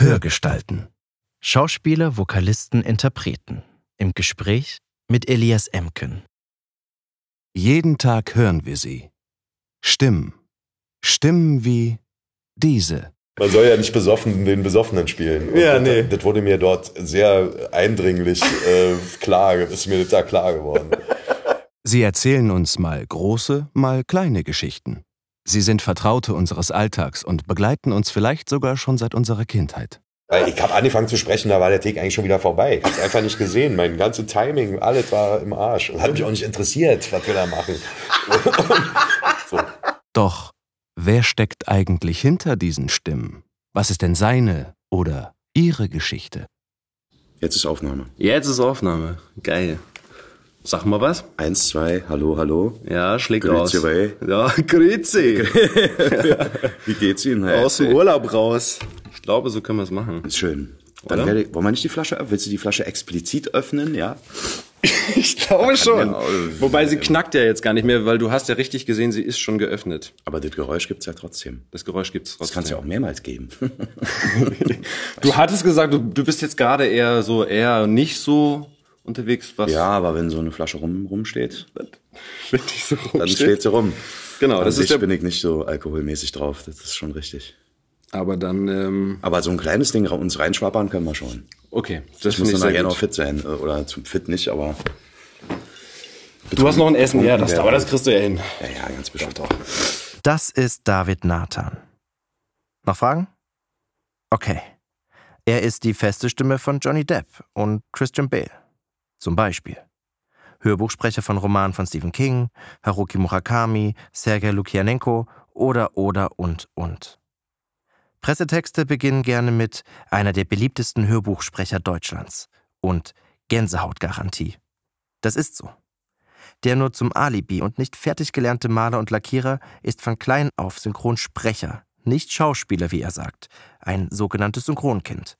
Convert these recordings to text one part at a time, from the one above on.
Hörgestalten. Schauspieler, Vokalisten, Interpreten. Im Gespräch mit Elias Emken. Jeden Tag hören wir sie. Stimmen. Stimmen wie diese. Man soll ja nicht besoffen den Besoffenen spielen. Und Ja, das, nee. Das wurde mir dort sehr eindringlich äh, klar, ist mir da klar geworden. Sie erzählen uns mal große, mal kleine Geschichten. Sie sind Vertraute unseres Alltags und begleiten uns vielleicht sogar schon seit unserer Kindheit. Ich habe angefangen zu sprechen, da war der Take eigentlich schon wieder vorbei. Ich hab's einfach nicht gesehen. Mein ganzes Timing, alles war im Arsch. Und hat mich auch nicht interessiert, was wir da machen. so. Doch, wer steckt eigentlich hinter diesen Stimmen? Was ist denn seine oder ihre Geschichte? Jetzt ist Aufnahme. Jetzt ist Aufnahme. Geil. Sag mal was. Eins, zwei, hallo, hallo. Ja, schlägt Grüezi, raus. Ray. Ja, grüezi. Wie geht's Ihnen? Herr Aus dem? Urlaub raus. Ich glaube, so können wir es machen. Ist schön. Dann werde ich, wollen wir nicht die Flasche öffnen? Willst du die Flasche explizit öffnen? Ja. Ich glaube schon. Ja, äh, Wobei sie knackt ja jetzt gar nicht mehr, weil du hast ja richtig gesehen, sie ist schon geöffnet. Aber das Geräusch gibt's ja trotzdem. Das Geräusch gibt's Das kann's ja auch mehrmals geben. Du hattest gesagt, du, du bist jetzt gerade eher so eher nicht so unterwegs, was ja, aber wenn so eine Flasche rum, rumsteht, wenn die so dann rumsteht. steht sie rum. Genau, An das ist sich der, bin ich nicht so alkoholmäßig drauf. Das ist schon richtig. aber dann ähm, Aber so ein kleines Ding uns reinschwappern können wir schon. okay, das Ich muss dann noch gut. fit sein. Äh, Oder zum fit nicht, aber Du hast noch ein Essen, ja, das, aber das kriegst du ja hin. ja, ja, ganz bestimmt auch. Das ist David Nathan. Noch Fragen? Okay. Er ist die feste Stimme von Johnny Depp und Christian Bale. Zum Beispiel. Hörbuchsprecher von Romanen von Stephen King, Haruki Murakami, Sergei Lukianenko oder, oder, und, und. Pressetexte beginnen gerne mit einer der beliebtesten Hörbuchsprecher Deutschlands und Gänsehautgarantie. Das ist so. Der nur zum Alibi und nicht fertig gelernte Maler und Lackierer ist von klein auf Synchronsprecher, nicht Schauspieler, wie er sagt, ein sogenanntes Synchronkind.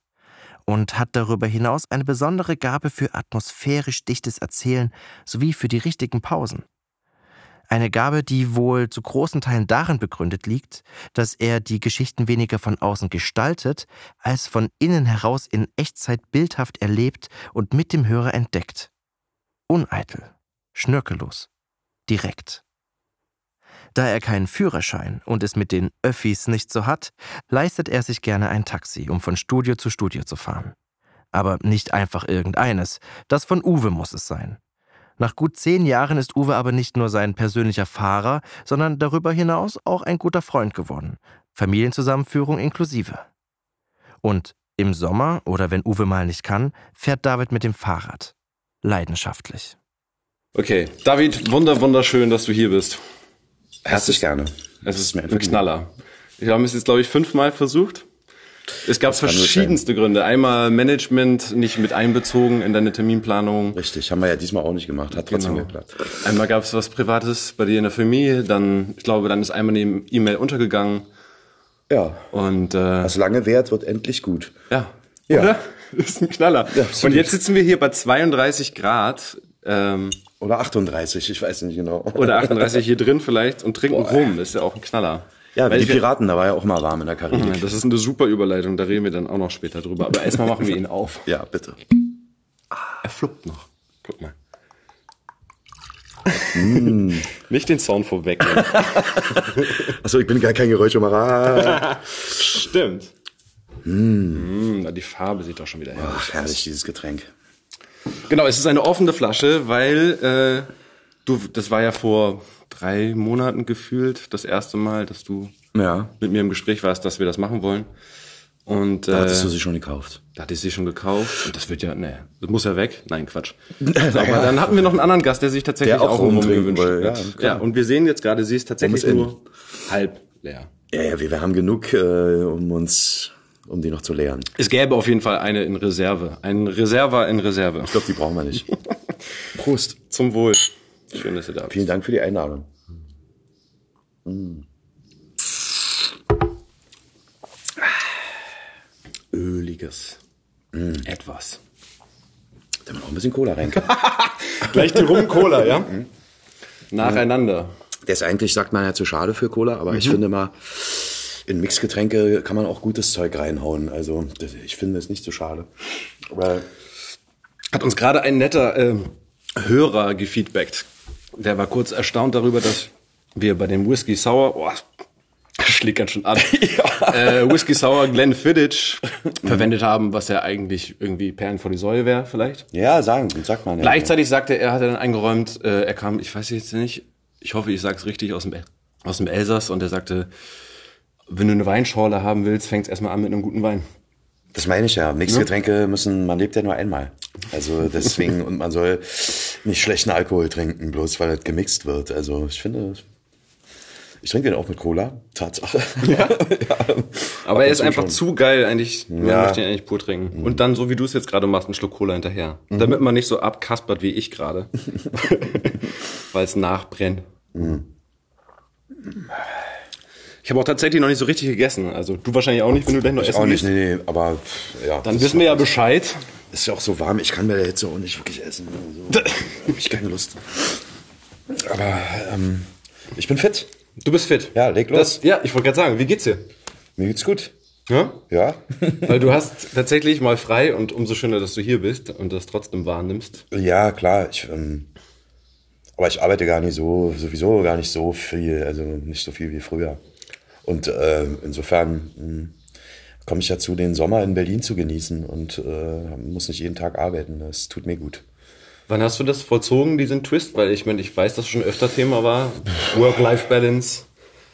Und hat darüber hinaus eine besondere Gabe für atmosphärisch dichtes Erzählen sowie für die richtigen Pausen. Eine Gabe, die wohl zu großen Teilen darin begründet liegt, dass er die Geschichten weniger von außen gestaltet, als von innen heraus in Echtzeit bildhaft erlebt und mit dem Hörer entdeckt. Uneitel, schnörkellos, direkt. Da er keinen Führerschein und es mit den Öffis nicht so hat, leistet er sich gerne ein Taxi, um von Studio zu Studio zu fahren. Aber nicht einfach irgendeines, das von Uwe muss es sein. Nach gut zehn Jahren ist Uwe aber nicht nur sein persönlicher Fahrer, sondern darüber hinaus auch ein guter Freund geworden. Familienzusammenführung inklusive. Und im Sommer oder wenn Uwe mal nicht kann, fährt David mit dem Fahrrad. Leidenschaftlich. Okay, David, wunder wunderschön, dass du hier bist. Herzlich gerne. Es ist mir ein Knaller. Wir haben es jetzt, glaube ich, fünfmal versucht. Es gab verschiedenste Gründe. Einmal Management nicht mit einbezogen in deine Terminplanung. Richtig, haben wir ja diesmal auch nicht gemacht. Hat trotzdem Genau. geklappt. Einmal gab es was Privates bei dir in der Familie. Dann, ich glaube, dann ist einmal eine E-Mail untergegangen. Ja. Und äh, Was lange währt, wird endlich gut. ja, Ja. oder? Das ist ein Knaller. Ja. Und jetzt sitzen wir hier bei 32 Grad ähm, Oder 38, ich weiß nicht genau. oder 38 hier drin vielleicht und trinken rum. Das ist ja auch ein Knaller. Ja, Weil wie die Piraten, da war ja auch mal warm in der Karibik. das ist eine super Überleitung, da reden wir dann auch noch später drüber. Aber erstmal machen wir ihn auf. Ja, bitte. Er fluppt noch. Guck mal. Mm. Nicht den Sound vorweg. Achso, ich bin gar kein Geräuschemacher. Stimmt. Mm, na, die Farbe sieht doch schon wieder herrlich Ach, herrlich, dieses Getränk. Genau, es ist eine offene Flasche, weil äh, du, das war ja vor drei Monaten gefühlt das erste Mal, dass du Ja. mit mir im Gespräch warst, dass wir das machen wollen. Und äh, Da hattest du sie schon gekauft. Da hatte ich sie schon gekauft und das wird ja, ne, das muss ja weg. Nein, Quatsch. Aber dann hatten wir noch einen anderen Gast, der sich tatsächlich Der auch auch rum gewünscht hat. ja, Ja, und wir sehen jetzt gerade, sie ist tatsächlich nur halb leer. Ja, ja, wir, wir haben genug, äh, um uns, um die noch zu leeren. Es gäbe auf jeden Fall eine in Reserve. Ein Reserver in Reserve. Ich glaube, die brauchen wir nicht. Prost. Zum Wohl. Schön, dass ihr da bist. Vielen Dank für die Einladung. Öliges. Etwas. Da man auch ein bisschen Cola rein kann. Gleich die Rum-Cola, ja? Nacheinander. Der ist eigentlich, sagt man ja, zu schade für Cola, aber ich finde mal, in Mixgetränke kann man auch gutes Zeug reinhauen. Also das, ich finde es nicht so schade. Aber Hat uns gerade ein netter ähm, Hörer gefeedbackt. Der war kurz erstaunt darüber, dass wir bei dem Whisky Sour, boah, schlägt ganz schön an, äh, Whisky Sour Glenfiddich verwendet haben, was ja eigentlich irgendwie Perlen vor die Säule wäre vielleicht. ja, sagen, sagt man ja. Gleichzeitig sagte er, hat er dann eingeräumt, äh, er kam, ich weiß jetzt nicht, ich hoffe, ich sage es richtig, aus dem, aus dem Elsass und er sagte, wenn du eine Weinschorle haben willst, fängt's erstmal an mit einem guten Wein. Das meine ich ja. Mixgetränke müssen, man lebt ja nur einmal. Also deswegen, und man soll nicht schlechten Alkohol trinken, bloß weil es gemixt wird. Also ich finde, ich trinke den auch mit Cola, Tatsache. Ja. Aber er ist einfach schon. zu geil, eigentlich. Man Ja. möchte ihn eigentlich pur trinken. Und dann, so wie du es jetzt gerade machst, einen Schluck Cola hinterher. Damit man nicht so abkaspert wie ich gerade. Weil es nachbrennt. Ich habe auch tatsächlich noch nicht so richtig gegessen. Also du wahrscheinlich auch nicht, wenn du gleich noch essen auch nicht, gehst. nee, nee, aber ja. Dann wissen wir ja Bescheid. ist ja auch so warm, ich kann bei der Hitze auch nicht wirklich essen. Also, hab ich keine Lust. Aber ähm, ich bin fit. Du bist fit. Ja, leg los. Das, ja, ich wollte gerade sagen, wie geht's dir? Mir geht's gut. Ja? Ja. Weil du hast tatsächlich mal frei und umso schöner, dass du hier bist und das trotzdem wahrnimmst. Ja, klar. Ich, ähm, aber ich arbeite gar nicht so, sowieso gar nicht so viel, also nicht so viel wie früher. Und äh, insofern mh, komme ich dazu, den Sommer in Berlin zu genießen und äh, muss nicht jeden Tag arbeiten. Das tut mir gut. Wann hast du das vollzogen, diesen Twist? Weil ich meine, ich weiß, dass schon öfter Thema war. Work-Life-Balance.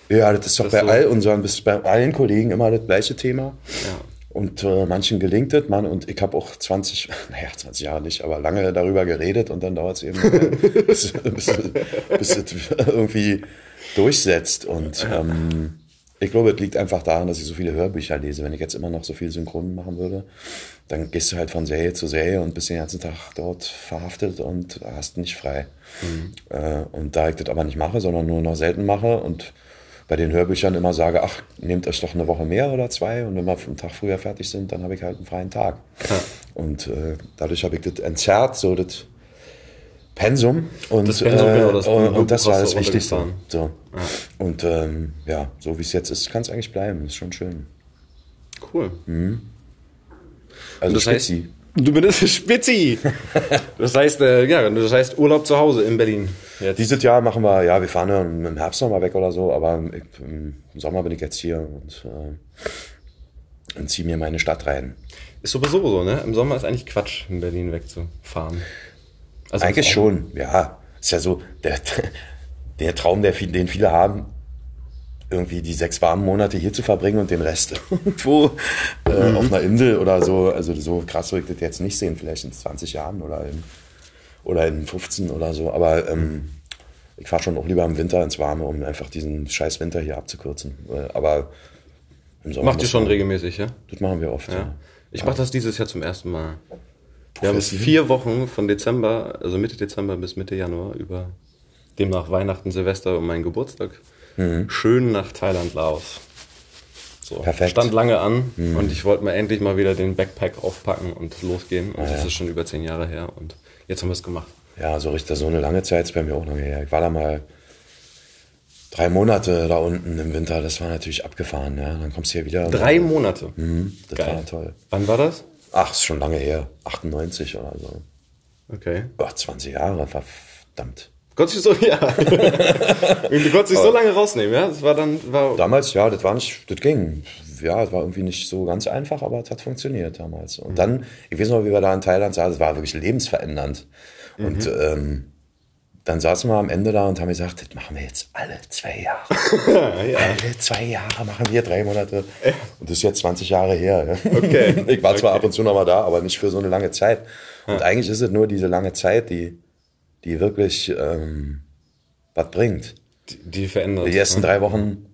Ja, das ist doch Das bei so- all unseren, bis bei allen Kollegen immer das gleiche Thema. Ja. Und äh, manchen gelingt es, man, und ich habe auch 20, naja, 20 Jahre nicht, aber lange darüber geredet und dann dauert es eben, äh, bis, bis, bis es irgendwie durchsetzt. Und ähm, ich glaube, es liegt einfach daran, dass ich so viele Hörbücher lese. Wenn ich jetzt immer noch so viel Synchron machen würde, dann gehst du halt von Serie zu Serie und bist den ganzen Tag dort verhaftet und hast nicht frei. Äh, und da ich das aber nicht mache, sondern nur noch selten mache und bei den Hörbüchern immer sage, ach, nehmt euch doch eine Woche mehr oder zwei und wenn wir einen Tag früher fertig sind, dann habe ich halt einen freien Tag. Und äh, dadurch habe ich das entzerrt, so das Pensum. Und, Das Pensum, äh, genau, das und, und das war das Wichtigste. So. Und ähm, ja, so wie es jetzt ist, kann es eigentlich bleiben. ist schon schön. Cool. Also Das heißt, Spitzi. du bist Spitzi. Das heißt, äh, ja, das heißt Urlaub zu Hause in Berlin. Jetzt. Dieses Jahr machen wir, ja, wir fahren ja im Herbst noch mal weg oder so, aber im Sommer bin ich jetzt hier und, äh, und ziehe mir meine Stadt rein. Ist sowieso so, ne? Im Sommer ist eigentlich Quatsch, in Berlin wegzufahren. Also Eigentlich schon, ja. Ist ja so der, der Traum, der, den viele haben, irgendwie die sechs warmen Monate hier zu verbringen und den Rest irgendwo äh, auf einer Insel oder so. Also so krass würde ich das jetzt nicht sehen, vielleicht in 20 Jahren oder in, oder in 15 oder so. Aber ähm, ich fahre schon auch lieber im Winter ins Warme, um einfach diesen scheiß Winter hier abzukürzen. Äh, Aber im Sommer. Macht ihr schon man- regelmäßig, ja? Das machen wir oft. Ja. Ja. Ich mache das dieses Jahr zum ersten Mal. Wir haben vier Wochen von Dezember, also Mitte Dezember bis Mitte Januar über demnach Weihnachten, Silvester und meinen Geburtstag. Schön nach Thailand, Laos. So, Perfekt. Stand lange an und ich wollte mal endlich mal wieder den Backpack aufpacken und losgehen. Und das ist schon über zehn Jahre her und jetzt haben wir es gemacht. Ja, so richtig, so eine lange Zeit ist bei mir auch lange her. Ich war da mal drei Monate da unten im Winter, das war natürlich abgefahren, ja. Dann kommst du hier wieder. Drei Monate. Das Geil. war toll. Wann war das? Ach, ist schon lange her. 98 oder so. Okay. Ach, 20 Jahre, verdammt. Konntest du so, ja. du konntest dich so lange rausnehmen, ja? Das war dann, war, Damals, ja, das war nicht, das ging. Ja, es war irgendwie nicht so ganz einfach, aber es hat funktioniert damals. Und dann, ich weiß noch, wie wir da in Thailand saßen, das war wirklich lebensverändernd. Und ähm, dann saßen wir am Ende da und haben gesagt, das machen wir jetzt alle zwei Jahre. Alle zwei Jahre machen wir drei Monate. Und das ist jetzt 20 Jahre her. ja. Okay. Ich war zwar ab und zu noch mal da, aber nicht für so eine lange Zeit. Und eigentlich ist es nur diese lange Zeit, die, die wirklich ähm, was bringt. die, die verändert. Die ersten drei Wochen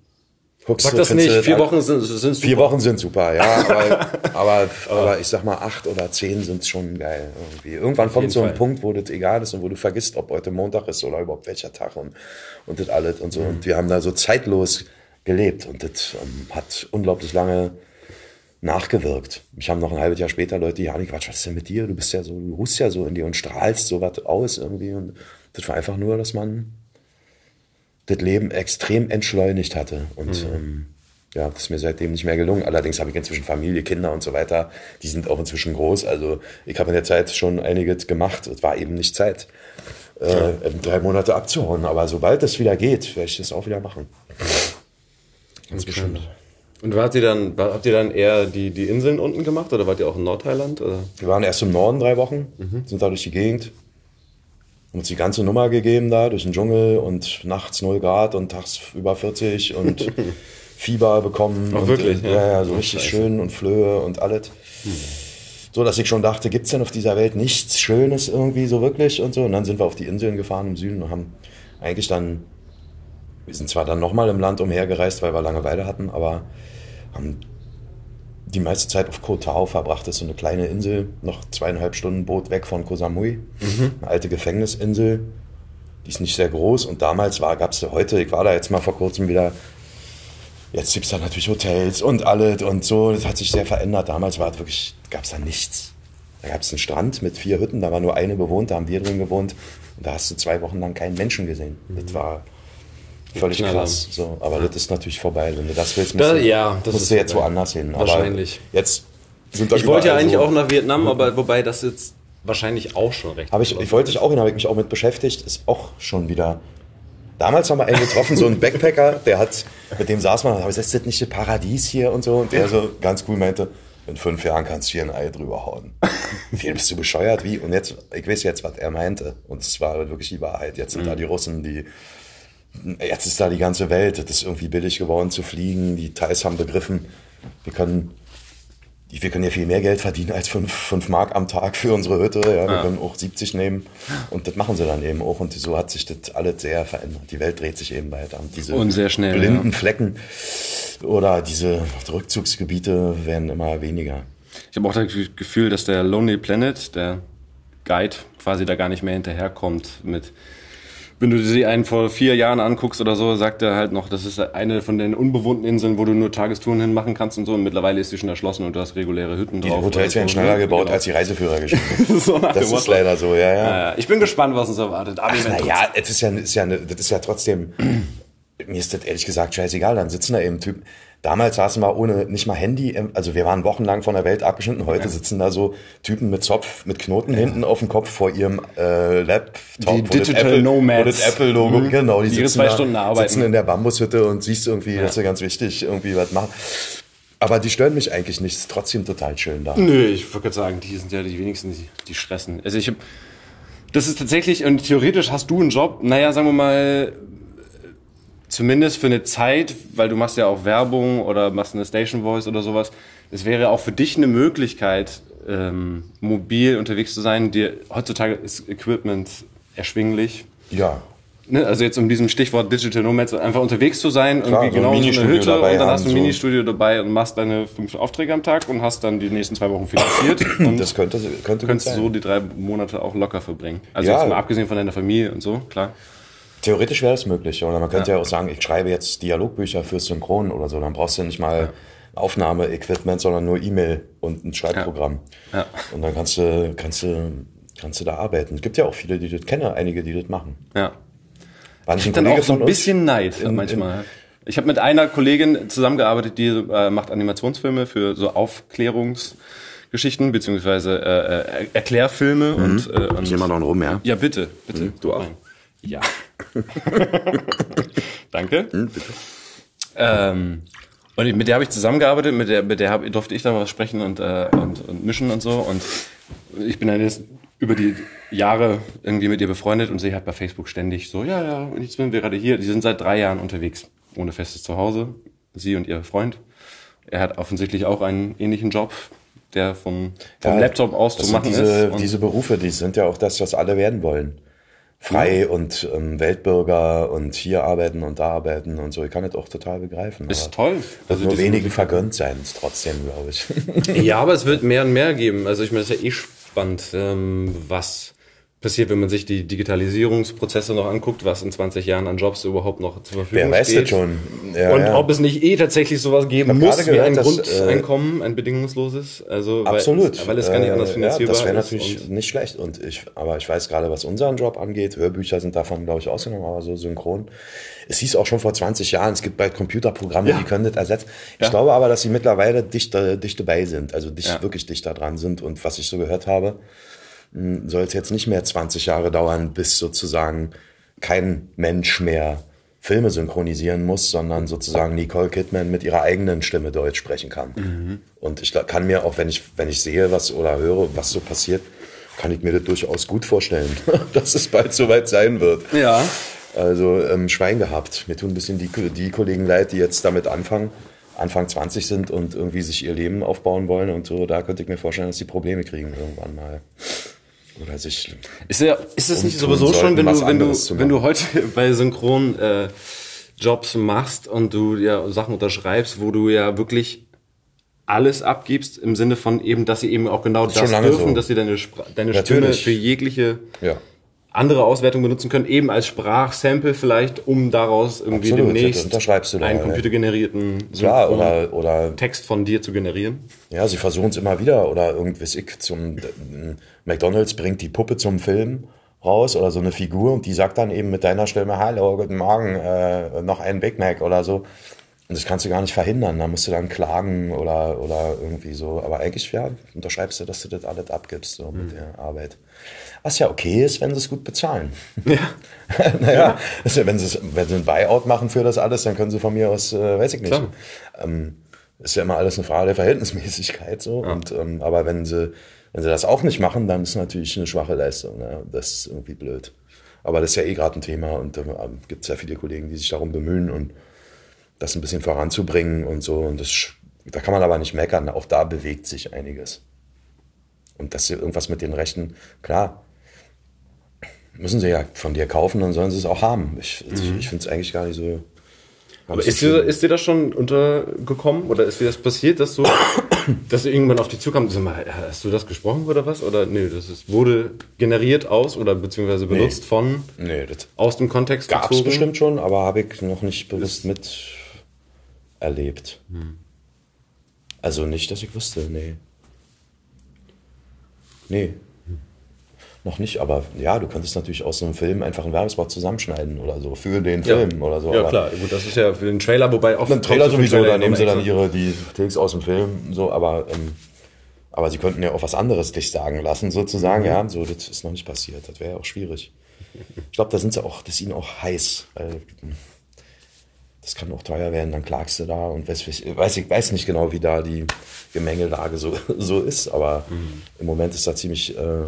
guckst Sag du, das nicht, vier Wochen sind, sind Vier super. Wochen sind super, ja, aber, aber, aber ich sag mal, acht oder zehn sind schon geil. Irgendwie. Irgendwann kommt so ein Fall. Punkt, wo das egal ist und wo du vergisst, ob heute Montag ist oder überhaupt welcher Tag und, und das alles und so. Mhm. Und wir haben da so zeitlos gelebt und das ähm, hat unglaublich lange nachgewirkt. Ich habe noch ein halbes Jahr später Leute, die haben Quatsch, was ist denn mit dir? Du bist ja so, du ruhst ja so in dir und strahlst so was aus irgendwie. Und das war einfach nur, dass man das Leben extrem entschleunigt hatte. Und Mhm. ähm, ja, das ist mir seitdem nicht mehr gelungen. Allerdings habe ich inzwischen Familie, Kinder und so weiter. Die sind auch inzwischen groß. Also ich habe in der Zeit schon einiges gemacht. Es war eben nicht Zeit, äh, drei Monate abzuhauen. Aber sobald das wieder geht, werde ich das auch wieder machen. Ganz bestimmt. Und wart ihr dann, habt ihr dann eher die, die Inseln unten gemacht oder wart ihr auch in Nordthailand? Oder? Wir waren erst im Norden drei Wochen, Mhm. sind da durch die Gegend. Uns die ganze Nummer gegeben da, durch den Dschungel und nachts 0 Grad und tags über 40 und Fieber bekommen. Ach, und, wirklich? äh, Ja. Ja, so Oh, richtig Scheiße. schön und Flöhe und alles. So, dass ich schon dachte, gibt's denn auf dieser Welt nichts Schönes irgendwie so wirklich und so. Und dann sind wir auf die Inseln gefahren im Süden und haben eigentlich dann, wir sind zwar dann nochmal im Land umhergereist, weil wir Langeweile hatten, aber haben die meiste Zeit auf Koh Tao verbracht. Das ist so eine kleine Insel, noch zweieinhalb Stunden Boot weg von Koh Samui. Eine alte Gefängnisinsel. Die ist nicht sehr groß und damals war, gab es heute, ich war da jetzt mal vor kurzem wieder, jetzt gibt es da natürlich Hotels und alles und so. Das hat sich sehr verändert. Damals war es wirklich, gab es da nichts. Da gab es einen Strand mit vier Hütten, da war nur eine bewohnt, da haben wir drin gewohnt. Und da hast du zwei Wochen lang keinen Menschen gesehen. Das war völlig Knaller. krass. So, aber das ist natürlich vorbei. Wenn du das willst, Da- musst du, ja, das musst ist du jetzt vorbei. woanders hin. Wahrscheinlich. Aber jetzt sind da Ich wollte ja eigentlich so- auch nach Vietnam, aber wobei das jetzt wahrscheinlich auch schon recht Habe ich, ich wollte dich auch hin, habe ich mich auch mit beschäftigt. Ist auch schon wieder. Damals haben wir einen getroffen, so einen Backpacker, der hat, mit dem saß man, aber ist das nicht das Paradies hier und so? Und der so ganz cool meinte, in fünf Jahren kannst du hier ein Ei drüber hauen. Wie, bist du bescheuert? Wie? Und jetzt, ich weiß jetzt, was er meinte. Und es war wirklich die Wahrheit. Jetzt sind da die Russen, die, jetzt ist da die ganze Welt. Es ist irgendwie billig geworden zu fliegen. Die Thais haben begriffen, wir können wir können ja viel mehr Geld verdienen als 5 Mark am Tag für unsere Hütte. Ja, wir können auch 70 nehmen. Und das machen sie dann eben auch. Und so hat sich das alles sehr verändert. Die Welt dreht sich eben weiter. Und diese Und schnell, blinden ja. Flecken oder diese Rückzugsgebiete werden immer weniger. Ich habe auch das Gefühl, dass der Lonely Planet, der Guide, quasi da gar nicht mehr hinterherkommt mit. Wenn du dir einen vor vier Jahren anguckst oder so, sagt er halt noch, das ist eine von den unbewohnten Inseln, wo du nur Tagestouren hinmachen kannst und so. Und mittlerweile ist die schon erschlossen und du hast reguläre Hütten Die drauf. Hotels oder werden schneller gebaut Genau. als die Reiseführer geschrieben. so Das ist leider so, ja, ja. Ja, ja. Ich bin gespannt, was uns erwartet. Aber Ach, naja, es ist ja, ist ja, ne- das ist ja trotzdem, mir ist das ehrlich gesagt scheißegal, dann sitzen da eben Typen. Damals saßen wir ohne, nicht mal Handy, im- also wir waren wochenlang von der Welt abgeschnitten, heute sitzen da so Typen mit Zopf, mit Knoten hinten auf dem Kopf vor ihrem äh, Laptop. Die Digital Apple, Nomads. Wo das Apple-Logo, Mhm. genau, die, Die sitzen, zwei da, Stunden arbeiten. sitzen in der Bambushütte und siehst irgendwie, das ist ja ganz wichtig, irgendwie was machen. Aber die stören mich eigentlich nicht, ist trotzdem total schön da. Nö, ich würde sagen, die sind ja die wenigsten, die, die stressen. Also ich hab, das ist tatsächlich, und theoretisch hast du einen Job, naja, sagen wir mal, zumindest für eine Zeit, weil du machst ja auch Werbung oder machst eine Station Voice oder sowas. Es wäre auch für dich eine Möglichkeit, ähm, mobil unterwegs zu sein. Dir, heutzutage ist Equipment erschwinglich. Ja. Ne, also jetzt um diesem Stichwort Digital Nomads einfach unterwegs zu sein, Klar, irgendwie so ein genau in so Ministudio Hütte dabei und dann hast du ein so. Ministudio dabei und machst deine fünf Aufträge am Tag und hast dann die nächsten zwei Wochen finanziert und Das könnte, könnte könntest sein. so die drei Monate auch locker verbringen. Also Ja. jetzt mal abgesehen von deiner Familie und so, klar. Theoretisch wäre das möglich. Oder man könnte ja. auch sagen, ich schreibe jetzt Dialogbücher fürs Synchron oder so. Dann brauchst du nicht mal Aufnahme-Equipment, sondern nur E-Mail und ein Schreibprogramm. Ja. Und dann kannst du, kannst du, kannst du da arbeiten. Es gibt ja auch viele, die das kenne, einige, die das machen. Ja. War Ich dann auch so ein bisschen Neid in- manchmal. ich habe mit einer Kollegin zusammengearbeitet, die äh, macht Animationsfilme für so Aufklärungsgeschichten beziehungsweise äh, äh, Erklärfilme und, äh, und Ich nehme mal noch einen rum, ja? Ja, bitte, bitte. du auch? Nein. Ja. Danke. Hm, bitte. Ähm, und mit der habe ich zusammengearbeitet, mit der, mit der hab, durfte ich dann was sprechen und, äh, und, und mischen und so. Und ich bin dann jetzt über die Jahre irgendwie mit ihr befreundet und sehe halt bei Facebook ständig so, ja, ja, und jetzt sind wir gerade hier. Die sind seit drei Jahren unterwegs, ohne festes Zuhause. Sie und ihr Freund. Er hat offensichtlich auch einen ähnlichen Job, der vom, vom Ja, Laptop aus zu machen diese, ist. Und diese Berufe, die sind ja auch das, was alle werden wollen. Frei und ähm, Weltbürger und hier arbeiten und da arbeiten und so. Ich kann das auch total begreifen. ist toll. Also nur diese wenigen vergönnt sein, trotzdem, glaube ich. Ja, aber es wird mehr und mehr geben. Also ich meine, das ist ja eh spannend, ähm, was passiert, wenn man sich die Digitalisierungsprozesse noch anguckt, was in 20 Jahren an Jobs überhaupt noch zur Verfügung Wer weiß steht. das schon? Ja, und ja. ob es nicht eh tatsächlich sowas geben muss, gerade wie gehört, ein dass, Grundeinkommen, ein bedingungsloses. Also, weil- Absolut. Weil, es gar nicht anders Äh, finanzierbar ja, Das wäre ist. natürlich nicht schlecht. Und ich, aber ich weiß gerade, was unseren Job angeht, Hörbücher sind davon, glaube ich, ausgenommen, aber so synchron. Es hieß auch schon vor 20 Jahren, es gibt bald Computerprogramme, die können das ersetzen. Ich glaube aber, dass sie mittlerweile dicht, äh, dicht dabei sind, also dicht, wirklich dicht da dran sind. Und was ich so gehört habe, soll es jetzt nicht mehr 20 Jahre dauern, bis sozusagen kein Mensch mehr Filme synchronisieren muss, sondern sozusagen Nicole Kidman mit ihrer eigenen Stimme Deutsch sprechen kann. Und ich kann mir auch, wenn ich, wenn ich sehe, was oder höre, was so passiert, kann ich mir das durchaus gut vorstellen, dass es bald soweit sein wird. Ja. Also ähm, Schwein gehabt. Mir tun ein bisschen die, die Kollegen leid, die jetzt damit anfangen, Anfang 20 sind und irgendwie sich ihr Leben aufbauen wollen und so. Da könnte ich mir vorstellen, dass die Probleme kriegen irgendwann mal. Oder sich. Ist, ja, ist es nicht sowieso schon, wenn du, wenn du, wenn du heute bei Synchron äh, Jobs machst und du ja Sachen unterschreibst, wo du ja wirklich alles abgibst im Sinne von eben, dass sie eben auch genau das lange dürfen, so. dass sie deine, Spra deine Stimme für jegliche Ja. Andere Auswertung benutzen können, eben als Sprachsample vielleicht, um daraus irgendwie Absolut, demnächst da, einen ja. computergenerierten Synchron- oder, oder Text von dir zu generieren. Ja, sie versuchen es immer wieder oder irgendwas ich zum McDonalds bringt die Puppe zum Film raus oder so eine Figur und die sagt dann eben mit deiner Stimme Hallo, guten Morgen, äh, noch ein Big Mac oder so. Und das kannst du gar nicht verhindern. Da musst du dann klagen oder, oder irgendwie so. Aber eigentlich, ja, unterschreibst du, dass du das alles abgibst, so mit der Arbeit. Was ja okay ist, wenn sie es gut bezahlen. Ja. naja, ja, wenn, sie es- wenn sie ein Buyout machen für das alles, dann können sie von mir aus, äh, weiß ich nicht. Ähm, ist ja immer alles eine Frage der Verhältnismäßigkeit so. Und, ähm, aber wenn sie, wenn sie das auch nicht machen, dann ist natürlich eine schwache Leistung. Ne? Das ist irgendwie blöd. Aber das ist ja eh gerade ein Thema und da ähm, gibt es ja viele Kollegen, die sich darum bemühen und das ein bisschen voranzubringen und so. Und das, da kann man aber nicht meckern. Auch da bewegt sich einiges. Und dass sie irgendwas mit den Rechten, klar, müssen sie ja von dir kaufen, dann sollen sie es auch haben. Ich, ich, ich finde es eigentlich gar nicht so. Mhm. Aber ist dir, ist dir das schon untergekommen oder ist dir das passiert, dass du, dass du irgendwann auf dich zukam? Sag mal, hast du das gesprochen oder was? Oder nee, das ist, wurde generiert aus oder beziehungsweise benutzt von Nee, das aus dem Kontext Gab es bestimmt schon, aber habe ich noch nicht bewusst mit erlebt. Also nicht, dass ich wüsste, nee. Nee. Noch nicht, aber ja, du könntest natürlich aus so einem Film einfach einen Werbespot zusammenschneiden oder so für den Ja. Film oder so. Ja klar, gut, das ist ja für den Trailer, wobei oft Ein Trailer sowieso, Trailer da nehmen sie dann ihre die Takes aus dem Film, so, aber ähm, aber sie könnten ja auch was anderes dich sagen lassen, sozusagen, ja. So, das ist noch nicht passiert. Das wäre ja auch schwierig. Ich glaube, da sind sie auch, das ist ihnen auch heiß, weil das kann auch teuer werden, dann klagst du da und weiß, weiß, ich weiß nicht genau, wie da die Gemengelage so, so ist, aber im Moment ist da ziemlich, äh,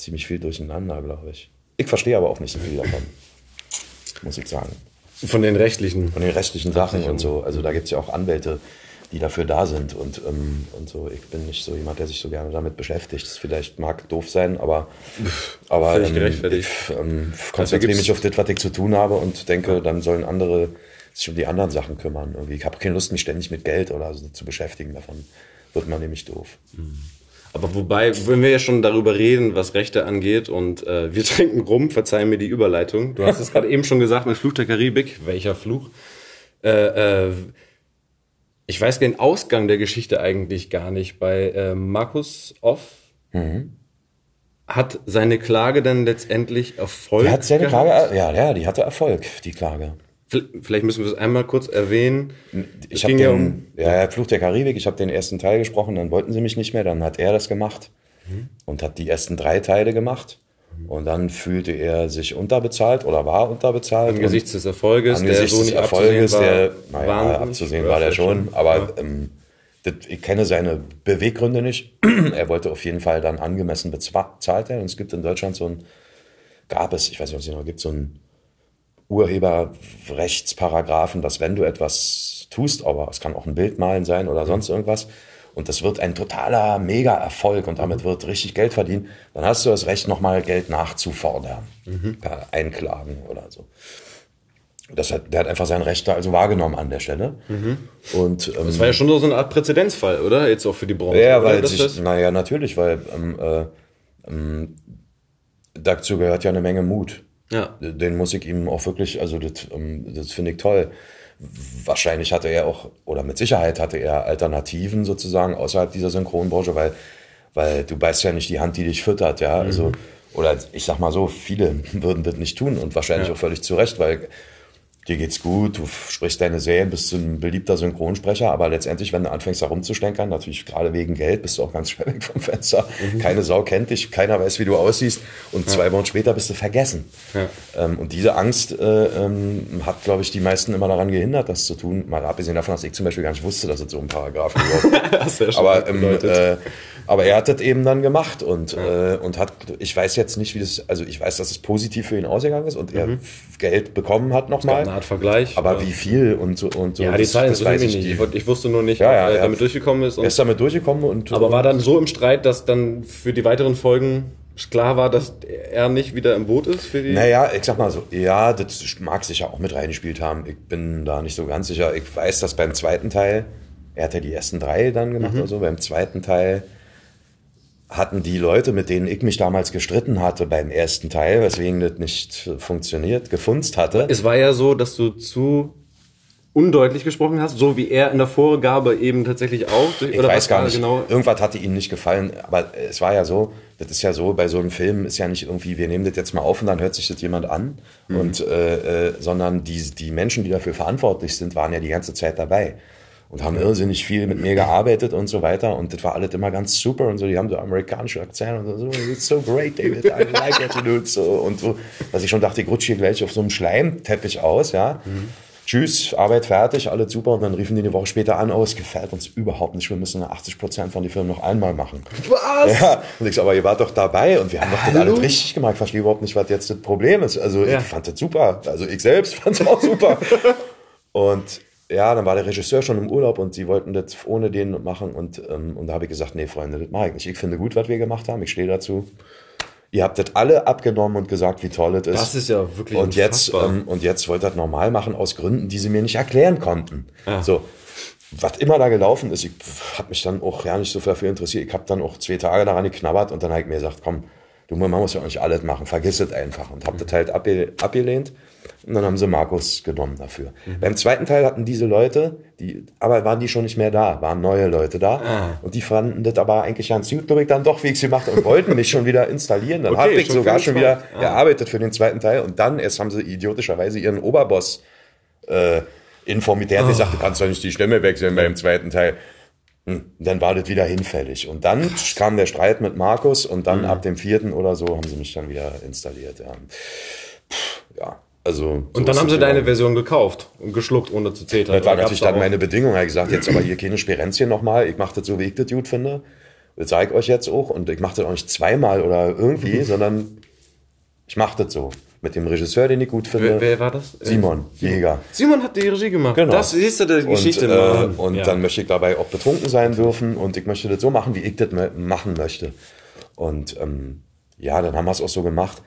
ziemlich viel durcheinander, glaube ich. Ich verstehe aber auch nicht so viel davon, muss ich sagen Von den rechtlichen. von den rechtlichen Sachen und so. Also da gibt es ja auch Anwälte, die dafür da sind und, ähm, und so. Ich bin nicht so jemand, der sich so gerne damit beschäftigt. Das vielleicht mag doof sein, aber, aber Völlig ähm, gerechtfertigt. ich ähm, konzentriere gibt's- mich auf das, was ich zu tun habe und denke, dann sollen andere sich um die anderen Sachen kümmern. Irgendwie. Ich habe keine Lust, mich ständig mit Geld oder so zu beschäftigen. Davon wird man nämlich doof. Aber wobei, wenn wir ja schon darüber reden, was Rechte angeht und äh, wir trinken rum, verzeih mir die Überleitung. Du hast es gerade eben schon gesagt mit Fluch der Karibik. Welcher Fluch? Äh, äh, ich weiß den Ausgang der Geschichte eigentlich gar nicht. Bei äh, Markus Off hat seine Klage dann letztendlich Erfolg Die hat seine gehabt? Klage, ja, ja, die hatte Erfolg, die Klage. Vielleicht müssen wir es einmal kurz erwähnen. Ich habe ja um ja, Fluch der Karibik, ich habe den ersten Teil gesprochen, dann wollten sie mich nicht mehr, dann hat er das gemacht und hat die ersten drei Teile gemacht. Und dann fühlte er sich unterbezahlt oder war unterbezahlt. angesichts des Erfolges, angesichts der so des Erfolges, abzusehen der, war, naja, wahnsinnig. abzusehen war der vielleicht schon, aber ähm, das, ich kenne seine Beweggründe nicht. er wollte auf jeden Fall dann angemessen bezahlt werden. Und es gibt in Deutschland so ein, gab es, ich weiß nicht, ob es noch gibt, so ein Urheberrechtsparagraphen, dass wenn du etwas tust, aber es kann auch ein Bild malen sein oder sonst irgendwas, und das wird ein totaler Mega-Erfolg und damit wird richtig Geld verdient, dann hast du das Recht, nochmal Geld nachzufordern, per Einklagen oder so. Das hat, der hat einfach sein Recht da also wahrgenommen an der Stelle. Und, ähm, Das war ja schon so eine Art Präzedenzfall, oder? Jetzt auch für die Branche. ja, weil sich, naja, natürlich, weil ähm, äh, ähm, dazu gehört ja eine Menge Mut. Ja. Den muss ich ihm auch wirklich, also das, ähm, das finde ich toll. Wahrscheinlich hatte er auch, oder mit Sicherheit hatte er Alternativen sozusagen außerhalb dieser Synchronbranche, weil, weil du beißt ja nicht die Hand, die dich füttert, ja. Also, oder ich sag mal so, viele würden das nicht tun und wahrscheinlich auch völlig zu Recht, weil dir geht's gut, du sprichst deine Serien, bist ein beliebter Synchronsprecher, aber letztendlich, wenn du anfängst herumzustenkern, natürlich gerade wegen Geld, bist du auch ganz schnell weg vom Fenster. Keine Sau kennt dich, keiner weiß, wie du aussiehst und zwei Wochen später bist du vergessen. Ähm, und diese Angst äh, ähm, hat, glaube ich, die meisten immer daran gehindert, das zu tun. Mal abgesehen davon, dass ich zum Beispiel gar nicht wusste, dass es so ein Paragraph überhaupt aber, ähm, äh, aber er hat das eben dann gemacht und, äh, und hat, ich weiß jetzt nicht, wie das, also ich weiß, dass es positiv für ihn ausgegangen ist und er Geld bekommen hat nochmal. Eine Art Vergleich. Aber oder? wie viel und so und so. Ja, die das- Zahlen das sind weiß irgendwie ich nicht. Ich, die- wollte- ich wusste nur nicht, Ja, ja, ob er ja. damit durchgekommen ist. Er ist damit durchgekommen und. aber war dann so im Streit, dass dann für die weiteren Folgen klar war, dass er nicht wieder im Boot ist für die. Naja, ich sag mal so, ja, das mag sicher auch mit reingespielt haben. Ich bin da nicht so ganz sicher. Ich weiß, dass beim zweiten Teil, er hat ja die ersten drei dann gemacht oder so, beim zweiten Teil hatten die Leute, mit denen ich mich damals gestritten hatte beim ersten Teil, weswegen das nicht funktioniert, gefunzt hatte. Es war ja so, dass du zu undeutlich gesprochen hast, so wie er in der Vorgabe eben tatsächlich auch. Ich Oder weiß gar nicht. Genau? Irgendwas hatte ihnen nicht gefallen, aber es war ja so, das ist ja so, bei so einem Film ist ja nicht irgendwie, wir nehmen das jetzt mal auf und dann hört sich das jemand an, und, äh, äh, sondern die, die Menschen, die dafür verantwortlich sind, waren ja die ganze Zeit dabei und haben irrsinnig viel mit mir gearbeitet und so weiter und das war alles immer ganz super und so, die haben so amerikanische Akzent und so, it's so great, David, I like what you do, so, und so, dass ich schon dachte, ich rutsche hier gleich auf so einem Schleimteppich aus, ja. Tschüss, Arbeit fertig, alles super. Und dann riefen die eine Woche später an, oh, es gefällt uns überhaupt nicht. Wir müssen 80 Prozent von den Filmen noch einmal machen. Was? Ja, und ich so, aber ihr wart doch dabei und wir haben doch das alles richtig gemacht. Ich verstehe überhaupt nicht, was jetzt das Problem ist. Also Ja. ich fand das super. Also ich selbst fand es auch super. und ja, dann war der Regisseur schon im Urlaub und sie wollten das ohne den machen. Und, ähm, und da habe ich gesagt, nee, Freunde, das mache ich nicht. Ich finde gut, was wir gemacht haben. Ich stehe dazu. Ihr habt das alle abgenommen und gesagt, wie toll es ist. Das ist ja wirklich und jetzt, ähm, und jetzt wollt ihr das normal machen aus Gründen, die sie mir nicht erklären konnten. So, was immer da gelaufen ist, ich habe mich dann auch ja nicht so dafür interessiert. Ich habe dann auch zwei Tage daran geknabbert und dann habe ich mir gesagt, komm, du, man muss ja auch nicht alles machen, vergiss es einfach. Und habe das halt abge abgelehnt. Und dann haben sie Markus genommen dafür. Beim zweiten Teil hatten diese Leute, die, aber waren die schon nicht mehr da, waren neue Leute da. Und die fanden das aber eigentlich ganz gut, glaube ich, dann doch, wie ich sie machte und wollten mich schon wieder installieren. Dann Okay, habe ich schon sogar schon wieder. Ah. gearbeitet für den zweiten Teil. Und dann erst haben sie idiotischerweise ihren Oberboss äh, informiert. Der hat gesagt, du kannst doch nicht die Stimme wechseln beim zweiten Teil. Hm, Dann war das wieder hinfällig. Und dann kam der Streit mit Markus und dann ab dem vierten oder so haben sie mich dann wieder installiert. Ja, Pff, ja also. so Und dann ist haben sie deine. Version gekauft und geschluckt, ohne zu zetern. Das war natürlich dann meine Bedingung. Er hat gesagt, jetzt aber hier keine Sperenzchen nochmal. Ich mache das so, wie ich das gut finde. Das zeige ich euch jetzt auch. Und ich mache das auch nicht zweimal oder irgendwie, sondern ich mache das so. Mit dem Regisseur, den ich gut finde. Wer, wer war das? Simon Jäger. Simon hat die Regie gemacht. Genau. Das siehst du die Geschichte. Und, äh, und Ja. dann möchte ich dabei auch betrunken sein dürfen und ich möchte das so machen, wie ich das machen möchte. Und ähm, ja, dann haben wir es auch so gemacht.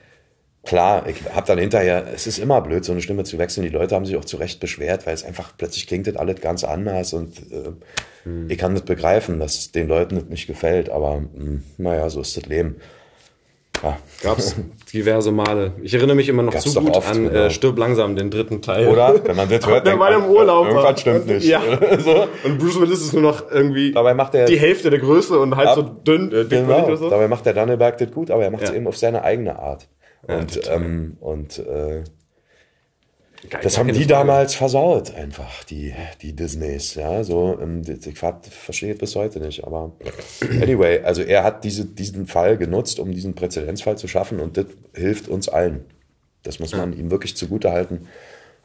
Klar, ich habe dann hinterher, es ist immer blöd, so eine Stimme zu wechseln. Die Leute haben sich auch zu Recht beschwert, weil es einfach plötzlich klingt das alles ganz anders und äh, Hm. ich kann das begreifen, dass den Leuten das nicht gefällt, aber mh, naja, so ist das Leben. Ja. Gab's diverse Male. Ich erinnere mich immer noch Gab's zu gut oft, an genau. äh, Stirb langsam, den dritten Teil. Oder? Wenn man das hört, denkt man, im Urlaub. Irgendwas war. stimmt nicht. Ja. so. Und Bruce Willis ist nur noch irgendwie Dabei macht er die Hälfte der Größe und halb Ab- so dünn. Äh, Genau, so. dabei macht der Danneberg das gut, aber er macht es Ja. eben auf seine eigene Art. Und, total. ähm, und äh, Geil, das haben die damals versaut, einfach, die, die Disneys. Ja, so, ähm, ich ver- verstehe bis heute nicht. Aber anyway, also er hat diese, diesen Fall genutzt, um diesen Präzedenzfall zu schaffen und das hilft uns allen. Das muss man ihm wirklich zugute halten.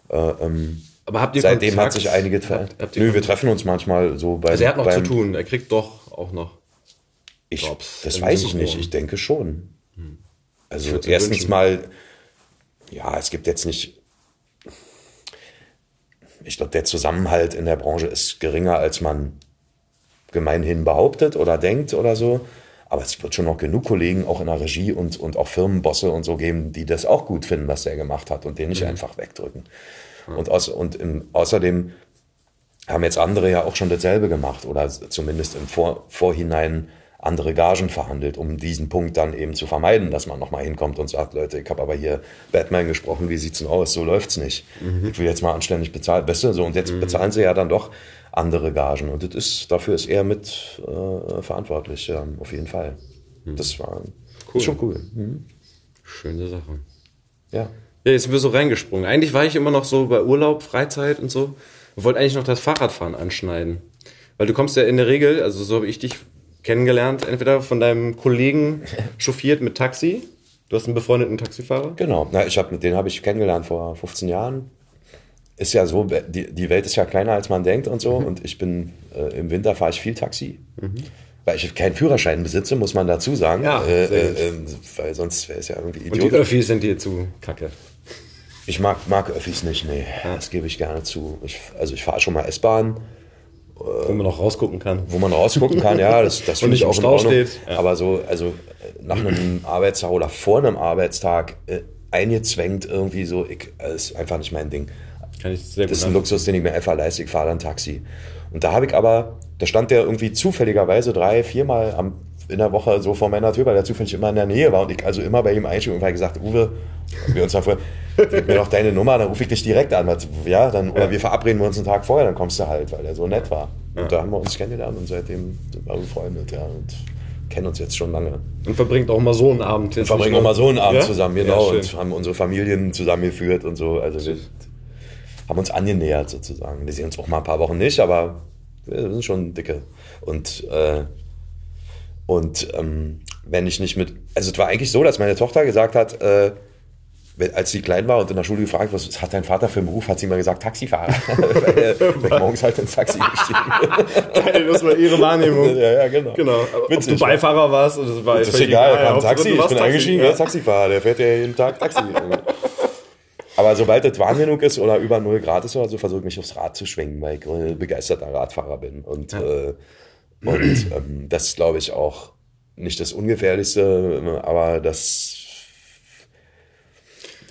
Äh, ähm, Aber habt ihr seitdem Kontakt? hat sich einiges verändert. Nö, wir treffen uns manchmal so bei. Also er hat noch zu beim- tun. Er kriegt doch auch noch. Ich, Jobs das weiß ich nicht. Ich denke schon. Also erstens wünschen. mal, ja, es gibt jetzt nicht. Ich glaube, der Zusammenhalt in der Branche ist geringer, als man gemeinhin behauptet oder denkt oder so. Aber es wird schon noch genug Kollegen auch in der Regie und, und auch Firmenbosse und so geben, die das auch gut finden, was der gemacht hat und den nicht einfach wegdrücken. Und, aus, und im, außerdem haben jetzt andere ja auch schon dasselbe gemacht oder zumindest im Vor, Vorhinein andere Gagen verhandelt, um diesen Punkt dann eben zu vermeiden, dass man nochmal hinkommt und sagt, Leute, ich habe aber hier Batman gesprochen, wie sieht's denn aus? So läuft's nicht. Ich will jetzt mal anständig bezahlen. Weißt du, so, und jetzt bezahlen sie ja dann doch andere Gagen. Und das ist, dafür ist er mit äh, verantwortlich, ja, auf jeden Fall. Das war Cool. schon cool. Mhm. Schöne Sache. Ja. Ja, jetzt sind wir so reingesprungen. Eigentlich war ich immer noch so bei Urlaub, Freizeit und so. Wir wollten eigentlich noch das Fahrradfahren anschneiden. Weil du kommst ja in der Regel, also so habe ich dich kennengelernt, entweder von deinem Kollegen chauffiert mit Taxi. Du hast einen befreundeten Taxifahrer. Genau. Na, ich hab, den habe ich kennengelernt vor 15 Jahren. Ist ja so, die, die Welt ist ja kleiner, als man denkt und so. Mhm. Und ich bin, äh, im Winter fahre ich viel Taxi. Weil ich keinen Führerschein besitze, muss man dazu sagen. Ja, äh, äh, gut. äh, weil sonst wäre es ja irgendwie Und die. Öffis sind dir zu kacke. Ich mag, mag Öffis nicht, nee. Das gebe ich gerne zu. Ich, also ich fahre schon mal S-Bahn, Wo man noch rausgucken kann. wo man rausgucken kann. Ja, das, das finde nicht ich auch in Ordnung. steht. Ja. Aber so, also äh, nach einem Arbeitstag oder vor einem Arbeitstag äh, eingezwängt irgendwie so, ich, äh, ist einfach nicht mein Ding. Kann ich sehr gut Das ist ein Luxus, den ich mir einfach leiste. Ich fahre dann Taxi. Und da habe ich aber, da stand der irgendwie zufälligerweise drei, viermal am, in der Woche so vor meiner Tür, weil er zufällig immer in der Nähe war. Und ich also immer bei ihm einstieg und habe gesagt, Uwe, wir uns davor, gib mir doch deine Nummer, dann rufe ich dich direkt an. Ja, dann, oder wir verabreden uns einen Tag vorher, dann kommst du halt, weil er so nett war. Und da haben wir uns kennengelernt und seitdem sind wir befreundet, ja. Und kennen uns jetzt schon lange. Und verbringt auch mal so einen Abend. Wir verbringen auch mal so einen Abend Ja? zusammen, genau, Ja, und haben unsere Familien zusammengeführt und so. Also wir haben uns angenähert sozusagen. Wir sehen uns auch mal ein paar Wochen nicht, aber wir sind schon dicke. Und, äh, und ähm, wenn ich nicht mit, also es war eigentlich so, dass meine Tochter gesagt hat, äh, als sie klein war und in der Schule gefragt, was hat dein Vater für einen Beruf, hat sie immer gesagt, Taxifahrer. weil er weil ich morgens halt ins Taxi gestiegen. Das war ihre Wahrnehmung. ja, ja, genau. Genau. Aber Ob Witzig, du Beifahrer warst, das war Das ist egal, kam ein Hauptsache, Taxi, ich bin Taxi. eingestiegen, Ja. Taxifahrer, der fährt ja jeden Tag Taxi. Aber sobald es warm genug ist oder über 0 Grad ist oder so, versuche ich mich aufs Rad zu schwingen, weil ich äh, begeisterter Radfahrer bin. Und, äh, und ähm, das ist, glaube ich, auch nicht das Ungefährlichste, aber das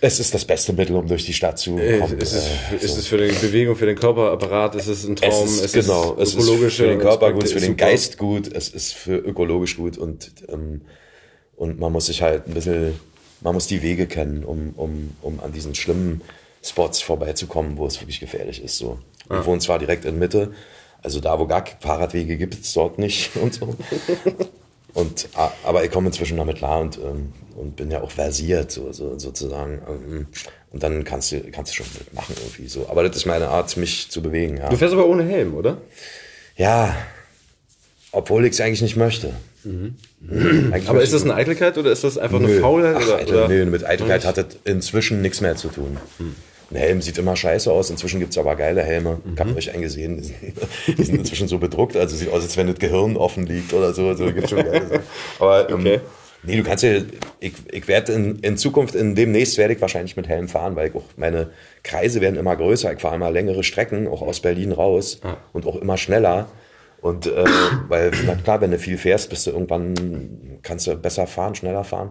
es ist das beste Mittel, um durch die Stadt zu Äh, kommen. Es ist, Äh, es so. ist für die Bewegung, für den Körperapparat, es ist ein Traum, Es ist, genau, es ist ökologische für den Körper gut, für ist den. Geist gut, es ist für ökologisch gut und, ähm, und man muss sich halt ein bisschen, man muss die Wege kennen, um, um, um an diesen schlimmen Spots vorbeizukommen, wo es wirklich gefährlich ist. So. Wir wohnen zwar direkt in Mitte, also da, wo gar Fahrradwege gibt, es dort nicht und so. Und, a- aber ich komme inzwischen damit klar und, ähm, und bin ja auch versiert, so, so, sozusagen. Ähm, Und dann kannst du, kannst du schon mitmachen irgendwie so. Aber das ist meine Art, mich zu bewegen. Ja. Du fährst aber ohne Helm, oder? Ja, obwohl ich es eigentlich nicht möchte. Eigentlich Aber möchte ist das eine Eitelkeit oder ist das einfach eine. Faulheit? Ach, oder, Eitel, oder? nö, mit Eitelkeit hat das inzwischen nichts mehr zu tun. Ein Helm sieht immer scheiße aus, inzwischen gibt es aber geile Helme. Ich habe euch einen gesehen, die sind, inzwischen so bedruckt, also sieht aus, als wenn das Gehirn offen liegt oder so. Also gibt schon geile Sachen. Aber ähm, Okay. nee, du kannst ja, ich, ich werde in, in Zukunft, in demnächst werde ich wahrscheinlich mit Helm fahren, weil ich auch meine Kreise werden immer größer, ich fahre immer längere Strecken, auch aus Berlin raus und auch immer schneller. Und äh, weil, na klar, wenn du viel fährst, bist du irgendwann, kannst du besser fahren, schneller fahren.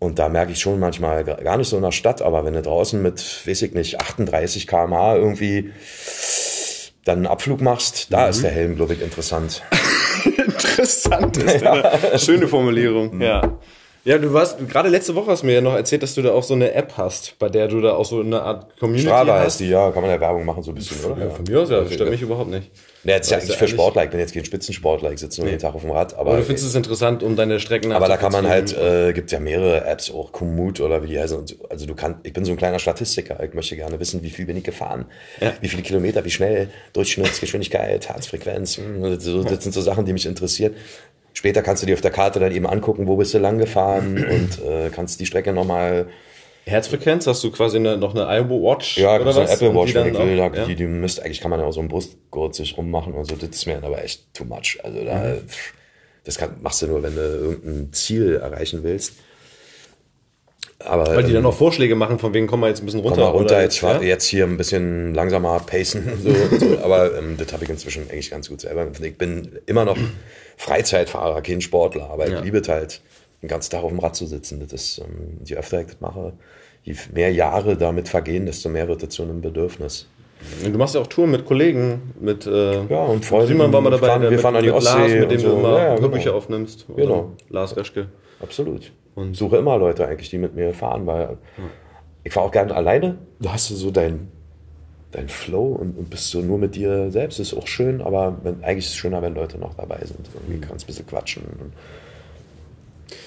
Und da merke ich schon manchmal, gar nicht so in der Stadt, aber wenn du draußen mit, weiß ich nicht, 38 km/h irgendwie dann einen Abflug machst, da ist der Helm, glaube ich, interessant. Interessant ist eine schöne Formulierung. Ja. Ja, du warst, gerade letzte Woche hast du mir ja noch erzählt, dass du da auch so eine App hast, bei der du da auch so eine Art Community Strava hast. heißt die, ja, kann man ja Werbung machen so ein bisschen, oder? Ja, von mir aus, ja, das stört mich überhaupt nicht. Ja, das ist ja eigentlich ja für Sportler, ich bin jetzt kein Spitzensportler, ich sitze nur jeden Tag auf dem Rad, aber, Aber du findest es interessant, um deine Strecken aber da kann man halt, äh, gibt ja mehrere Apps, auch Komoot oder wie die heißen. Also du kannst, ich bin so ein kleiner Statistiker, ich möchte gerne wissen, wie viel bin ich gefahren, wie viele Kilometer, wie schnell, Durchschnittsgeschwindigkeit, Herzfrequenz, hm, so, das sind so Sachen, die mich interessieren. Später kannst du dir auf der Karte dann eben angucken, wo bist du lang gefahren? Und äh, kannst die Strecke nochmal Herzfrequenz, hast du quasi eine, noch eine Apple Watch Ja, oder so eine Apple Watch, die wenn ich will, auch- ja? die, die misst, eigentlich kann man ja auch so einen Brustgurt sich rummachen und so, das ist mir dann aber echt too much. Also da, Mhm. das kann, machst du nur, wenn du irgendein Ziel erreichen willst. Aber Weil die dann ähm, auch Vorschläge machen, von wegen, komm mal jetzt ein bisschen runter. komm mal runter, jetzt, ja? jetzt hier ein bisschen langsamer pacen. So, so. Aber ähm, das habe ich inzwischen eigentlich ganz gut selber. Ich bin immer noch Freizeitfahrer, kein Sportler, aber Ja. ich liebe es halt, den ganzen Tag auf dem Rad zu sitzen. Das ist, ähm, je öfter ich das mache, je mehr Jahre damit vergehen, desto mehr wird das zu einem Bedürfnis. Du machst ja auch Touren mit Kollegen, mit äh, Ja, und Freunden. Simon war mal dabei, Fahren- wir mit, fahren an die mit Lars, Ostsee mit dem und du so. immer Ja, ja, genau. Hörbücher aufnimmst. Oder Genau. Lars Reschke. Absolut. Und suche immer Leute eigentlich, die mit mir fahren, weil ich fahre auch gerne alleine. Da hast du so dein, dein Flow und, und bist so nur mit dir selbst. Ist auch schön, aber wenn, eigentlich ist es schöner, wenn Leute noch dabei sind. Irgendwie kannst du ein bisschen quatschen.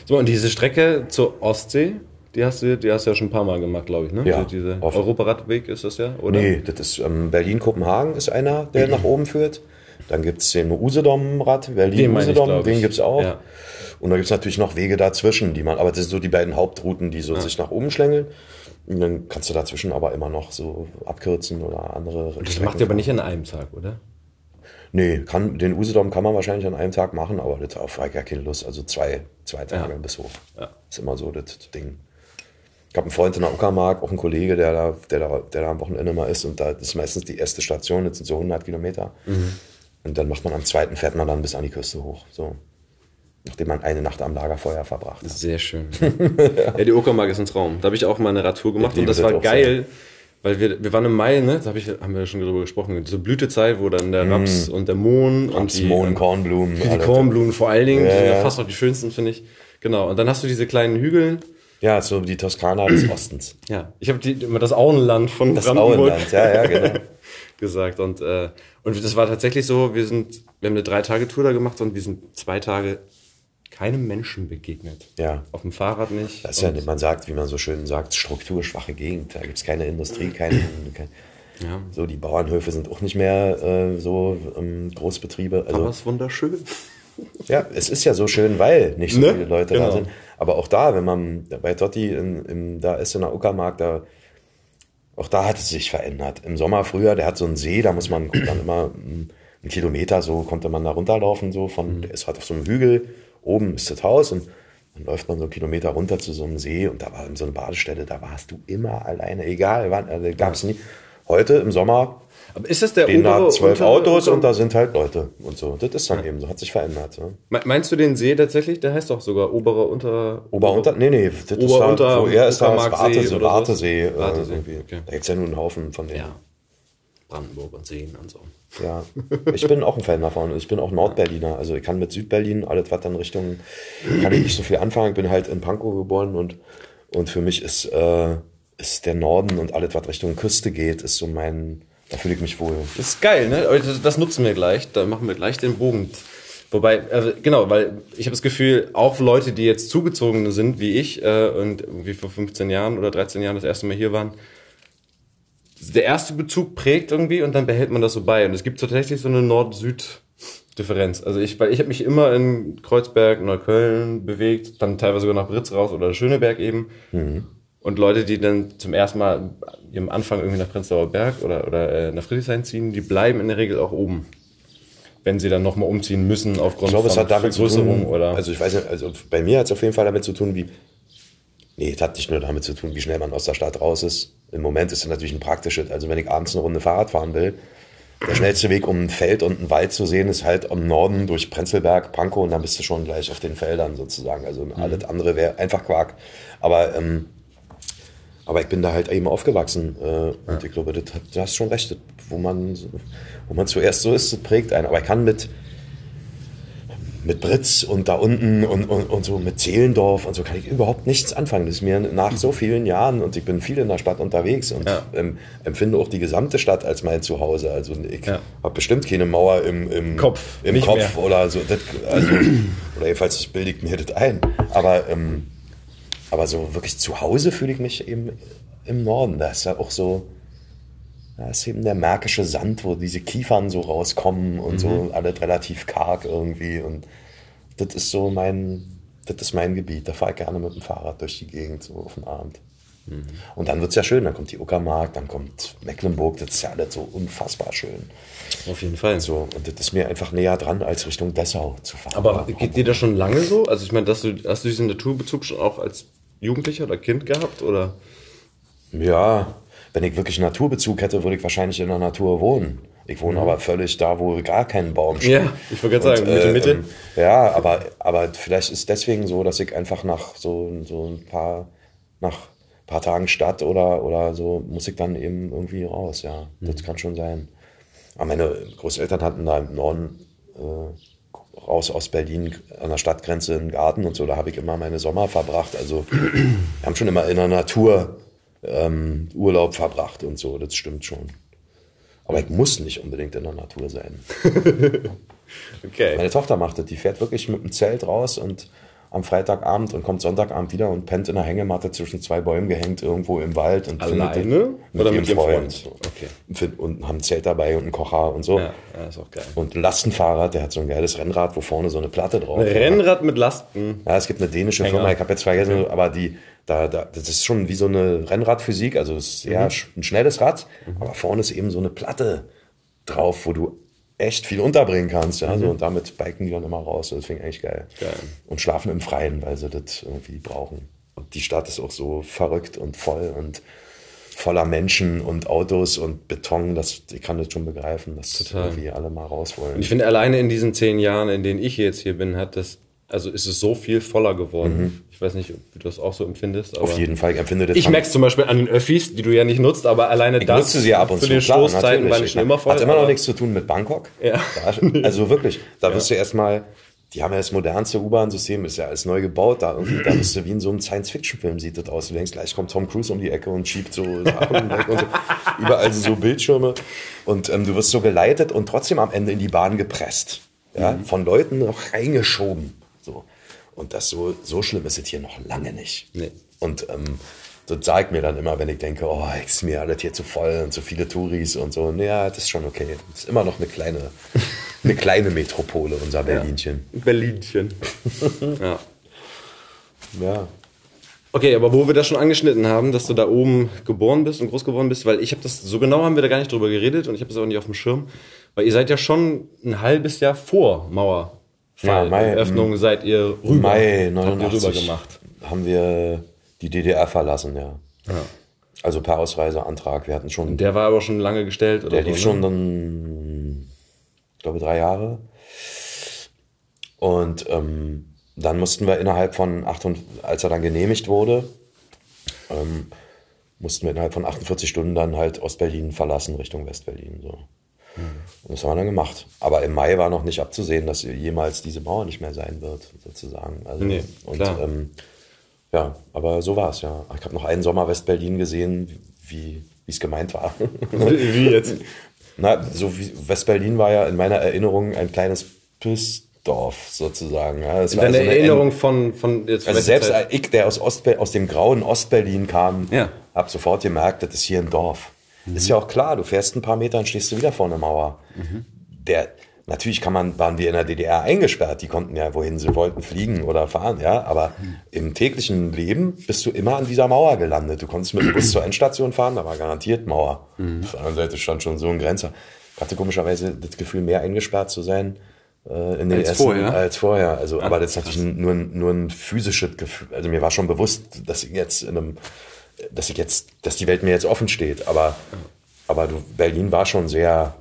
So, und diese Strecke zur Ostsee, die hast du, die hast du ja schon ein paar Mal gemacht, glaube ich, ne? Ja, Die- Diese oft. Europaradweg ist das ja, oder? Nee, das ist ähm, Berlin-Kopenhagen ist einer, der nach oben führt. Dann gibt es den Usedom-Rad, Den Berlin-Usedom, den ich. gibt es auch. Ja. Und da gibt es natürlich noch Wege dazwischen, die man, aber das sind so die beiden Hauptrouten, die so sich nach oben schlängeln. Und dann kannst du dazwischen aber immer noch so abkürzen oder andere. Das macht ihr aber nicht an einem Tag, oder? Nee, kann, den Usedom kann man wahrscheinlich an einem Tag machen, aber das auf gar keine Lust. Also zwei, zwei Tage Ja. bis hoch. Ja. Ist immer so das Ding. Ich habe einen Freund in der Uckermark, auch einen Kollege, der da, der, da, der da am Wochenende mal ist. Und da ist meistens die erste Station, das sind so 100 Kilometer. Mhm. Und dann macht man am zweiten, fährt man dann bis an die Küste hoch. So. Nachdem man eine Nacht am Lagerfeuer verbracht hat. Sehr schön. ja, die Uckermark ist ein Traum. Da habe ich auch mal eine Radtour gemacht und das war geil, weil wir, wir waren im Mai, ne? Da hab ich, haben wir schon drüber gesprochen. Diese Blütezeit, wo dann der Raps und der Mohn und Raps, die, Mohn, und Kornblumen. die. Kornblumen vor allen Dingen, die sind ja. fast noch die schönsten, finde ich. Genau. Und dann hast du diese kleinen Hügel. Ja, so die Toskana des Ostens. Ja, ich habe immer das Auenland von Das Brandenburg Auenland, ja, ja, genau. gesagt. Und, äh, und das war tatsächlich so, wir sind, wir haben eine drei Tage Tour da gemacht und wir sind zwei Tage keinem Menschen begegnet. Ja. Auf dem Fahrrad nicht. Das ist ja, man sagt, wie man so schön sagt, strukturschwache Gegend. Da gibt es keine Industrie, keine. kein, Ja. So, die Bauernhöfe sind auch nicht mehr äh, so ähm, Großbetriebe. Aber Also, es ist wunderschön. Ja, es ist ja so schön, weil nicht so Ne? viele Leute Genau. da sind. Aber auch da, wenn man bei Totti in, im, da ist in der Uckermark, da, auch da hat es sich verändert. Im Sommer früher, der hat so einen See, da muss man dann immer mm, einen Kilometer so, konnte man da runterlaufen, so von, der ist halt auf so einem Hügel, oben ist das Haus und dann läuft man so einen Kilometer runter zu so einem See und da war so eine Badestelle, da warst du immer alleine, egal wann, also gab es nie. Heute im Sommer Aber ist das der stehen da obere, zwölf untere- Autos und da sind halt Leute und so. Das ist dann eben so, hat sich verändert. Ja. Me- Meinst du den See tatsächlich? Der heißt doch sogar obere, unter... Ober, unter, nee, nee, das ist Ober- da, unter- wo er ist da das Wartesee, oder? Wartesee, äh, Wartesee, okay. Da gibt es ja nur einen Haufen von denen. Ja. Brandenburg und Seen und so. Ja. Ich bin auch ein Fan davon. Ich bin auch Nordberliner. Also ich kann mit Südberlin, alles was dann Richtung, kann ich nicht so viel anfangen. Ich bin halt in Pankow geboren und, und für mich ist, äh, ist der Norden und alles, was Richtung Küste geht, ist so mein, da fühle ich mich wohl. Das ist geil, ne? Das, nutzen wir gleich. Da machen wir gleich den Bogen. Wobei, also, genau, weil ich habe das Gefühl, auch Leute, die jetzt zugezogene sind, wie ich, äh, und irgendwie vor 15 Jahren oder 13 Jahren das erste Mal hier waren, der erste Bezug prägt irgendwie und dann behält man das so bei. Und es gibt tatsächlich so eine Nord-Süd-Differenz. Also ich, weil ich habe mich immer in Kreuzberg, Neukölln bewegt, dann teilweise sogar nach Britz raus oder Schöneberg eben. Und Leute, die dann zum ersten Mal am Anfang irgendwie nach Prenzlauer Berg oder, oder äh, nach Friedrichshain ziehen, die bleiben in der Regel auch oben. Wenn sie dann nochmal umziehen müssen aufgrund Ich glaube, es von hat damit zu Vergrößerung oder. also ich weiß nicht, also bei mir hat es auf jeden Fall damit zu tun, wie, nee, es hat nicht nur damit zu tun, wie schnell man aus der Stadt raus ist. Im Moment ist es natürlich ein praktisches, also wenn ich abends eine Runde Fahrrad fahren will, der schnellste Weg, um ein Feld und einen Wald zu sehen, ist halt am Norden durch Prenzlberg, Pankow und dann bist du schon gleich auf den Feldern sozusagen. Also alles andere wäre einfach Quark. Aber, ähm, aber ich bin da halt eben aufgewachsen äh, und ich glaube, das du hast schon recht, das, wo man, wo man zuerst so ist, das prägt einen. Aber ich kann mit, mit Britz und da unten und, und, und so mit Zehlendorf und so kann ich überhaupt nichts anfangen. Das ist mir nach so vielen Jahren und ich bin viel in der Stadt unterwegs und Ja. ähm, empfinde auch die gesamte Stadt als mein Zuhause. Also ich Ja. habe bestimmt keine Mauer im, im Kopf, im Kopf mehr. oder so. Das, also, oder jedenfalls ich mir das ein. Aber, ähm, aber so wirklich zu Hause fühle ich mich eben im Norden. Da ist ja auch so, da ist eben der märkische Sand, wo diese Kiefern so rauskommen und so Mhm. alles relativ karg irgendwie. Und das ist so mein, das ist mein Gebiet. Da fahre ich gerne mit dem Fahrrad durch die Gegend, so auf den Abend. Mhm. Und dann wird es ja schön, dann kommt die Uckermark, dann kommt Mecklenburg, das ist ja alles so unfassbar schön. Auf jeden Fall. So, und das ist mir einfach näher dran, als Richtung Dessau zu fahren. Aber geht dir das schon lange so? Also ich meine, dass du, hast du diesen Naturbezug schon auch als Jugendlicher oder Kind gehabt? Oder? Ja, wenn ich wirklich Naturbezug hätte, würde ich wahrscheinlich in der Natur wohnen. Ich wohne aber völlig da, wo gar kein Baum steht. Mhm. Ja, ich wollte gerade sagen, Mitte, Mitte. ähm, ja, aber, aber vielleicht ist deswegen so, dass ich einfach nach so, so ein paar, nach ein paar Tagen Stadt oder, oder so, muss ich dann eben irgendwie raus, ja. Mhm. Das kann schon sein. Aber meine Großeltern hatten da im Norden äh, raus aus Berlin an der Stadtgrenze einen Garten und so, da habe ich immer meine Sommer verbracht. Also wir haben schon immer in der Natur ähm, Urlaub verbracht und so, das stimmt schon. Aber ich muss nicht unbedingt in der Natur sein. Okay. Meine Tochter macht das, die fährt wirklich mit dem Zelt raus und am Freitagabend und kommt Sonntagabend wieder und pennt in der Hängematte zwischen zwei Bäumen gehängt irgendwo im Wald und Alleine findet mit, oder mit ihrem Freund. Freund? Okay. Und, haben ein Zelt dabei und einen Kocher und so. Ja, ja, ist auch geil. Und Lastenfahrrad, der hat so ein geiles Rennrad, wo vorne so eine Platte drauf Ein ist. Rennrad mit Lasten. Ja, es gibt eine dänische Hänger. Firma, ich habe jetzt vergessen, aber die, da, da, das ist schon wie so eine Rennradphysik, also es ist sch- ein schnelles Rad, aber vorne ist eben so eine Platte drauf, wo du echt viel unterbringen kannst. Ja? So, und damit biken die dann immer raus. Das finde ich eigentlich geil. Geil. Und schlafen im Freien, weil sie das irgendwie brauchen. Und die Stadt ist auch so verrückt und voll und voller Menschen und Autos und Beton. Das, ich kann das schon begreifen, dass Total. irgendwie alle mal raus wollen. Und ich finde, alleine in diesen zehn Jahren, in denen ich jetzt hier bin, hat das, also ist es so viel voller geworden. Ich weiß nicht, wie du das auch so empfindest. Aber Auf jeden Fall, ich empfinde das Ich merke es zum Beispiel an den Öffis, die du ja nicht nutzt, aber alleine Ich das nutze sie ja ab und zu zu. den Stoßzeiten waren schon immer voll. Hat immer noch nichts zu tun mit Bangkok. Ja. Da, also wirklich, da wirst du erstmal, die haben ja das modernste U-Bahn-System, ist ja alles neu gebaut. Da, irgendwie, da bist du wie in so einem Science-Fiction-Film, sieht das aus. Du denkst, gleich kommt Tom Cruise um die Ecke und schiebt so Sachen weg und so. Überall so Bildschirme. Und ähm, du wirst so geleitet und trotzdem am Ende in die Bahn gepresst. Ja? Mhm. Von Leuten noch reingeschoben. Und das so, so schlimm ist es hier noch lange nicht. Nee. Und ähm, das sagt mir dann immer, wenn ich denke, oh, ist mir alles hier zu voll und zu viele Touris und so. Naja, das ist schon okay. Das ist immer noch eine kleine, eine kleine Metropole, unser Berlinchen. Berlinchen. ja. Ja. Okay, aber wo wir das schon angeschnitten haben, dass du da oben geboren bist und groß geworden bist, weil ich habe das, so genau haben wir da gar nicht drüber geredet und ich habe das auch nicht auf dem Schirm, weil ihr seid ja schon ein halbes Jahr vor Mauerfall, Ja, Mai, Eröffnung seid ihr rüber, Mai habt ihr 89 rüber gemacht. haben wir die DDR verlassen, ja. Also per Ausreiseantrag. Wir hatten schon, der, Der war aber schon lange gestellt oder lief so, schon ne? dann, ich glaube, drei Jahre. Und ähm, dann mussten wir innerhalb von, 48, als er dann genehmigt wurde, ähm, mussten wir innerhalb von 48 Stunden dann halt Ostberlin verlassen Richtung Westberlin. So. Und das haben wir dann gemacht. Aber im Mai war noch nicht abzusehen, dass jemals diese Mauer nicht mehr sein wird, sozusagen. Also, Nee, und klar. ähm, ja, aber so war es, ja. Ich habe noch einen Sommer Westberlin gesehen, wie es gemeint war. Wie jetzt? Na, so wie Westberlin war ja in meiner Erinnerung ein kleines Pissdorf sozusagen. Ja, es war Deine so eine Erinnerung von, von jetzt also selbst Zeit? ich, der aus, aus dem grauen Ostberlin kam, Ja. habe sofort gemerkt, das ist hier ein Dorf. Ist ja auch klar, du fährst ein paar Meter und stehst du wieder vor einer Mauer. Der, natürlich kann man, waren wir in der DDR eingesperrt, die konnten ja, wohin sie wollten, fliegen oder fahren, ja, aber im täglichen Leben bist du immer an dieser Mauer gelandet. Du konntest mit dem Bus zur Endstation fahren, da war garantiert Mauer. Auf der anderen Seite stand schon so ein Grenzer. Ich hatte komischerweise das Gefühl, mehr eingesperrt zu sein äh, in den Als ersten, vorher? als vorher. Also, aber das ist natürlich nur, ein- nur ein physisches Gefühl. Also mir war schon bewusst, dass ich jetzt in einem, dass ich jetzt, dass die Welt mir jetzt offen steht. Aber, aber du, Berlin war schon sehr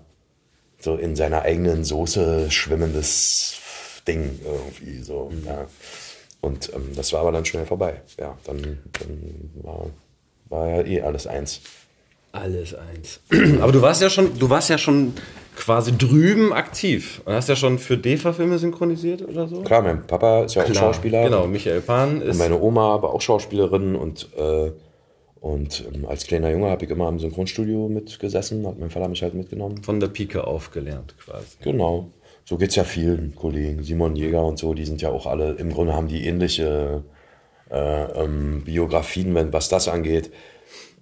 so in seiner eigenen Soße schwimmendes Ding irgendwie so. Ja. Und ähm, das war aber dann schnell vorbei. Ja, dann, dann war, war ja eh alles eins. Alles eins. Aber du warst ja schon, du warst ja schon quasi drüben aktiv und hast ja schon für DEFA-Filme synchronisiert oder so? Klar, mein Papa ist ja auch Klar, Schauspieler. Genau, Michael Pan ist. Und meine Oma war auch Schauspielerin und, äh, und ähm, als kleiner Junge habe ich immer im Synchronstudio mitgesessen, hat mein Vater mich halt mitgenommen. von der Pike aufgelernt quasi. Genau. So geht's ja vielen Kollegen. Simon Jäger und so, die sind ja auch alle, im Grunde haben die ähnliche äh, ähm, Biografien, wenn, was das angeht.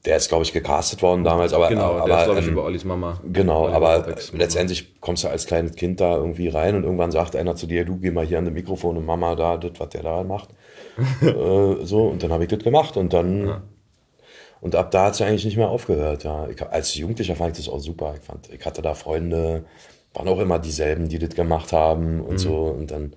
Der ist, glaube ich, gecastet worden damals, aber, Genau, aber, der ist, glaube ich, ähm, über Ollis Mama. Genau, Oliver aber letztendlich kommst du als kleines Kind da irgendwie rein und irgendwann sagt einer zu dir, du geh mal hier an das Mikrofon und Mama da, das, was der da macht. äh, so, und dann habe ich das gemacht und dann, und ab da hat es eigentlich nicht mehr aufgehört. Ja. Ich, als Jugendlicher fand ich das auch super. Ich, fand, ich hatte da Freunde, waren auch immer dieselben, die das gemacht haben und so und dann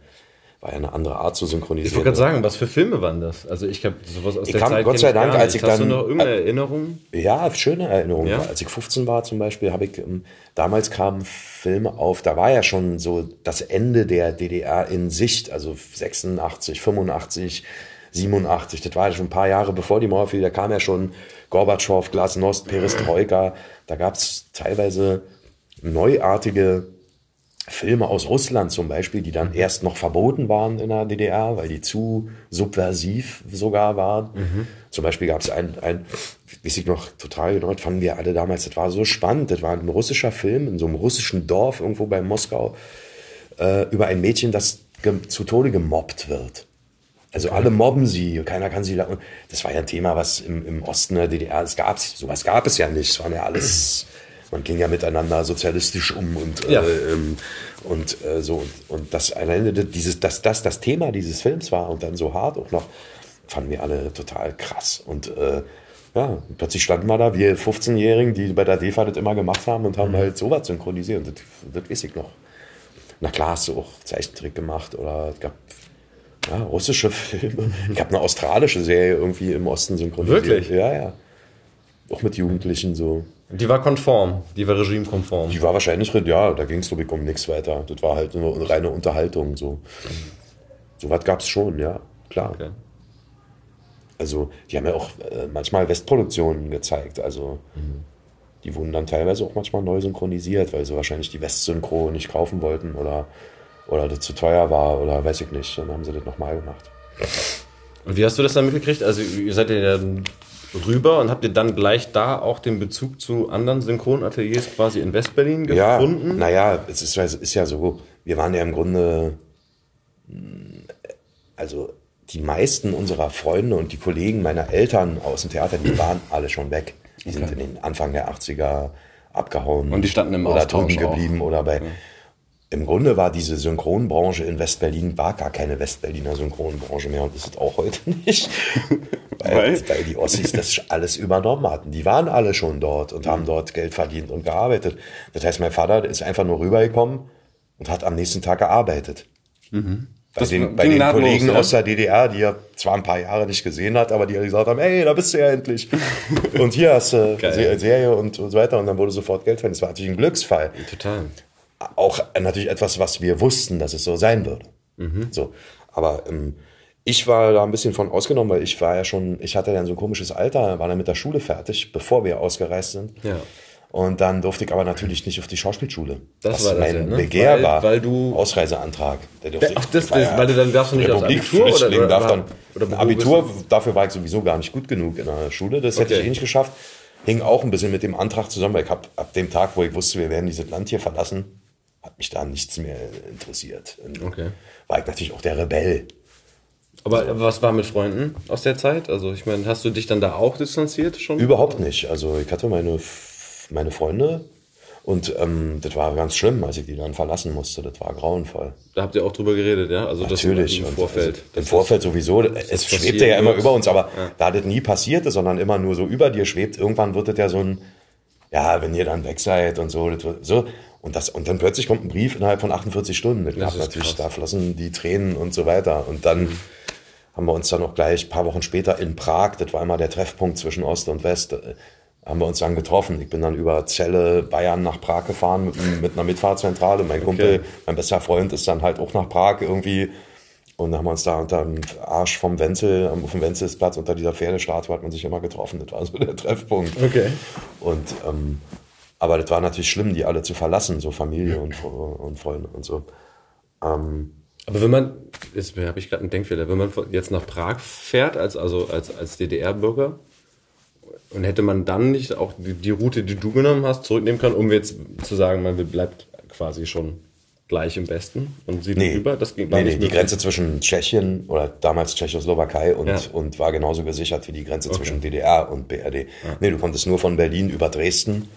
war ja eine andere Art zu Ich synchronisieren. wollte gerade sagen, was für Filme waren das? Also ich habe sowas aus Ich der kam, Zeit. Gott sei ich Dank, als ich Hast dann- du noch irgendeine Erinnerung? Ja, schöne Erinnerungen. Ja? Als ich 15 war zum Beispiel, habe ich, ähm, damals kamen Filme auf, da war ja schon so das Ende der DDR in Sicht, also 86, 85, 87. Das war ja schon ein paar Jahre bevor die Mauer fiel. Da kam ja schon Gorbatschow, Glasnost, Perestroika. Da gab es teilweise neuartige Filme aus Russland zum Beispiel, die dann erst noch verboten waren in der DDR, weil die zu subversiv sogar waren. Mhm. Zum Beispiel gab es ein, ein, weiß ich noch total genau, fanden wir alle damals, das war so spannend. Das war ein russischer Film in so einem russischen Dorf irgendwo bei Moskau äh, über ein Mädchen, das zu Tode gemobbt wird. Also alle mobben sie, keiner kann sie. Das war ja ein Thema, was im, im Osten der DDR, es gab sowas gab es ja nicht. Es waren ja alles man ging ja miteinander sozialistisch um und, ja. äh, und äh, so. Und, und das alleine dieses, dass das das Thema dieses Films war und dann so hart auch noch, fanden wir alle total krass. Und äh, ja, plötzlich standen wir da, wir 15-Jährigen, die bei der DEFA das immer gemacht haben und haben mhm. halt sowas synchronisiert. Und das, das weiß ich noch. Na klar, hast du auch Zeichentrick gemacht oder es gab ja, russische Filme. Ich habe eine australische Serie irgendwie im Osten synchronisiert. Wirklich? Ja, ja. Auch mit Jugendlichen so. Die war konform, die war regimekonform. Die war wahrscheinlich, ja, da ging es glaube ich um nichts weiter. Das war halt nur eine reine Unterhaltung. So, so was gab es schon, ja, klar. Okay. Also, die haben ja auch äh, manchmal Westproduktionen gezeigt. Also, mhm. die wurden dann teilweise auch manchmal neu synchronisiert, weil sie wahrscheinlich die Westsynchro nicht kaufen wollten oder, oder das zu teuer war oder weiß ich nicht. Dann haben sie das nochmal gemacht. Und wie hast du das dann mitgekriegt? Also, ihr seid ja dann rüber und habt ihr dann gleich da auch den Bezug zu anderen Synchronateliers quasi in Westberlin gefunden? Ja, naja, es ist, es ist ja so, wir waren ja im Grunde, also die meisten unserer Freunde und die Kollegen meiner Eltern aus dem Theater, die waren alle schon weg. Die okay. sind in den Anfang der 80er abgehauen. Und die standen im oder drüben geblieben oder bei. Ja im Grunde war diese Synchronbranche in Westberlin war gar keine Westberliner Synchronbranche mehr und ist es auch heute nicht. weil, weil die Ossis das alles übernommen hatten. Die waren alle schon dort und haben dort Geld verdient und gearbeitet. Das heißt, mein Vater ist einfach nur rübergekommen und hat am nächsten Tag gearbeitet. Mhm. Bei den, bei den Kollegen los, aus der DDR, die er zwar ein paar Jahre nicht gesehen hat, aber die gesagt haben, hey, da bist du ja endlich. und hier hast du Geil. Serie und, und so weiter. Und dann wurde sofort Geld verdient. Das war natürlich ein Glücksfall. Total auch natürlich etwas, was wir wussten, dass es so sein würde. Mhm. So, aber ähm, ich war da ein bisschen von ausgenommen, weil ich war ja schon, ich hatte dann so ein komisches Alter, war dann mit der Schule fertig, bevor wir ausgereist sind. Ja. Und dann durfte ich aber natürlich nicht auf die Schauspielschule. Das war das mein ja, ne? Begehr weil, war. Weil du Ausreiseantrag. Der durfte Ach, das, das, weil du dann darfst du nicht aufs Abitur oder, oder, darf dann, oder Abitur, dafür war ich sowieso gar nicht gut genug in der Schule. Das okay. hätte ich eh nicht geschafft. Hing auch ein bisschen mit dem Antrag zusammen, weil ich habe ab dem Tag, wo ich wusste, wir werden dieses Land hier verlassen, hat mich da nichts mehr interessiert. okay. War ich natürlich auch der Rebell. Aber also, was war mit Freunden aus der Zeit? Also ich meine, hast du dich dann da auch distanziert schon? Überhaupt nicht. Also ich hatte meine, meine Freunde und ähm, das war ganz schlimm, als ich die dann verlassen musste. Das war grauenvoll. Da habt ihr auch drüber geredet, ja? Also Natürlich. Das im Vorfeld. Also, Im Vorfeld sowieso. Es schwebte ja immer über uns, aber ja. da das nie passierte, sondern immer nur so über dir schwebt, irgendwann wird das ja so ein, ja, wenn ihr dann weg seid und so, so. Und, das, und dann plötzlich kommt ein Brief innerhalb von 48 Stunden. Das das natürlich, krass. da flossen die Tränen und so weiter. Und dann mhm. haben wir uns dann noch gleich ein paar Wochen später in Prag, das war immer der Treffpunkt zwischen Ost und West, äh, haben wir uns dann getroffen. Ich bin dann über Celle, Bayern nach Prag gefahren mit, mit einer Mitfahrzentrale. Mein Kumpel, okay. mein bester Freund ist dann halt auch nach Prag irgendwie. Und dann haben wir uns da unter dem Arsch vom Wenzel, auf dem Wenzelsplatz unter dieser Pferdestatue hat man sich immer getroffen. Das war so der Treffpunkt. Okay. Und ähm, aber das war natürlich schlimm, die alle zu verlassen, so Familie und, und Freunde und so. Ähm, aber wenn man, jetzt habe ich gerade einen Denkfehler, wenn man jetzt nach Prag fährt, als, also als, als DDR-Bürger, und hätte man dann nicht auch die, die, Route, die du genommen hast, zurücknehmen können, um jetzt zu sagen, man bleibt quasi schon gleich im Westen und sieht nee. rüber? Das ging nee, nee, die Grenze zwischen Tschechien oder damals Tschechoslowakei und, ja. und war genauso gesichert wie die Grenze okay. zwischen DDR und BRD. Ja. Nee, du konntest nur von Berlin über Dresden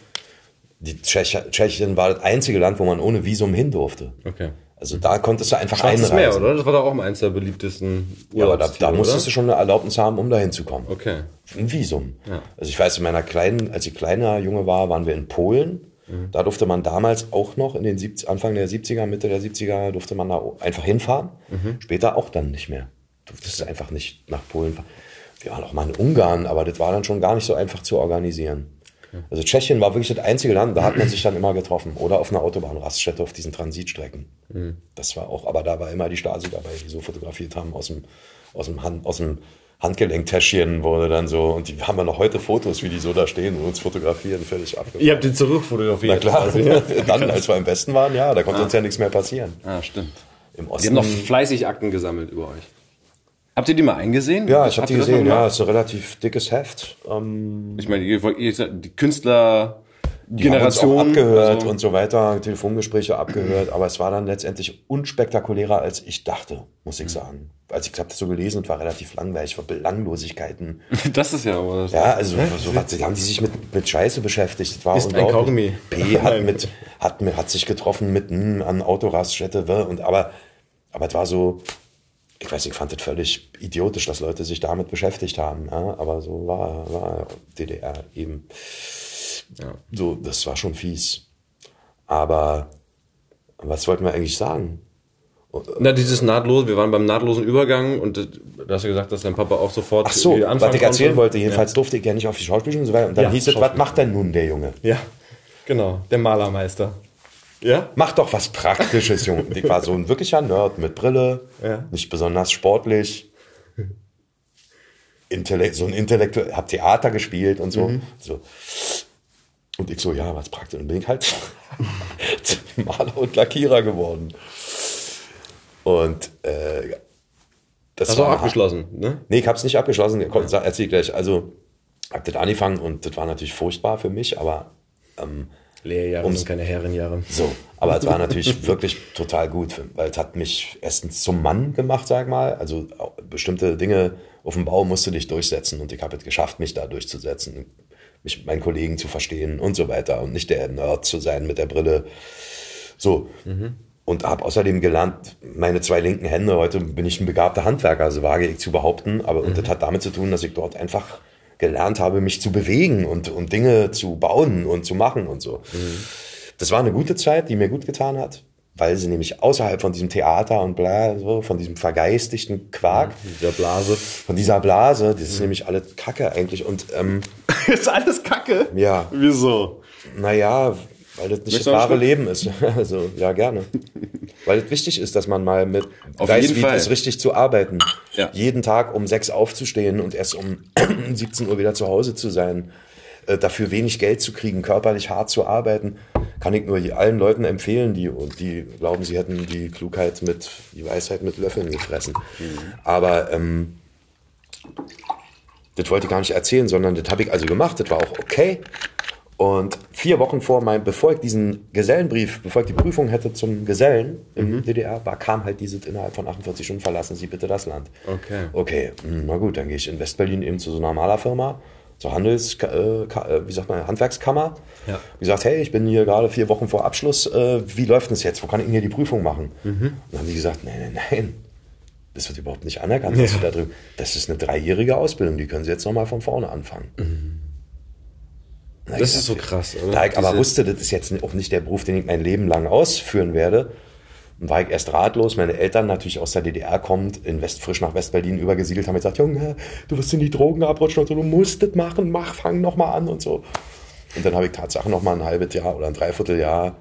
die Tschech Tschechien war das einzige Land, wo man ohne Visum hin durfte. Okay. Also da konntest du einfach Schwarzes einreisen. Meer, oder? Das war doch auch eins der beliebtesten Ja, aber da, da musstest du schon eine Erlaubnis haben, um da hinzukommen. Okay. Ein Visum. Ja. Also ich weiß, in meiner kleinen, als ich kleiner Junge war, waren wir in Polen. Mhm. Da durfte man damals auch noch in den 70, Anfang der 70er, Mitte der 70er, durfte man da einfach hinfahren. Mhm. Später auch dann nicht mehr. Du durftest einfach nicht nach Polen fahren. Wir waren auch mal in Ungarn, aber das war dann schon gar nicht so einfach zu organisieren. Also Tschechien war wirklich das einzige Land, da hat man sich dann immer getroffen. Oder auf einer Autobahnraststätte auf diesen Transitstrecken. Mhm. Das war auch, aber da war immer die Stasi dabei, die so fotografiert haben aus dem, aus dem, Hand, aus dem Handgelenktäschchen wurde dann so, und die haben ja noch heute Fotos, wie die so da stehen und uns fotografieren, völlig abgefahren. Ihr habt den zurückfotografiert. Na klar, dann, als wir im Westen waren, ja, da konnte uns ja nichts mehr passieren. Ah, stimmt. Im Die Osten. haben noch fleißig Akten gesammelt über euch. Habt ihr die mal eingesehen? ja, ich habe die gesehen, ja, ist ein relativ dickes Heft. Ähm, Ich meine, ihr, ihr seid die Künstler Die haben uns auch Generation abgehört also- und so weiter, Telefongespräche abgehört, aber es war dann letztendlich unspektakulärer, als ich dachte, muss ich sagen. Als ich habe das so gelesen und war relativ langweilig, war Belanglosigkeiten. Das ist ja aber Ja, also so was, haben die sich mit, mit Scheiße beschäftigt. Das war Ist ein. Kaugummi. P hat, mit, hat, hat sich getroffen mit hm, an Autoraststätte und aber, aber es war so, ich weiß nicht, ich fand das völlig idiotisch, dass Leute sich damit beschäftigt haben. Ja, aber so war, war DDR eben. So, das war schon fies. Aber was wollten wir eigentlich sagen? Na, dieses nahtlos, wir waren beim nahtlosen Übergang und du hast ja gesagt, dass dein Papa auch sofort Ach so, was ich erzählen konnte. wollte, jedenfalls durfte ich ja nicht auf die Schauspielschule und so weiter. Und dann Ja, hieß es, was macht denn nun der Junge? Ja, genau, der Malermeister. Ja? Mach doch was Praktisches, Junge. Ich war so ein wirklicher Nerd mit Brille, Ja. nicht besonders sportlich. Intellekt, so ein Intellektuell, hab Theater gespielt und so. so. Und ich so, ja, was praktisch. Und bin ich halt Maler und Lackierer geworden. Und äh, das Hast du auch war abgeschlossen, ne? Nee, ich habe es nicht abgeschlossen. Sag- Erzähl gleich. Also, hab das angefangen und das war natürlich furchtbar für mich, aber ähm, Lehrjahre sind keine Herrenjahre. so. Aber es war natürlich wirklich total gut, weil es hat mich erstens zum Mann gemacht, sag mal. Also bestimmte Dinge auf dem Bau musste dich durchsetzen und ich habe es geschafft, mich da durchzusetzen, mich mit meinen Kollegen zu verstehen und so weiter und nicht der Nerd zu sein mit der Brille. So. Und habe außerdem gelernt, meine zwei linken Hände, heute bin ich ein begabter Handwerker, also wage ich zu behaupten, aber und das hat damit zu tun, dass ich dort einfach gelernt habe, mich zu bewegen und, und Dinge zu bauen und zu machen und so. Das war eine gute Zeit, die mir gut getan hat, weil sie nämlich außerhalb von diesem Theater und bla, so, von diesem vergeistigten Quark, Der Blase. von dieser Blase, das ist nämlich alles Kacke eigentlich und ähm, ist alles Kacke? ja, Wieso? naja, weil das nicht das wahre Leben ist. Also, ja, gerne. weil es wichtig ist, dass man mal mit Auf weiß, jeden wie Fall. es richtig zu arbeiten. Ja. Jeden Tag um sechs aufzustehen und erst um 17 Uhr wieder zu Hause zu sein. Äh, dafür wenig Geld zu kriegen, körperlich hart zu arbeiten, kann ich nur allen Leuten empfehlen, die, die glauben, sie hätten die Klugheit mit, die Weisheit mit Löffeln gefressen. Aber ähm, das wollte ich gar nicht erzählen, sondern das habe ich also gemacht, das war auch okay. Und vier Wochen vor meinem, bevor ich diesen Gesellenbrief, bevor ich die Prüfung hätte zum Gesellen im DDR, war, kam halt dieses innerhalb von 48 Stunden verlassen Sie bitte das Land. Okay. Okay, hm, na gut, dann gehe ich in Westberlin eben zu so einer Malerfirma, zur Handels, äh, äh, wie sagt man, Handwerkskammer. Ja. Die sagt, hey, ich bin hier gerade vier Wochen vor Abschluss, äh, wie läuft das jetzt? Wo kann ich denn hier die Prüfung machen? Und dann haben die gesagt, nein, nein, nein. Das wird überhaupt nicht anerkannt. dass Sie da drüben. Das ist eine dreijährige Ausbildung, die können Sie jetzt nochmal von vorne anfangen. Na, Das ich ist so krass, oder? Da ich aber Diese- wusste, das ist jetzt auch nicht der Beruf, den ich mein Leben lang ausführen werde, und war ich erst ratlos. Meine Eltern natürlich aus der DDR kommt, in West, frisch nach Westberlin übergesiedelt, haben gesagt, Junge, du wirst in die Drogen abrutschen und so, du musst das machen, mach, fang noch mal an und so. Und dann habe ich Tatsache noch mal ein halbes Jahr oder ein Dreivierteljahr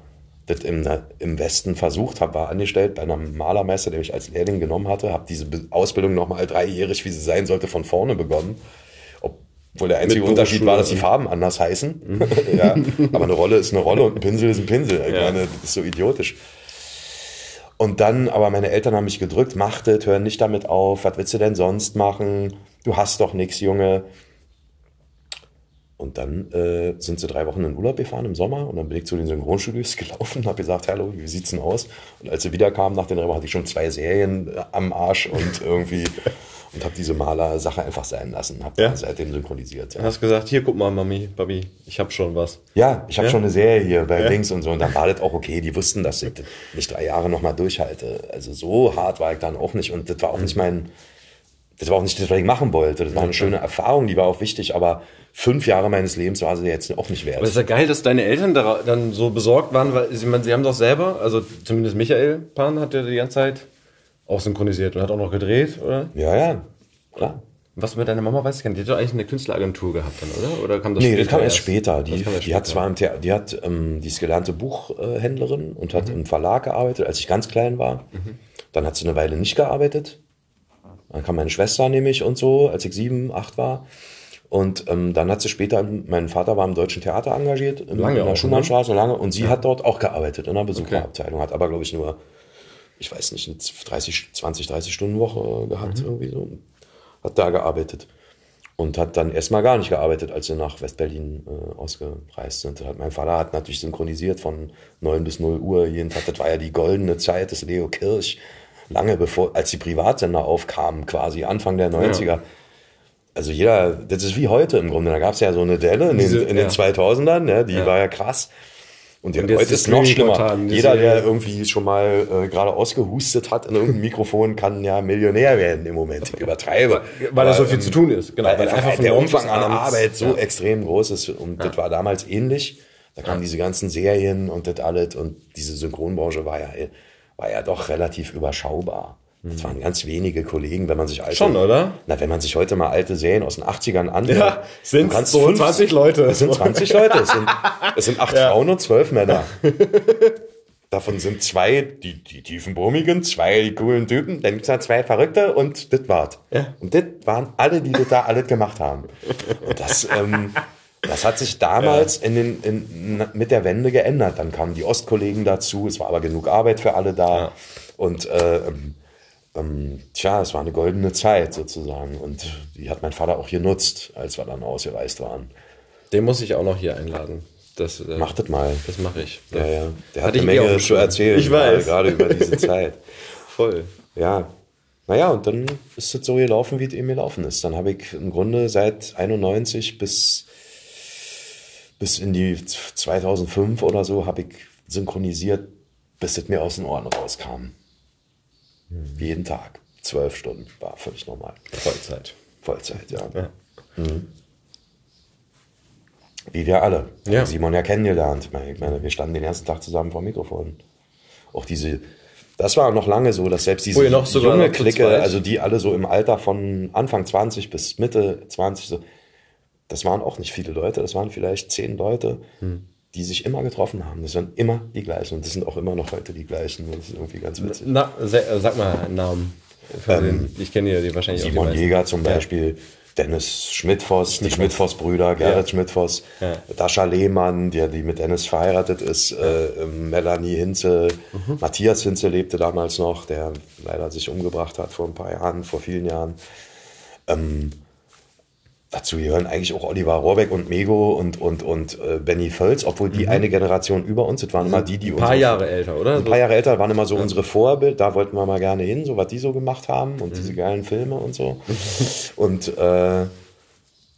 das im, im Westen versucht, habe war angestellt bei einem Malermeister, der mich als Lehrling genommen hatte, habe diese Ausbildung noch mal dreijährig, wie sie sein sollte, von vorne begonnen. Obwohl der einzige Unterschied war, dass die. Farben anders heißen. ja, aber eine Rolle ist eine Rolle und ein Pinsel ist ein Pinsel. Ich Ja. meine, das ist so idiotisch. Und dann, aber meine Eltern haben mich gedrückt, mach das, hör nicht damit auf, was willst du denn sonst machen? Du hast doch nichts, Junge. Und dann äh, sind sie drei Wochen in Urlaub gefahren im Sommer und dann bin ich zu den Synchronstudios gelaufen und habe gesagt, hallo, wie sieht's denn aus? Und als sie wiederkamen nach den drei Wochen, hatte ich schon zwei Serien am Arsch und irgendwie und habe diese Maler-Sache einfach sein lassen. Habe Ja. seitdem synchronisiert. Du Ja, hast gesagt, hier guck mal, Mami, Babi, ich hab schon was. ja ich habe Ja? schon eine Serie hier bei Ja. Dings und so und dann war das auch okay. Die wussten, dass ich das nicht drei Jahre nochmal durchhalte. Also so hart war ich dann auch nicht und das war auch nicht mein, das war auch nicht das, was ich machen wollte. Das war eine schöne Erfahrung, die war auch wichtig, aber fünf Jahre meines Lebens war sie jetzt auch nicht wert. Aber es ist ja geil, dass deine Eltern da, dann so besorgt waren, weil sie, man, sie haben doch selber, also zumindest Michael Pan hat ja die ganze Zeit auch synchronisiert und hat auch noch gedreht, oder? Ja, ja, klar. Was mit deiner Mama weiß ich gar nicht. Die hat doch eigentlich eine Künstleragentur gehabt dann, oder? Oder kam das Nee, das kam erst später. Die, die hat später. zwar im Thea die hat, ähm, die ist gelernte Buchhändlerin und Mhm. hat im Verlag gearbeitet, als ich ganz klein war. Dann hat sie eine Weile nicht gearbeitet. Dann kam meine Schwester nämlich und so, als ich sieben, acht war. Und ähm, dann hat sie später, mein Vater war im Deutschen Theater engagiert, in, Lange in der auch, Schumannstraße, lange. Und sie hat dort auch gearbeitet in der Besucherabteilung, hat aber, glaube ich, nur, ich weiß nicht, eine 30, 20, 30 Stunden Woche gehabt, irgendwie so. Hat da gearbeitet. Und hat dann erstmal gar nicht gearbeitet, als sie nach Westberlin äh, ausgereist sind. Mein Vater hat natürlich synchronisiert von 9 bis 0 Uhr jeden Tag. Das war ja die goldene Zeit des Leo Kirch. Lange bevor, als die Privatsender aufkamen, quasi Anfang der 90er. Also jeder, das ist wie heute im Grunde. Da gab es ja so eine Delle in den, Diese- in den ja. 2000ern, ne? die war ja krass. Und, Und heute ist noch schlimmer. Jeder, der irgendwie schon mal äh, gerade ausgehustet hat in irgendeinem Mikrofon, kann ja Millionär werden im Moment. Ich übertreibe. Weil da so viel ähm, zu tun ist. Genau, weil einfach von der Umfang an Arbeit so Ja. extrem groß ist. Und das war damals ähnlich. Da kamen diese ganzen Serien und das alles. Und diese Synchronbranche war ja, war ja doch relativ überschaubar. Das waren ganz wenige Kollegen, wenn man sich alte, Schon, oder? Na, wenn man sich heute mal alte Serien aus den 80ern anhört. Ja, sind so fünf- 20 Leute. Es sind 20 Leute. Es sind, es sind acht Frauen und zwölf Männer. Davon sind zwei die, die tiefenbrummigen, zwei die coolen Typen, dann gibt's da zwei Verrückte und das war's. Und das waren alle, die das da alles gemacht haben. Und das, ähm, das hat sich damals in den, in, mit der Wende geändert. Dann kamen die Ostkollegen dazu, es war aber genug Arbeit für alle da. Und äh, ähm, ähm, tja, es war eine goldene Zeit sozusagen. Und die hat mein Vater auch genutzt, als wir dann ausgereist waren. Den muss ich auch noch hier einladen. Das, äh, Mach das mal. Das mache ich. Ja, ja. Der hat eine Menge zu erzählen, Ich weiß. gerade über diese Zeit. Voll. Ja. Naja, und dann ist es so gelaufen, wie es eben gelaufen ist. Dann habe ich im Grunde seit 91 bis, bis in die 2005 oder so, habe ich synchronisiert, bis es mir aus den Ohren rauskam. Jeden Tag. Zwölf Stunden war völlig normal. Vollzeit. Vollzeit, ja. Ja. Wie wir alle. Ja. Simon ja kennengelernt. Ich meine, wir standen den ersten Tag zusammen vor dem Mikrofon. Auch diese, das war noch lange so, dass selbst diese ihr noch junge Clique, also die alle so im Alter von Anfang 20 bis Mitte 20, so, das waren auch nicht viele Leute, das waren vielleicht zehn Leute, Hm. Die sich immer getroffen haben. Das waren immer die gleichen und das sind auch immer noch heute die gleichen. Das ist irgendwie ganz witzig. Na, äh, sag mal einen Namen. Den, ich kenne ja die wahrscheinlich auch Ähm, Simon die meisten. Jäger zum Beispiel, Dennis Schmidtfoss, die Schmidtfoss-Brüder, Gerrit Schmidtfoss, Ja. Dascha Lehmann, der die mit Dennis verheiratet ist, äh, ähm, Melanie Hinze, Mhm. Matthias Hinze lebte damals noch, der leider sich umgebracht hat vor ein paar Jahren, vor vielen Jahren. Ähm, dazu gehören eigentlich auch Oliver Rohrbeck und Mego und, und, und äh, Benny Völz, obwohl die eine Generation über uns, das waren immer die, die Mhm. Ein paar Jahre älter, oder? ein paar Jahre älter waren immer so unsere Vorbild, da wollten wir mal gerne hin, so was die so gemacht haben und Mhm. diese geilen Filme und so. und äh,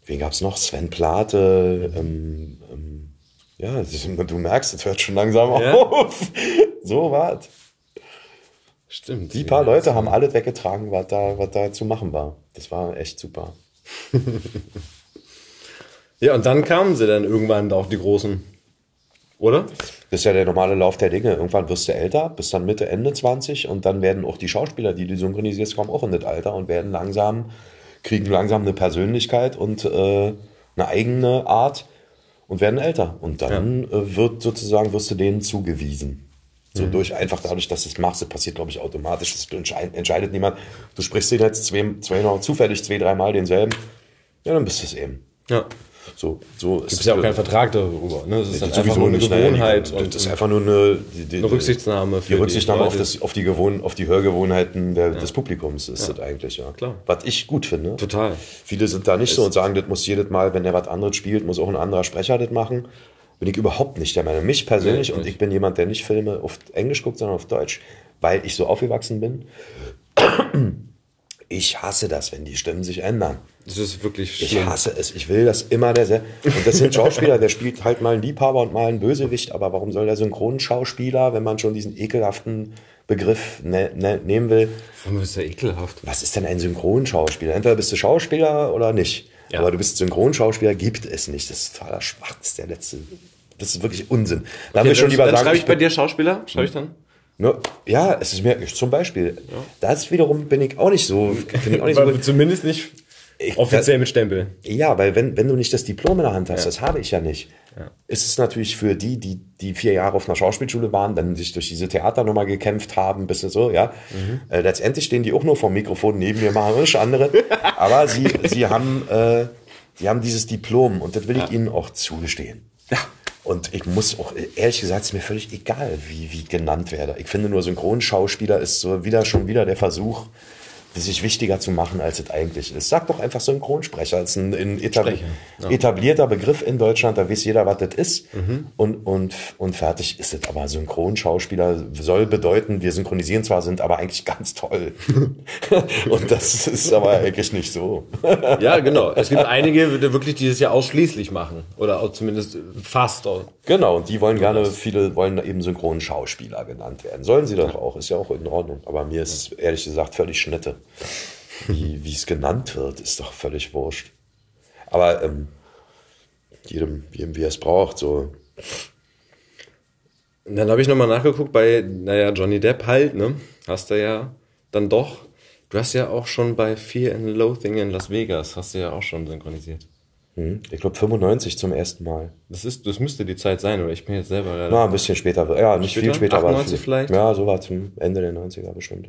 wen gab's noch? Sven Plate, ähm, ähm, ja, du merkst, es hört schon langsam Ja. auf. so war's. Stimmt. Die paar Leute haben alles weggetragen, was da, was da zu machen war. Das war echt super. Ja, und dann kamen sie dann irgendwann auch die Großen. Oder? Das ist ja der normale Lauf der Dinge. Irgendwann wirst du älter, bist dann Mitte, Ende 20 und dann werden auch die Schauspieler, die du synchronisierst, kommen auch in das Alter und werden langsam, kriegen langsam eine Persönlichkeit und äh, eine eigene Art und werden älter. Und dann äh, wird sozusagen, wirst du denen zugewiesen. So durch, einfach dadurch, dass du es machst, das passiert, glaube ich, automatisch. Das entscheid- entscheidet niemand. Du sprichst den jetzt zwei, zwei noch zufällig zwei, dreimal denselben. Ja, dann bist du es eben. Ja. So, so Gibt es ja auch keinen Vertrag darüber. Ne? Das ist dann Sowieso einfach nur eine nicht, naja, Gewohnheit die, das ist einfach nur eine, die, die, eine Rücksichtnahme für die Rücksichtnahme auf, das, auf, die Gewohn, auf die Hörgewohnheiten der, des Publikums ist das eigentlich, ja. Klar. Was ich gut finde. Total. Viele sind da nicht so und sagen, das muss jedes Mal, wenn der was anderes spielt, muss auch ein anderer Sprecher das machen. Bin ich überhaupt nicht der Meinung. Mich persönlich, Nee, und ich bin jemand, der nicht Filme auf Englisch guckt, sondern auf Deutsch, weil ich so aufgewachsen bin. Ich hasse das, wenn die Stimmen sich ändern. Das ist wirklich Ich schlimm. hasse es. Ich will das immer der Und das sind Schauspieler, der spielt halt mal einen Liebhaber und mal einen Bösewicht. Aber warum soll der Synchronschauspieler, wenn man schon diesen ekelhaften Begriff ne ne nehmen will, Warum ist der ekelhaft? was ist denn ein Synchronschauspieler? Entweder bist du Schauspieler oder nicht. Ja. Aber du bist Synchronschauspieler, gibt es nicht. Das ist totaler Schwach. Das ist der letzte. Das ist wirklich Unsinn. Da Okay, will ich schon dann, lieber dann sagen, schreibe ich bei dir Schauspieler? Schreibe ich dann? Nur, ja, es ist mir zum Beispiel. Das wiederum bin ich auch nicht so. Ich auch nicht so zumindest nicht Ich- offiziell mit Stempel. Ja, weil wenn, wenn du nicht das Diplom in der Hand hast, das habe ich ja nicht. Ist es natürlich für die, die, die vier Jahre auf einer Schauspielschule waren, dann sich durch diese Theaternummer gekämpft haben, bisschen so, ja. Äh, letztendlich stehen die auch nur vom Mikrofon neben mir, machen nicht andere. Aber sie, sie haben, äh, sie haben dieses Diplom und das will ich ihnen auch zugestehen. Ja. Und ich muss auch, ehrlich gesagt, ist mir völlig egal, wie, wie genannt werde. Ich finde nur, Synchronschauspieler ist so wieder schon wieder der Versuch, sich wichtiger zu machen, als es eigentlich ist. Sag doch einfach Synchronsprecher. Das ist ein, ein etabli etablierter Begriff in Deutschland, da weiß jeder, was das ist. Und, und, und fertig ist es. Aber Synchronschauspieler soll bedeuten, wir synchronisieren zwar, sind aber eigentlich ganz toll. und das ist aber eigentlich nicht so. Ja, genau. Es gibt einige, die wirklich dieses Jahr ausschließlich machen. Oder auch zumindest fast. Genau, und die wollen gerne, viele wollen eben Synchronschauspieler genannt werden. Sollen sie doch auch, ist ja auch in Ordnung. Aber mir ist ehrlich gesagt völlig Schnitte. Wie es genannt wird, ist doch völlig wurscht. Aber ähm, jedem, jedem, wie er es braucht, so. Und Dann habe ich nochmal nachgeguckt bei, naja, Johnny Depp halt, ne? Hast du ja dann doch. Du hast ja auch schon bei Fear and Loathing in Las Vegas, hast du ja auch schon synchronisiert. Hm? Ich glaube 95 zum ersten Mal. Das ist, das müsste die Zeit sein, oder ich bin jetzt selber leider. Na, ein bisschen später. Ja, nicht Später? viel später. aber 98 viel- vielleicht? Ja, so war zum Ende der 90er bestimmt.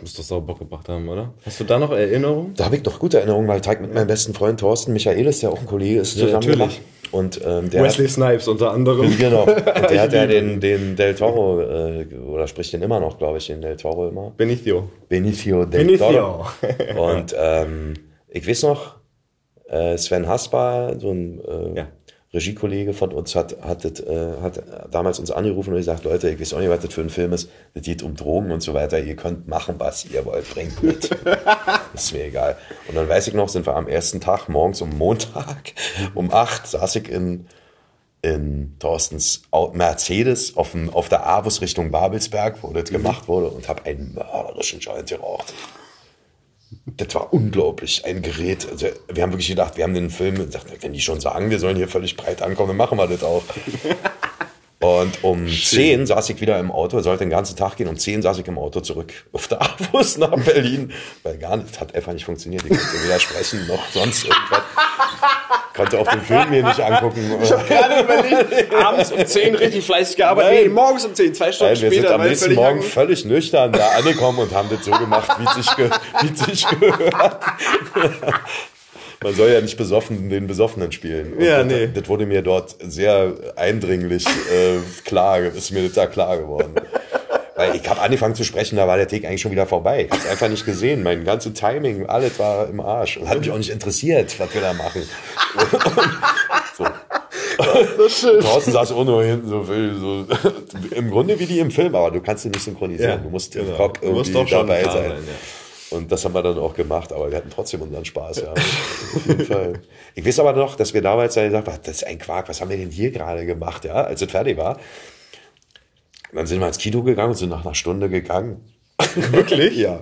Das muss doch sau Bock gebracht haben, oder? Hast du da noch Erinnerungen? Da habe ich doch gute Erinnerungen, weil Teig mit meinem besten Freund Thorsten Michaelis, der auch ein Kollege ist, Ja, zusammen natürlich. gemacht. Und ähm, der Wesley Snipes unter anderem. Genau. Und der hat ja den, den Del Toro, äh, oder spricht den immer noch, glaube ich, den Del Toro immer. Benicio. Benicio del Benicio. Toro. Und ähm, ich weiß noch, äh, Sven Hasper, so ein äh, Ja. Regiekollege von uns, hat, hat, äh, hat damals uns angerufen und gesagt, Leute, ich weiß auch nicht, was das für ein Film ist. Das geht um Drogen und so weiter. Ihr könnt machen, was ihr wollt. Bringt mit. ist mir egal. Und dann weiß ich noch, sind wir am ersten Tag, morgens um Montag, um acht, saß ich in in Thorstens Mercedes auf, dem, auf der Avus Richtung Babelsberg, wo das gemacht wurde, und habe einen mörderischen Joint geraucht. Das war unglaublich, ein Gerät. Also, wir haben wirklich gedacht, wir haben den Film gesagt, wenn die schon sagen, wir sollen hier völlig breit ankommen, dann machen wir das auch. Und um 10 saß ich wieder im Auto, sollte den ganzen Tag gehen. Um 10 saß ich im Auto zurück auf der Avus nach Berlin, weil gar nicht, hat einfach nicht funktioniert. Ich konnte weder sprechen noch sonst irgendwas. Konnte auch den Film mir nicht angucken. Gerade überlegt, abends um 10 richtig fleißig gearbeitet. Nein. Nee, morgens um 10, zwei Stunden Nein, wir später. sind am nächsten Morgen lang- völlig nüchtern da angekommen und haben das so gemacht, wie es sich, ge wie sich gehört. Man soll ja nicht besoffen den Besoffenen spielen. Und Ja, das, nee. das wurde mir dort sehr eindringlich äh, klar, ist mir das da klar geworden. Weil ich habe angefangen zu sprechen, da war der Take eigentlich schon wieder vorbei. Ich habe einfach nicht gesehen. Mein ganzes Timing, alles war im Arsch. Und hat mich auch nicht interessiert, was wir da machen. so. Draußen saß auch nur hinten so, so im Grunde wie die im Film, aber du kannst sie nicht synchronisieren. Ja, du musst im genau. Kopf irgendwie dabei da sein. sein, ja. Und das haben wir dann auch gemacht, aber wir hatten trotzdem unseren Spaß, ja. Auf jeden Fall. Ich weiß aber noch, dass wir damals gesagt haben, das ist ein Quark, was haben wir denn hier gerade gemacht, ja, als es fertig war. Und dann sind wir ins Kino gegangen und sind nach einer Stunde gegangen. Wirklich? ja.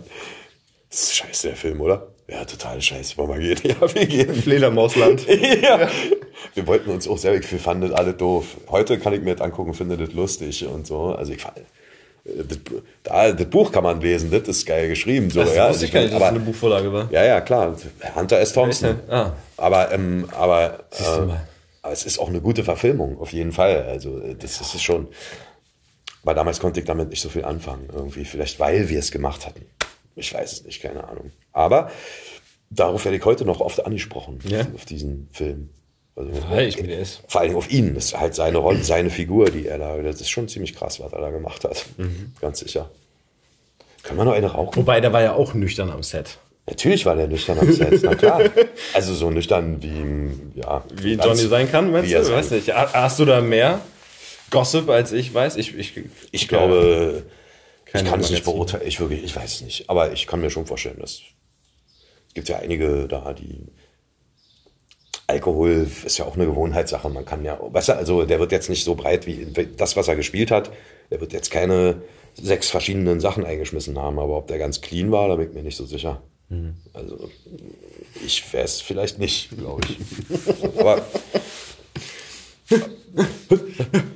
Das ist scheiße, der Film, oder? Ja, total scheiße. Wollen wir gehen? Ja, wir gehen. Fledermausland. ja. Wir wollten uns auch selber, wir fanden das alle doof. Heute kann ich mir das angucken, finde das lustig und so. Also ich fand, das, da, das Buch kann man lesen, das ist geil geschrieben. So, Das ja. wusste ich gar nicht, dass aber, das eine Buchvorlage war. ja, ja, klar. Hunter S. Thompson. denn? Ah. Aber, ähm, aber, äh, aber es ist auch eine gute Verfilmung, auf jeden Fall. Also, äh, das ist es schon. Aber damals konnte ich damit nicht so viel anfangen, irgendwie. Vielleicht, weil wir es gemacht hatten. Ich weiß es nicht, keine Ahnung. Aber darauf werde ich heute noch oft angesprochen, Ja? auf diesen Film. Also, Ja, ich bin es. vor allem auf ihn. Das ist halt seine Rolle, seine Figur, die er da. Das ist schon ziemlich krass, was er da gemacht hat. Mhm. Ganz sicher. Können wir noch eine rauchen? Wobei, der war ja auch nüchtern am Set. Natürlich war der nüchtern am Set, na klar. Also so nüchtern wie, ja. Wie Johnny sein kann, meinst du? Weiß nicht. Ha- Hast du da mehr Gossip, als ich weiß? Ich, ich, Ich glaube, ich kann es nicht beurteilen. Ich wirklich, ich weiß es nicht. Aber ich kann mir schon vorstellen, dass es gibt ja einige da, die Alkohol ist ja auch eine Gewohnheitssache. Man kann ja, weißt du, also der wird jetzt nicht so breit wie das, was er gespielt hat. Der wird jetzt keine sechs verschiedenen Sachen eingeschmissen haben. Aber ob der ganz clean war, da bin ich mir nicht so sicher. Also ich wäre es vielleicht nicht, glaube ich. aber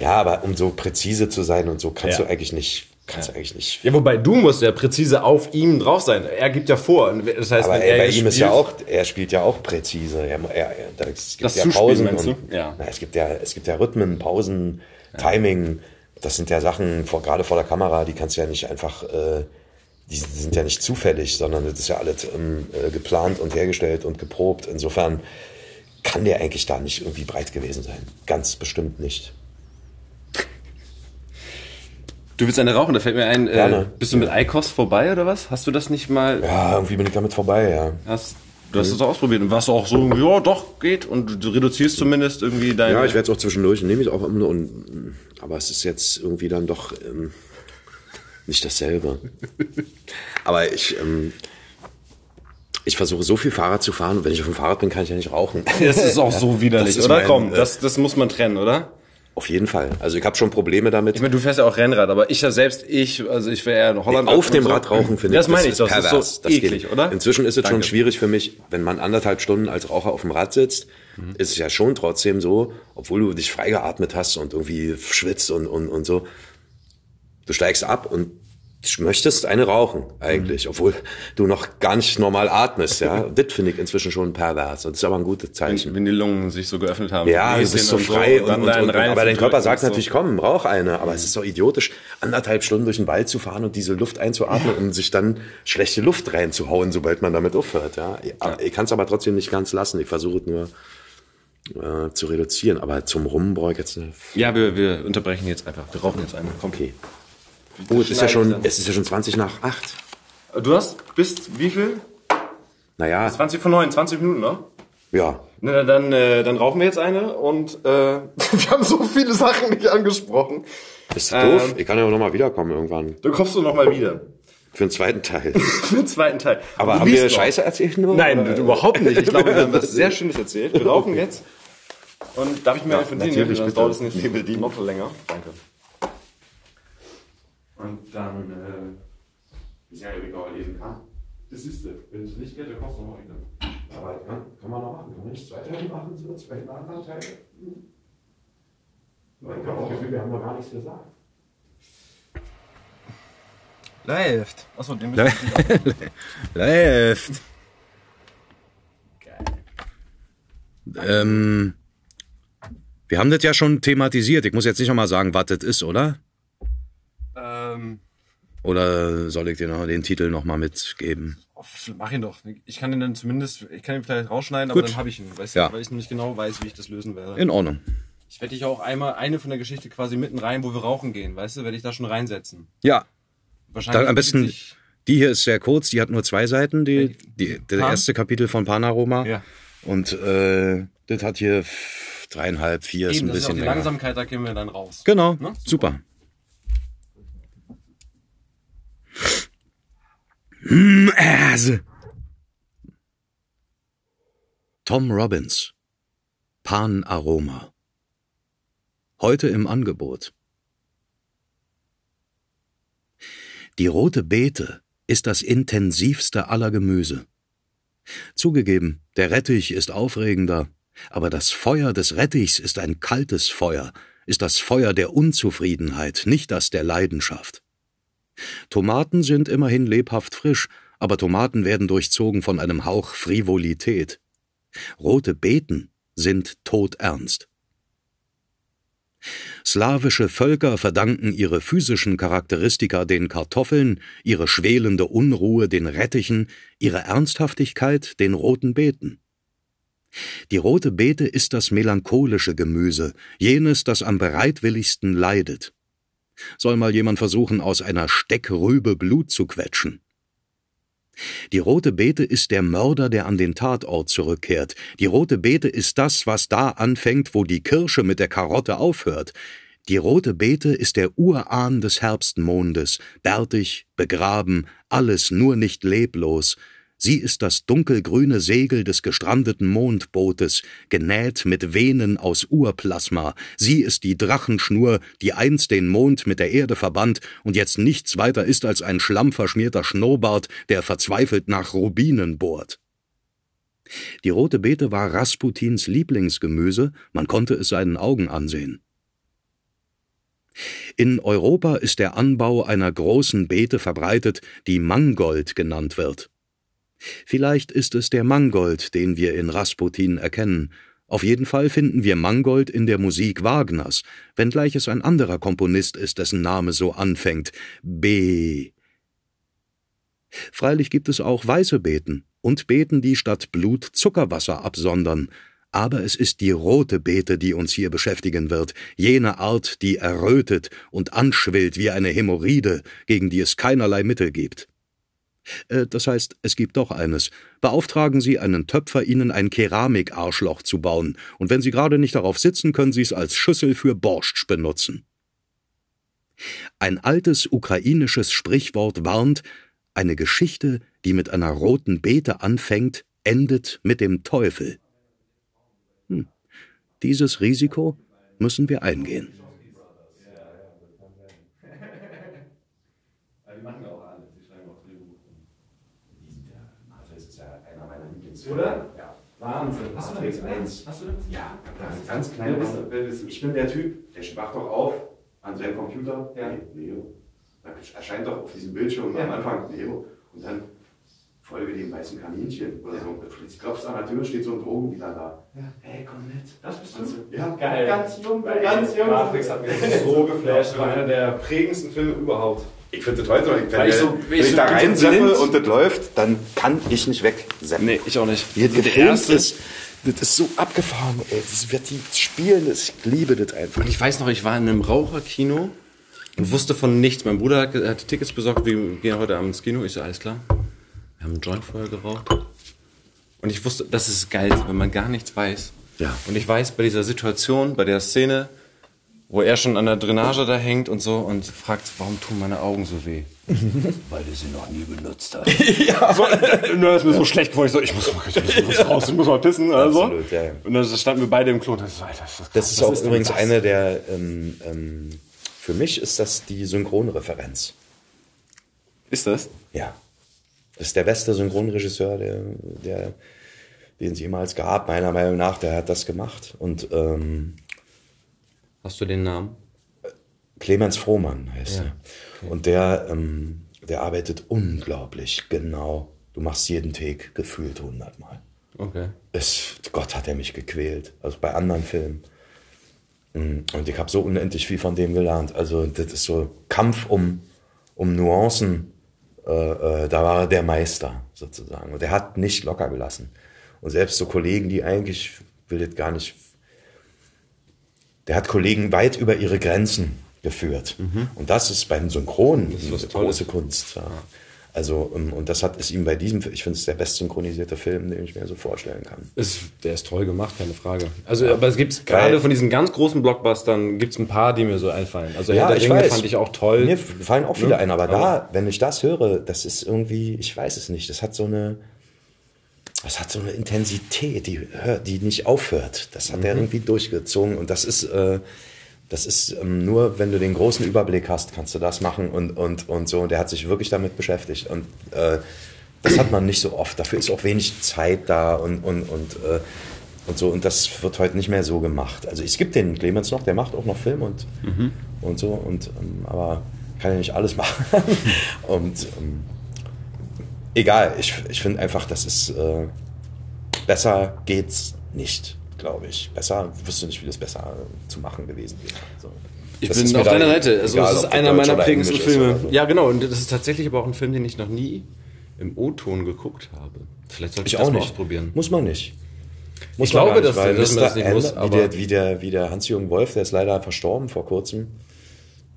ja, aber um so präzise zu sein und so kannst Ja. du eigentlich nicht kannst du eigentlich nicht. Ja, wobei du musst ja präzise auf ihm drauf sein. Er gibt ja vor. Das heißt, Aber er bei ihm ist spielt- ja auch, er spielt ja auch präzise. Er, er, da- es gibt Das ja Pausen und, Ja. Na, es gibt ja, es gibt ja Rhythmen, Pausen, Timing. Das sind ja Sachen, vor, gerade vor der Kamera, die kannst du ja nicht einfach, äh, die sind ja nicht zufällig, sondern das ist ja alles ähm, äh, geplant und hergestellt und geprobt. Insofern kann der eigentlich da nicht irgendwie breit gewesen sein. Ganz bestimmt nicht. Du willst eine rauchen, da fällt mir ein, äh, bist du mit Eikos vorbei oder was? Hast du das nicht mal, Ja, irgendwie bin ich damit vorbei, ja. hast, du hast es auch ausprobiert und warst auch so, ja doch, geht und du reduzierst zumindest irgendwie deine... Ja, ich werde es auch zwischendurch, nehme ich auch immer, und, aber es ist jetzt irgendwie dann doch ähm, nicht dasselbe. aber ich, ähm, ich versuche so viel Fahrrad zu fahren und wenn ich auf dem Fahrrad bin, kann ich ja nicht rauchen. das ist auch so widerlich, Das oder? mein, Komm, äh, das, das muss man trennen, oder? Auf jeden Fall. Also ich habe schon Probleme damit. Ich meine, du fährst ja auch Rennrad, aber ich ja selbst, ich, also ich wäre eher in Holland. auf dem so. Rad rauchen finde ich Das meine ich, ist pervers. das ist so Das geht eklig, nicht. oder? Inzwischen ist es schon Danke. schwierig für mich, wenn man anderthalb Stunden als Raucher auf dem Rad sitzt, Mhm. ist es ja schon trotzdem so, obwohl du dich freigeatmet hast und irgendwie schwitzt und, und, und so, du steigst ab und möchtest eine rauchen eigentlich, Mhm. obwohl du noch gar nicht normal atmest. Ja, das finde ich inzwischen schon pervers. Und das ist aber ein gutes Zeichen. Wenn die Lungen sich so geöffnet haben. Ja, du Bläschen bist so und frei und, und, und, rein aber dein Körper sagt und so. natürlich, komm, rauch eine. Aber es ist doch idiotisch, anderthalb Stunden durch den Wald zu fahren und diese Luft einzuatmen und sich dann schlechte Luft reinzuhauen, sobald man damit aufhört. Ja, ich, ich kann es aber trotzdem nicht ganz lassen. Ich versuche es nur äh, zu reduzieren. Aber zum Rum brauche ich jetzt eine. Ja, wir, wir unterbrechen jetzt einfach. Wir rauchen jetzt eine. Komm. Okay. Oh, es ist ja schon, es ist ja schon 20 nach 8. Du hast bis wie viel? Naja, 20 von 9, 20 Minuten noch? ja. Na, dann, äh, dann rauchen wir jetzt eine und äh, wir haben so viele Sachen nicht angesprochen. Ist das doof? Ähm. Ich kann ja auch nochmal wiederkommen irgendwann. Dann kommst du noch mal wieder. Für den zweiten Teil. Für den zweiten Teil. Aber Du haben wir noch. Scheiße erzählt nur? Nein, oder? überhaupt nicht. Ich glaube, wir haben was sehr Schönes erzählt. Wir rauchen jetzt. Und darf ich mir eine von dir nehmen? bitte. dauert es nicht noch länger. Danke. Und dann, äh, Ist ja egal, lesen kann. das ist es. Wenn es nicht geht, dann kommst du noch wieder. Aber kann, kann man noch machen. Kann man nicht zwei Teile machen, so zwei Nachteile? Ich habe das Gefühl, wir haben noch gar nichts gesagt. Läuft. Achso, den müssen Läuft. Ähm, wir haben das ja schon thematisiert. Ich muss jetzt nicht nochmal sagen, was das ist, oder? Ähm, Oder soll ich dir noch den Titel nochmal mitgeben? mach ihn doch. Ich kann ihn dann zumindest, ich kann ihn vielleicht rausschneiden, Gut. aber dann habe ich ihn. Weißt Ja. du, weil ich nämlich genau weiß, wie ich das lösen werde. In Ordnung. Ich werde dich auch einmal eine von der Geschichte quasi mitten rein, wo wir rauchen gehen, weißt du, werde ich da schon reinsetzen. Ja, Wahrscheinlich dann am besten, die hier ist sehr kurz, die hat nur zwei Seiten, die, die, der Pan? erste Kapitel von Panaroma. Ja. Und äh, das hat hier dreieinhalb, vier, ist Eben, ein das ist auch bisschen die länger. Langsamkeit, da gehen wir dann raus. Genau, Ne? super. Mm, Äse. Tom Robbins. Pan Aroma. Heute im Angebot. Die rote Beete ist das intensivste aller Gemüse. Zugegeben, der Rettich ist aufregender, aber das Feuer des Rettichs ist ein kaltes Feuer, ist das Feuer der Unzufriedenheit, nicht das der Leidenschaft. Tomaten sind immerhin lebhaft frisch, aber Tomaten werden durchzogen von einem Hauch Frivolität. Rote Beeten sind todernst. Slawische Völker verdanken ihre physischen Charakteristika den Kartoffeln, ihre schwelende Unruhe den Rettichen, ihre Ernsthaftigkeit den roten Beeten. Die rote Beete ist das melancholische Gemüse, jenes, das am bereitwilligsten leidet. Soll mal jemand versuchen, aus einer Steckrübe Blut zu quetschen? Die rote Beete ist der Mörder, der an den Tatort zurückkehrt. Die rote Beete ist das, was da anfängt, wo die Kirsche mit der Karotte aufhört. Die rote Beete ist der Urahn des Herbstmondes, bärtig, begraben, alles nur nicht leblos. Sie ist das dunkelgrüne Segel des gestrandeten Mondbootes, genäht mit Venen aus Urplasma. Sie ist die Drachenschnur, die einst den Mond mit der Erde verband und jetzt nichts weiter ist als ein schlammverschmierter Schnurrbart, der verzweifelt nach Rubinen bohrt. Die rote Beete war Rasputins Lieblingsgemüse, man konnte es seinen Augen ansehen. In Europa ist der Anbau einer großen Beete verbreitet, die Mangold genannt wird. Vielleicht ist es der Mangold, den wir in Rasputin erkennen. Auf jeden Fall finden wir Mangold in der Musik Wagners, wenngleich es ein anderer Komponist ist, dessen Name so anfängt. B. Freilich gibt es auch weiße Beeten und Beeten, die statt Blut Zuckerwasser absondern. Aber es ist die rote Beete, die uns hier beschäftigen wird, jene Art, die errötet und anschwillt wie eine Hämorrhoide, gegen die es keinerlei Mittel gibt. Äh, das heißt, es gibt doch eines. Beauftragen Sie einen Töpfer, Ihnen ein Keramikarschloch zu bauen, und wenn Sie gerade nicht darauf sitzen, können Sie es als Schüssel für Borscht benutzen. Ein altes ukrainisches Sprichwort warnt, eine Geschichte, die mit einer roten Beete anfängt, endet mit dem Teufel. Hm. Dieses Risiko müssen wir eingehen. Oder? Ja. Wahnsinn. Hast du da eins? Hast du das? Ja, das ist ganz klein. Ich bin der Typ, der wacht doch auf an seinem Computer. Ja. Leo. Da erscheint doch auf diesem Bildschirm ja. am Anfang Leo. Und dann folge dem weißen Kaninchen oder ja. so. Jetzt klopfst an der Tür, steht so ein Drogendealer da. Ja. Hey, komm mit. Das bist du? Ja, geil. Ganz jung, ganz jung. Matrix hat mich so geflasht. War einer der prägendsten Filme überhaupt. Ich finde das heute, wenn, wenn, ich, so, wenn ich, ich da reinseppe und das läuft, dann kann ich nicht wegseppen. Nee, ich auch nicht. Wie das gefilmt ist, das ist so abgefahren, ey. Das wird die spielen, das, ich liebe das einfach. Und ich weiß noch, ich war in einem Raucherkino und wusste von nichts. Mein Bruder hat, hat Tickets besorgt, wir gehen heute Abend ins Kino. Ich so, alles klar. Wir haben einen Joint vorher geraucht. Und ich wusste, das ist geil, wenn man gar nichts weiß. Ja. Und ich weiß, bei dieser Situation, bei der Szene, wo er schon an der Drainage da hängt und so und fragt, warum tun meine Augen so weh? Weil du sie noch nie benutzt hast. ja, so, nur ist mir so schlecht geworden. Ich so, ich muss, ich muss raus, ich muss mal pissen. Also. Absolut, ja. Und dann standen wir beide im Klo. Das, das, das, das ist auch ist übrigens eine der, ähm, ähm, für mich ist das die Synchronreferenz. Ist das? Ja. Das ist der beste Synchronregisseur, der, der, den es jemals gab, meiner Meinung nach. Der hat das gemacht. Und ähm, Hast du den Namen? Clemens Frohmann heißt ja. er. Okay. Und der, ähm, der arbeitet unglaublich genau. Du machst jeden Take gefühlt hundertmal. Okay. Es, Gott hat er mich gequält. Also bei anderen Filmen. Mm, und ich habe so unendlich viel von dem gelernt. Also das ist so Kampf um, um Nuancen. Äh, äh, da war er der Meister sozusagen. Und er hat nicht locker gelassen. Und selbst so Kollegen, die eigentlich, will das gar nicht der hat Kollegen weit über ihre Grenzen geführt. Mhm. Und das ist beim Synchron das eine große Kunst. Ja. Also, ähm, und das hat ist ihm bei diesem, ich finde es der best synchronisierte Film, den ich mir so vorstellen kann. Ist, der ist toll gemacht, keine Frage. Also, ja. aber es gibt gerade von diesen ganz großen Blockbustern gibt es ein paar, die mir so einfallen. Also, ja, der Ringe fand ich auch toll. Mir fallen auch viele ja? ein, aber, aber da, wenn ich das höre, das ist irgendwie, ich weiß es nicht, das hat so eine, das hat so eine Intensität, die, die nicht aufhört. Das hat mhm. er irgendwie durchgezogen und das ist, äh, das ist ähm, nur, wenn du den großen Überblick hast, kannst du das machen und, und, und so. Und der hat sich wirklich damit beschäftigt und äh, das hat man nicht so oft. Dafür ist auch wenig Zeit da und, und, und, äh, und so. Und das wird heute nicht mehr so gemacht. Also es gibt den Clemens noch, der macht auch noch Film und, mhm. und so. Und, ähm, aber kann ja nicht alles machen. und ähm, egal, ich, ich finde einfach, das ist äh, besser geht's nicht, glaube ich. Besser, wüsste nicht, wie das besser zu machen gewesen wäre. So. Ich das bin auf deiner Seite. Also, das ist einer meiner prägendsten Filme. Ja, genau. Und das ist tatsächlich aber auch ein Film, den ich noch nie im O-Ton geguckt habe. Vielleicht sollte ich, ich das auch mal nicht. ausprobieren. Muss man nicht. Muss ich glaube, dass, weil dass man das nicht muss. Wie der, wie der, wie der Hans-Jürgen Wolf, der ist leider verstorben vor kurzem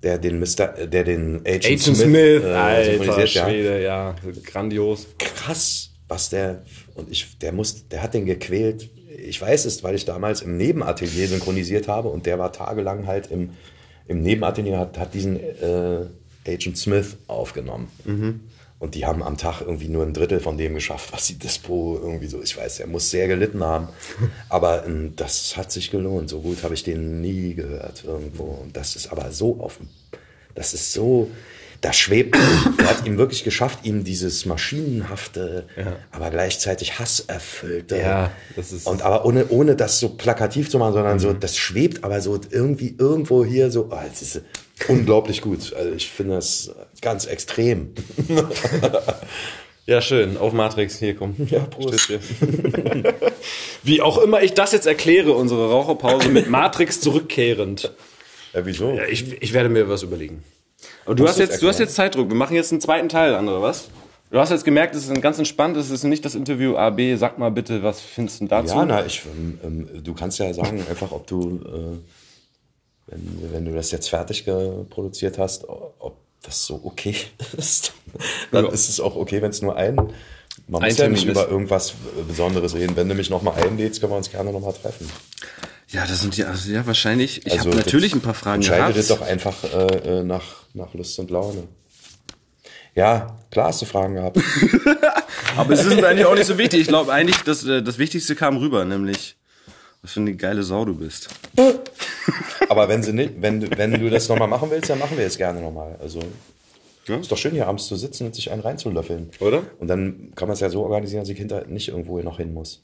der den Mr., der den Agent, Agent Smith, Smith äh, Alter Schwede, ja. ja, grandios. Krass, was der und ich, der muss, der hat den gequält. Ich weiß es, weil ich damals im Nebenatelier synchronisiert habe und der war tagelang halt im, im Nebenatelier hat, hat diesen äh, Agent Smith aufgenommen. Mhm. Und die haben am Tag irgendwie nur ein Drittel von dem geschafft, was die Dispo irgendwie so, ich weiß, er muss sehr gelitten haben. Aber ähm, das hat sich gelohnt. So gut habe ich den nie gehört irgendwo. Und das ist aber so offen. Das ist so, das schwebt. er hat ihm wirklich geschafft, ihm dieses maschinenhafte, ja. aber gleichzeitig hasserfüllte. Ja, das ist. Und aber ohne, ohne das so plakativ zu machen, sondern mhm. so, das schwebt aber so irgendwie irgendwo hier so, oh, das ist, unglaublich gut. Also ich finde das ganz extrem. Ja, schön. Auf Matrix. Hier, komm. Ja, Prost. Wie auch immer ich das jetzt erkläre, unsere Raucherpause mit Matrix zurückkehrend. Ja, wieso? Ja, ich, ich werde mir was überlegen. Aber du hast jetzt, du hast jetzt Zeitdruck. Wir machen jetzt einen zweiten Teil, andere, was? Du hast jetzt gemerkt, es ist ganz entspannt. Es ist nicht das Interview A, B. Sag mal bitte, was findest du dazu? Ja, na, ich, ähm, ähm, du kannst ja sagen, einfach, ob du, äh, wenn, wenn du das jetzt fertig produziert hast, ob das so okay ist. Dann Ja. ist es auch okay, wenn es nur ein. Man Ein muss ja Termin nicht ist. über irgendwas Besonderes reden. Wenn du mich nochmal einlädst, können wir uns gerne nochmal treffen. Ja, das sind ja, also ja wahrscheinlich. Ich Also, habe natürlich das ein paar Fragen Entscheidet gehabt. es doch einfach äh, äh, nach, nach Lust und Laune. Ja, klar hast du Fragen gehabt. Aber es ist eigentlich auch nicht so wichtig. Ich glaube eigentlich, dass äh, das Wichtigste kam rüber, nämlich, was für eine geile Sau du bist. Aber wenn, sie nicht, wenn, du- wenn du das nochmal machen willst, dann machen wir es gerne nochmal. Also, ist doch schön, hier abends zu sitzen und sich einen reinzulöffeln. Oder? Und dann kann man es ja so organisieren, dass die Kinder nicht irgendwo noch hin muss.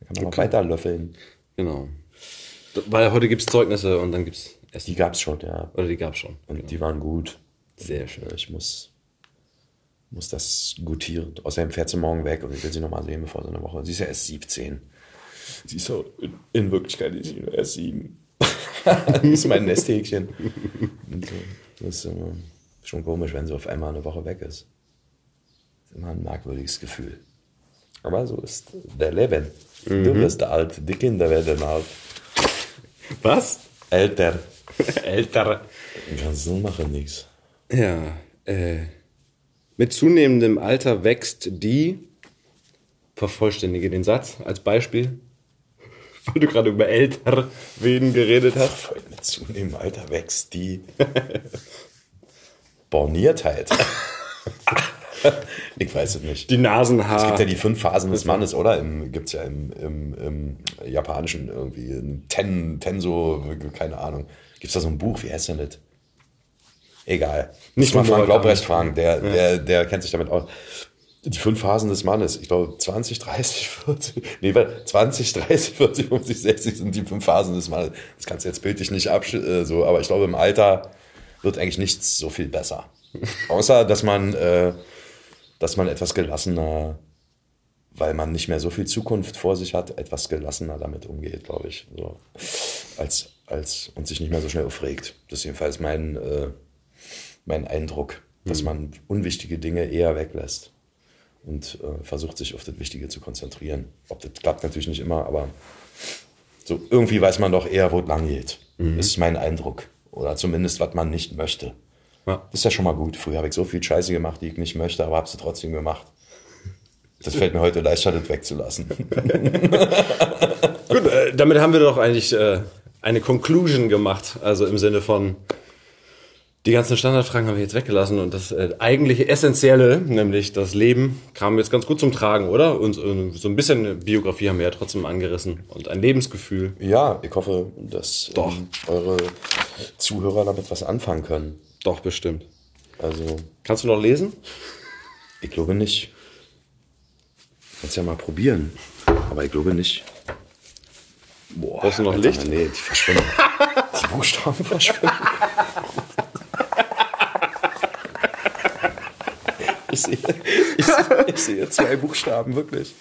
Dann kann man noch weiter löffeln. Genau. Weil heute gibt's Zeugnisse und dann gibt's Essen. Die gab's schon, ja. Oder die gab's schon. Und die waren gut. Sehr schön. Ich muss, muss das gutieren. Außerdem fährt sie morgen weg und ich will sie nochmal sehen bevor so eine Woche. Sie ist ja erst 17. Sie ist so, in, Wirklichkeit ist sie nur erst 7. das ist mein Nesthäkchen. Das ist schon komisch, wenn sie auf einmal eine Woche weg ist. Das ist immer ein merkwürdiges Gefühl. Aber so ist der Leben. Du wirst alt, die Kinder werden alt. Was? Älter. Älter. Kannst du machen nichts. Ja, äh, mit zunehmendem Alter wächst die, vervollständige den Satz als Beispiel, weil du gerade über älter wen geredet hast. Mit zunehmendem Alter wächst die Borniertheit. ich weiß es nicht. Die Es Nasenhaar. gibt ja die fünf Phasen des Mannes, oder? Im, gibt's ja im, im, im Japanischen irgendwie Ten, Tenso, keine Ahnung. Gibt's da so ein Buch, wie heißt denn das? Egal. Nicht mal Frank Murakami. Laubrecht fragen, der, der, der kennt sich damit aus. Die fünf Phasen des Mannes, ich glaube 20, 30, 40, nee, warte, 20, 30, 40, 50, 60 sind die fünf Phasen des Mannes. Das kannst du jetzt bildlich nicht absch äh, so, aber ich glaube im Alter wird eigentlich nichts so viel besser. Außer, dass man, äh, dass man etwas gelassener, weil man nicht mehr so viel Zukunft vor sich hat, etwas gelassener damit umgeht, glaube ich. So. Als, als, und sich nicht mehr so schnell aufregt. Das ist jedenfalls mein, äh, mein Eindruck, dass man unwichtige Dinge eher weglässt und äh, versucht, sich auf das Wichtige zu konzentrieren. Ob das klappt natürlich nicht immer, aber so irgendwie weiß man doch eher, wo es lang geht. Das ist mein Eindruck. Oder zumindest, was man nicht möchte. Ja. Das ist ja schon mal gut. Früher habe ich so viel Scheiße gemacht, die ich nicht möchte, aber habe sie trotzdem gemacht. Das fällt mir heute leichter, das wegzulassen. Gut, äh, damit haben wir doch eigentlich äh, eine Conclusion gemacht. Also im Sinne von, die ganzen Standardfragen haben wir jetzt weggelassen und das äh, eigentliche Essentielle, nämlich das Leben, kam jetzt ganz gut zum Tragen, oder? Und äh, so ein bisschen Biografie haben wir ja trotzdem angerissen und ein Lebensgefühl. Ja, ich hoffe, dass ähm, eure Zuhörer damit was anfangen können. Doch, bestimmt. Also, Kannst du noch lesen? ich glaube nicht. Kannst ja mal probieren. Aber ich glaube nicht. Boah, Brauchst du noch Alter, Licht? Nee, die verschwinden. die Buchstaben verschwinden. Ich sehe, ich, ich sehe zwei Buchstaben, wirklich.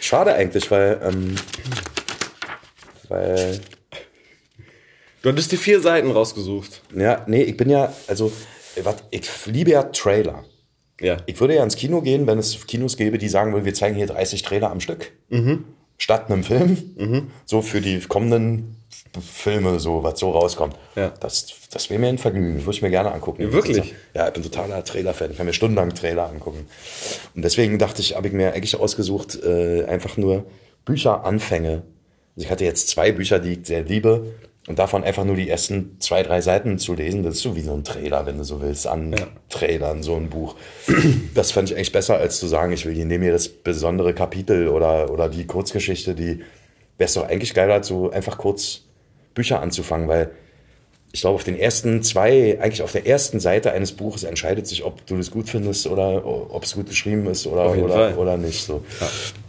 Schade eigentlich, weil, ähm, weil Du hattest die vier Seiten rausgesucht. Ja, nee, ich bin ja, also, wat, ich liebe ja Trailer. Ja. Ich würde ja ins Kino gehen, wenn es Kinos gäbe, die sagen würden, wir zeigen hier 30 Trailer am Stück. Statt einem Film. So für die kommenden Filme, so, was so rauskommt. Ja. Das, das wäre mir ein Vergnügen. Das würde ich mir gerne angucken. Ja, wirklich? Ja, ich bin totaler Trailer-Fan. Ich kann mir stundenlang Trailer angucken. Und deswegen dachte ich, habe ich mir eigentlich ausgesucht, äh, einfach nur Bücheranfänge. Also ich hatte jetzt zwei Bücher, die ich sehr liebe. Und davon einfach nur die ersten zwei, drei Seiten zu lesen, das ist so wie so ein Trailer, wenn du so willst, an Trailern, so ein Buch. Das fand ich eigentlich besser, als zu sagen, ich will hier nehme mir das besondere Kapitel oder, oder die Kurzgeschichte, die wäre es doch eigentlich geiler, so einfach kurz Bücher anzufangen, weil ich glaube, auf den ersten zwei, eigentlich auf der ersten Seite eines Buches entscheidet sich, ob du das gut findest oder ob es gut geschrieben ist oder, oder, Fall. oder nicht. So.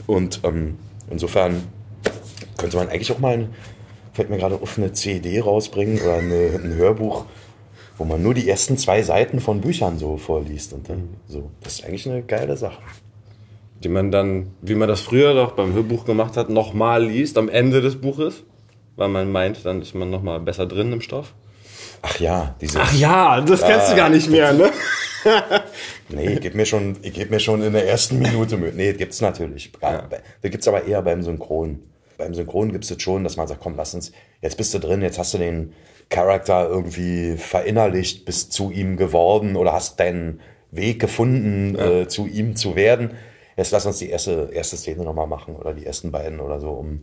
Und ähm, insofern könnte man eigentlich auch mal ein, fällt mir gerade auf, eine CD rausbringen oder eine, ein Hörbuch, wo man nur die ersten zwei Seiten von Büchern so vorliest und dann so. Das ist eigentlich eine geile Sache. Die man dann, wie man das früher doch beim Hörbuch gemacht hat, nochmal liest am Ende des Buches, weil man meint, dann ist man nochmal besser drin im Stoff. Ach ja, diese. Ach ja, das kennst du gar nicht mehr, ne? Nee, ich gebe mir schon, ich geb mir schon in der ersten Minute Mühe. Nee, gibt's natürlich. Da gibt's aber eher beim Synchron. Beim Synchron gibt's es schon, dass man sagt, komm, lass uns, jetzt bist du drin, jetzt hast du den Charakter irgendwie verinnerlicht, bist zu ihm geworden oder hast deinen Weg gefunden, äh, zu ihm zu werden. Jetzt lass uns die erste, erste Szene nochmal machen oder die ersten beiden oder so, um,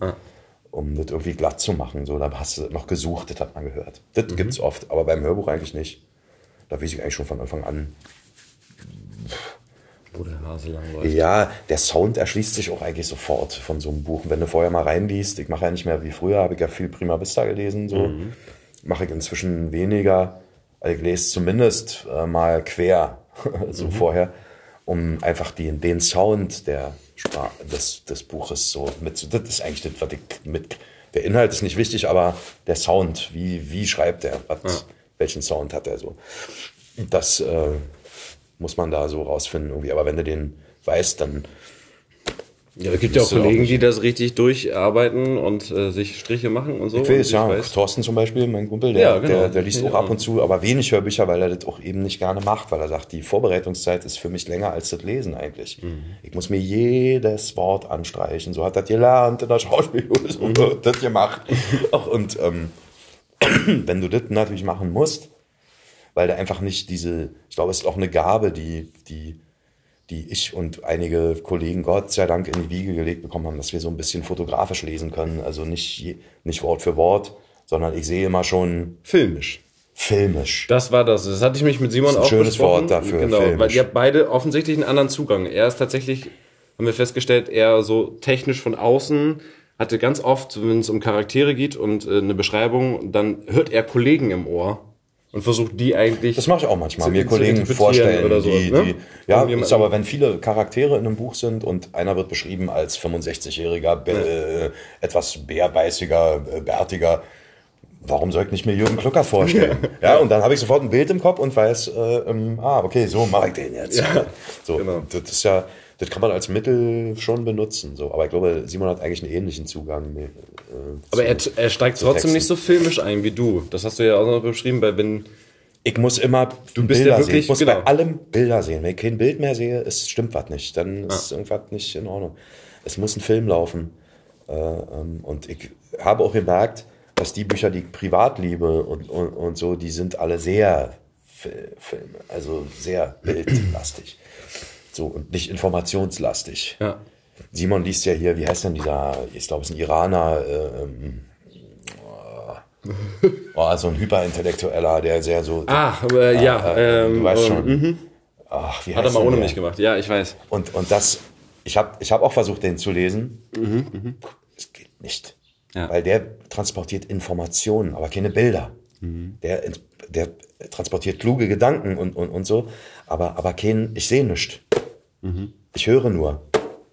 um das irgendwie glatt zu machen. So, da hast du noch gesucht, das hat man gehört. Das gibt's oft, aber beim Hörbuch eigentlich nicht. Da weiß ich eigentlich schon von Anfang an, Wo der Hase lang läuft. ja, der Sound erschließt sich auch eigentlich sofort von so einem Buch. Wenn du vorher mal reinliest, ich mache ja nicht mehr wie früher, habe ich ja viel Prima Vista gelesen, so. Mache ich inzwischen weniger. Also ich lese zumindest äh, mal quer, so vorher, um einfach die, den Sound der Des, des Buches so mit. Das ist eigentlich das, was ich mit. Der Inhalt ist nicht wichtig, aber der Sound, wie, wie schreibt er, was, welchen Sound hat er so. Das äh, muss man da so rausfinden irgendwie. Aber wenn du den weißt, dann Ja, es gibt ja auch du Kollegen, die das richtig durcharbeiten und äh, sich Striche machen und so. Ich weiß, ja. weiß- Thorsten zum Beispiel, mein Kumpel, der, Ja, genau. der, der liest Ja, auch ab und zu, aber wenig Hörbücher, weil er das auch eben nicht gerne macht, weil er sagt, die Vorbereitungszeit ist für mich länger als das Lesen eigentlich. Mhm. Ich muss mir jedes Wort anstreichen. So hat das gelernt in der Schauspielschule, so Mhm. wird das gemacht. Ach, und ähm, wenn du das natürlich machen musst, weil der einfach nicht diese, ich glaube, es ist auch eine Gabe, die, die, die ich und einige Kollegen Gott sei Dank in die Wiege gelegt bekommen haben, dass wir so ein bisschen fotografisch lesen können. Also nicht, nicht Wort für Wort, sondern ich sehe immer schon Filmisch. filmisch. Das war das. Das hatte ich mich mit Simon Das ist ein auch schönes besprochen. Wort dafür, Genau, filmisch. weil ihr habt beide offensichtlich einen anderen Zugang. Er ist tatsächlich, haben wir festgestellt, eher so technisch von außen, hatte ganz oft, wenn es um Charaktere geht und äh, eine Beschreibung, dann hört er Kollegen im Ohr und versucht die eigentlich. Das mache ich auch manchmal, mir Kollegen vorstellen, oder so, die, ne? die ja, ist aber wenn viele Charaktere in einem Buch sind und einer wird beschrieben als 65-jähriger, äh, etwas bärbeißiger, äh, bärtiger, warum soll ich nicht mir Jürgen Klucker vorstellen? ja, und dann habe ich sofort ein Bild im Kopf und weiß, äh, ähm, ah, okay, so mache ich den jetzt. so, genau. das ist ja, das kann man als Mittel schon benutzen. So. Aber ich glaube, Simon hat eigentlich einen ähnlichen Zugang. Äh, aber er, zu- er steigt zu trotzdem Texten. nicht so filmisch ein wie du. Das hast du ja auch noch beschrieben, bei wenn. Ich muss immer du bist Bilder ja sehen. wirklich- Ich muss genau. bei allem Bilder sehen. Wenn ich kein Bild mehr sehe, es stimmt was nicht. Dann ist irgendwas nicht in Ordnung. Es muss ein Film laufen. Äh, ähm, und ich habe auch gemerkt, dass die Bücher, die ich privat liebe und, und, und so, die sind alle sehr Fil- Film, also sehr bildlastig. So und nicht informationslastig. Ja. Simon liest ja hier, wie heißt denn dieser, ich glaube, es ist ein Iraner, äh, ähm, oh, so ein Hyperintellektueller, der sehr so. Ah, aber ja. äh, ähm, du weißt ähm, schon. Ach, wie Hat er heißt mal ohne der? mich gemacht. Ja, ich weiß. Und, und das, ich habe ich hab auch versucht, den zu lesen. Es geht nicht. Ja. Weil der transportiert Informationen, aber keine Bilder. Der, der transportiert kluge Gedanken und, und, und so, aber, aber kein, ich sehe nichts. Ich höre nur.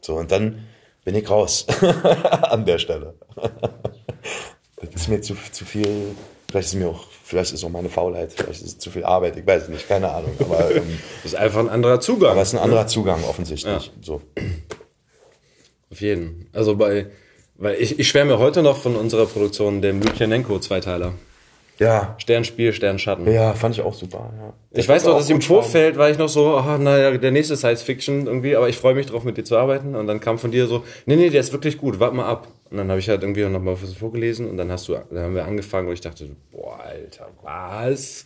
So, und dann bin ich raus an der Stelle. das ist mir zu, zu viel, vielleicht ist mir auch, vielleicht ist auch meine Faulheit, vielleicht ist es zu viel Arbeit, ich weiß es nicht, keine Ahnung. Aber, ähm, Das ist einfach ein anderer Zugang. aber es ist ein anderer Zugang offensichtlich. So. Auf jeden. Also bei, weil ich, ich schwärme heute noch von unserer Produktion dem Lutjanenko Zweiteiler. Ja, Sternspiel, Sternschatten. ja, fand ich auch super. Ja. Ich weiß noch, dass im gut spannend. Vorfeld war ich noch so, ah, naja, der nächste Science Fiction irgendwie, aber ich freue mich drauf, mit dir zu arbeiten. Und dann kam von dir so, nee, nee, der ist wirklich gut, warte mal ab. Und dann habe ich halt irgendwie noch mal was vorgelesen und dann hast du, dann haben wir angefangen und ich dachte, boah, Alter, was?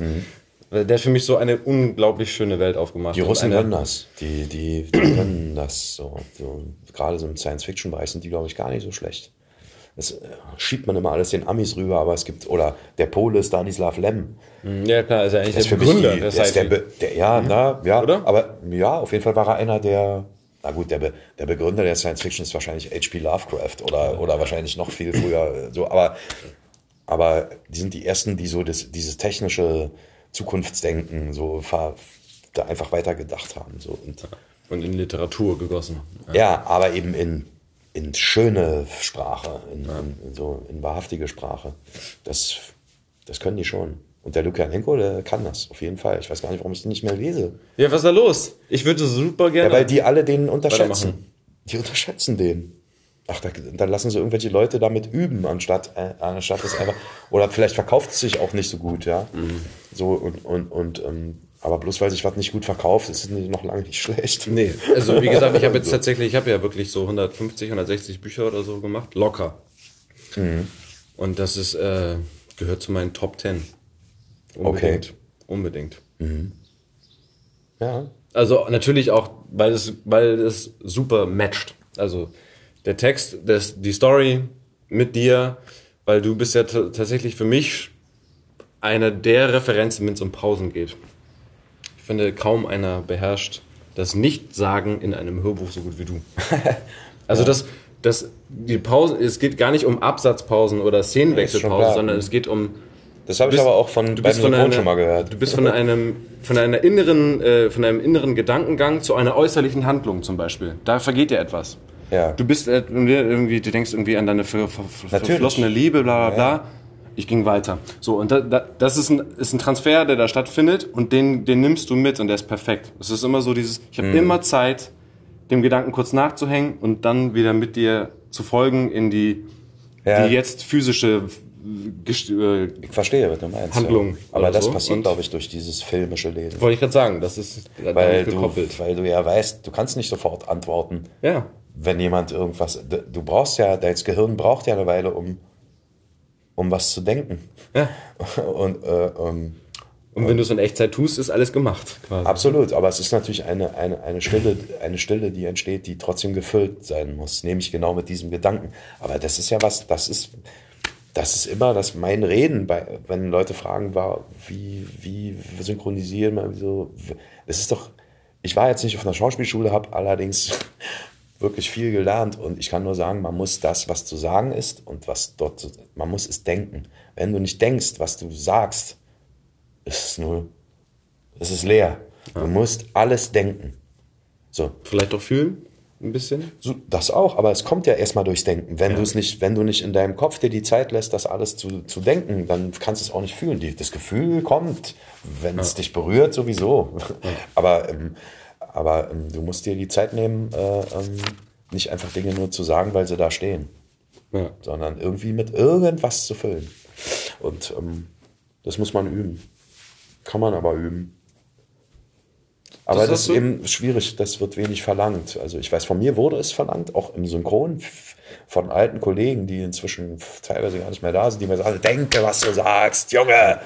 Weil Der hat für mich so eine unglaublich schöne Welt aufgemacht. Die Russen können das. Die, die, die können das so. so. Gerade so im Science-Fiction-Bereich sind die, glaube ich, gar nicht so schlecht. Das äh, schiebt man immer alles den Amis rüber, aber es gibt, oder der Pole Stanislav Lem. Ja, klar, ist ja eigentlich Der ist Begründer die, der ist der. Be, der Ja, na, ja, Oder? aber ja, auf jeden Fall war er einer der, na gut, der, Be, der Begründer der Science-Fiction ist wahrscheinlich H.P. Lovecraft oder, oder wahrscheinlich noch viel früher, äh, so, aber, aber die sind die ersten, die so das, dieses technische Zukunftsdenken so da einfach weitergedacht haben, so und, Und in Literatur gegossen. ja, aber eben in, in schöne Sprache, in, in, so in wahrhaftige Sprache. Das, das können die schon. Und der Lukianenko, der kann das, auf jeden Fall. Ich weiß gar nicht, warum ich den nicht mehr lese. Ja, was ist da los? Ich würde super gerne. Ja, weil die alle den unterschätzen. Die unterschätzen den. Ach, da, dann lassen sie irgendwelche Leute damit üben, anstatt, äh, anstatt es einfach. Oder vielleicht verkauft es sich auch nicht so gut, ja. Mhm. So und, und, und ähm, aber bloß weil sich was nicht gut verkauft, ist es noch lange nicht schlecht. Nee, also wie gesagt, ich habe jetzt tatsächlich, ich habe ja wirklich so 150, 160 Bücher oder so gemacht, locker. Mhm. Und das ist, äh, gehört zu meinen Top 10. Unbedingt. Okay. Unbedingt. Mhm. Ja. Also natürlich auch, weil es, weil es super matcht. Also der Text, das, die Story mit dir, weil du bist ja tatsächlich für mich einer der Referenzen, wenn es um Pausen geht. Ich finde, kaum einer beherrscht das Nichtsagen in einem Hörbuch so gut wie du. also ja. das, das, die Pausen, es geht gar nicht um Absatzpausen oder Szenenwechselpausen, sondern es geht um das habe ich aber auch von du bist von einer, schon mal gehört. Du bist von einem von einer inneren äh, von einem inneren Gedankengang zu einer äußerlichen Handlung zum Beispiel. Da vergeht dir etwas. Ja. Du bist äh, irgendwie, du denkst irgendwie an deine ver, ver, verflossene Liebe, bla bla bla. Ja. Ich ging weiter. So, und da, da, das ist ein, ist ein Transfer, der da stattfindet und den, den nimmst du mit und der ist perfekt. Es ist immer so dieses, ich habe hm. immer Zeit, dem Gedanken kurz nachzuhängen und dann wieder mit dir zu folgen in die, ja. die jetzt physische äh, ich verstehe, was du meinst. Handlung. Ja. Aber das so. passiert, glaube ich, durch dieses filmische Lesen. Wollte ich gerade sagen, das ist weil du, weil du ja weißt, du kannst nicht sofort antworten. Ja. Wenn jemand irgendwas, du brauchst ja, dein Gehirn braucht ja eine Weile, um, um was zu denken. Ja. Und, äh, um, und wenn du es in Echtzeit tust, ist alles gemacht. Quasi. Absolut, aber es ist natürlich eine, eine, eine, Stille, eine Stille, die entsteht, die trotzdem gefüllt sein muss, nämlich genau mit diesem Gedanken. Aber das ist ja was, das ist, das ist immer das mein Reden, bei, wenn Leute fragen, war, wie, wie synchronisieren wir so. Es ist doch, ich war jetzt nicht auf einer Schauspielschule, habe allerdings wirklich viel gelernt und ich kann nur sagen, man muss das, was zu sagen ist und was dort, man muss es denken. Wenn du nicht denkst, was du sagst, ist es ist es leer. Du musst alles denken. So. Vielleicht auch fühlen? ein bisschen? So, das auch, aber es kommt ja erstmal durchs Denken. Wenn ja. du es nicht, wenn du nicht in deinem Kopf dir die Zeit lässt, das alles zu, zu denken, dann kannst du es auch nicht fühlen. Die, das Gefühl kommt, wenn ja. es dich berührt, sowieso. Ja. Aber, ähm, aber ähm, du musst dir die Zeit nehmen, äh, ähm, nicht einfach Dinge nur zu sagen, weil sie da stehen, sondern irgendwie mit irgendwas zu füllen. Und ähm, das muss man üben. Kann man aber üben. Aber das, das ist eben schwierig, das wird wenig verlangt. Also ich weiß, von mir wurde es verlangt, auch im Synchron von alten Kollegen, die inzwischen teilweise gar nicht mehr da sind, die mir sagen, denke, was du sagst, Junge.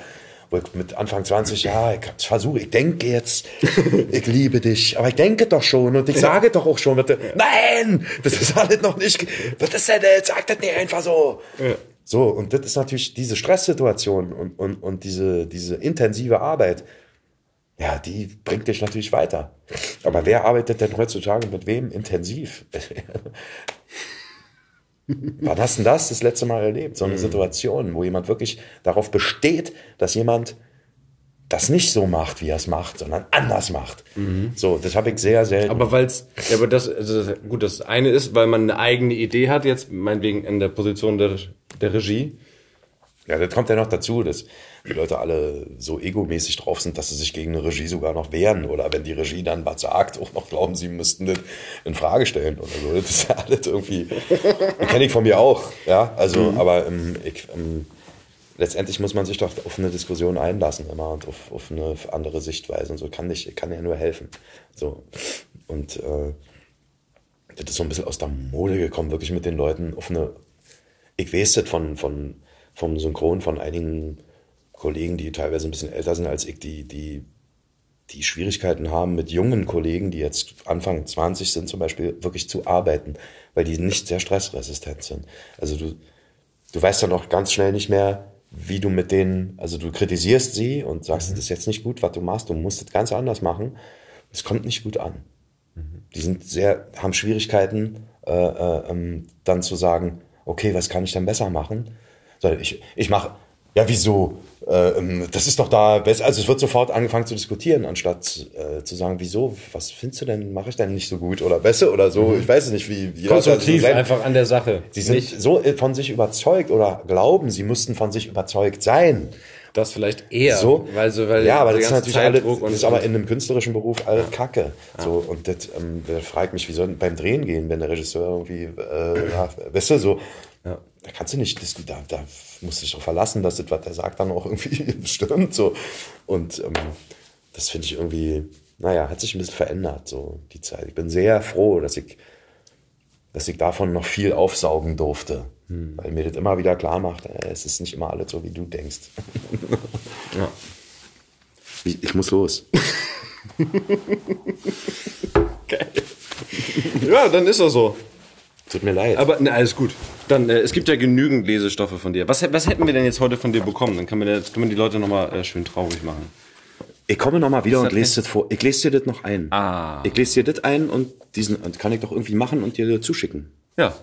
Mit Anfang 20, ja, ich versuche, ich denke jetzt, ich liebe dich, aber ich denke doch schon und ich sage doch auch schon, bitte, nein, das ist alles noch nicht, was ist denn jetzt, sag das nicht einfach so. Ja. So, und das ist natürlich diese Stresssituation und, und, und diese, diese intensive Arbeit, ja, die bringt dich natürlich weiter. Aber wer arbeitet denn heutzutage mit wem intensiv? Wann hast du das das letzte Mal erlebt? So eine mhm. Situation, wo jemand wirklich darauf besteht, dass jemand das nicht so macht, wie er es macht, sondern anders macht. Mhm. So, das habe ich sehr selten. Aber weil es, ja, aber das, also gut, das eine ist, weil man eine eigene Idee hat, jetzt meinetwegen in der Position der, der Regie. Ja, das kommt ja noch dazu, dass die Leute alle so egomäßig drauf sind, dass sie sich gegen eine Regie sogar noch wehren. Oder wenn die Regie dann was sagt, auch noch glauben, sie müssten das in Frage stellen oder so. Das ist ja alles irgendwie. Kenne ich von mir auch. Ja, also, mhm. aber ähm, ich, ähm, letztendlich muss man sich doch auf eine Diskussion einlassen immer und auf, auf eine andere Sichtweise. Und so kann ich, kann ja nur helfen. So. Und äh, das ist so ein bisschen aus der Mode gekommen, wirklich mit den Leuten auf eine. Ich weiß das von, von, vom Synchron von einigen Kollegen, die teilweise ein bisschen älter sind als ich, die, die, die Schwierigkeiten haben, mit jungen Kollegen, die jetzt Anfang 20 sind, zum Beispiel wirklich zu arbeiten, weil die nicht sehr stressresistent sind. Also du, du weißt dann auch ganz schnell nicht mehr, wie du mit denen, also du kritisierst sie und sagst, mhm. das ist jetzt nicht gut, was du machst, du musst es ganz anders machen. Es kommt nicht gut an. Mhm. Die sind sehr, haben Schwierigkeiten, äh, äh, ähm, dann zu sagen, okay, was kann ich dann besser machen? Ich, ich mache ja, wieso? Äh, ähm, das ist doch da, besser. also es wird sofort angefangen zu diskutieren, anstatt äh, zu sagen, wieso, was findest du denn, mache ich denn nicht so gut oder besser oder so, ich weiß es nicht, wie. wie Konstruktiv, also einfach an der Sache. Sie sind nicht so von sich überzeugt oder glauben, sie mussten von sich überzeugt sein. Das vielleicht eher, so, weil so, weil ja, aber das ist natürlich alles, und, das ist aber in einem künstlerischen Beruf alles Kacke. So und das, ähm, fragt mich, wie soll beim Drehen gehen, wenn der Regisseur irgendwie, äh, ja, weißt du, so, ja. Da kannst du nicht, das, da, da musst du dich doch verlassen, dass das, was der sagt, dann auch irgendwie stimmt, so und ähm, das finde ich irgendwie, naja, hat sich ein bisschen verändert, so die Zeit. Ich bin sehr froh, dass ich, dass ich davon noch viel aufsaugen durfte. Hm. Weil mir das immer wieder klar macht, äh, es ist nicht immer alles so, wie du denkst. ja. Ich, ich muss los. Geil. Ja, dann ist er so. Tut mir leid. Aber na, alles gut. Dann, äh, es gibt ja genügend Lesestoffe von dir. Was, was hätten wir denn jetzt heute von dir bekommen? Dann können wir, jetzt können wir die Leute nochmal äh, schön traurig machen. Ich komme nochmal wieder und lese das vor. Ich lese dir das noch ein. Ah. Ich lese dir das ein und diesen und kann ich doch irgendwie machen und dir zuschicken. Ja.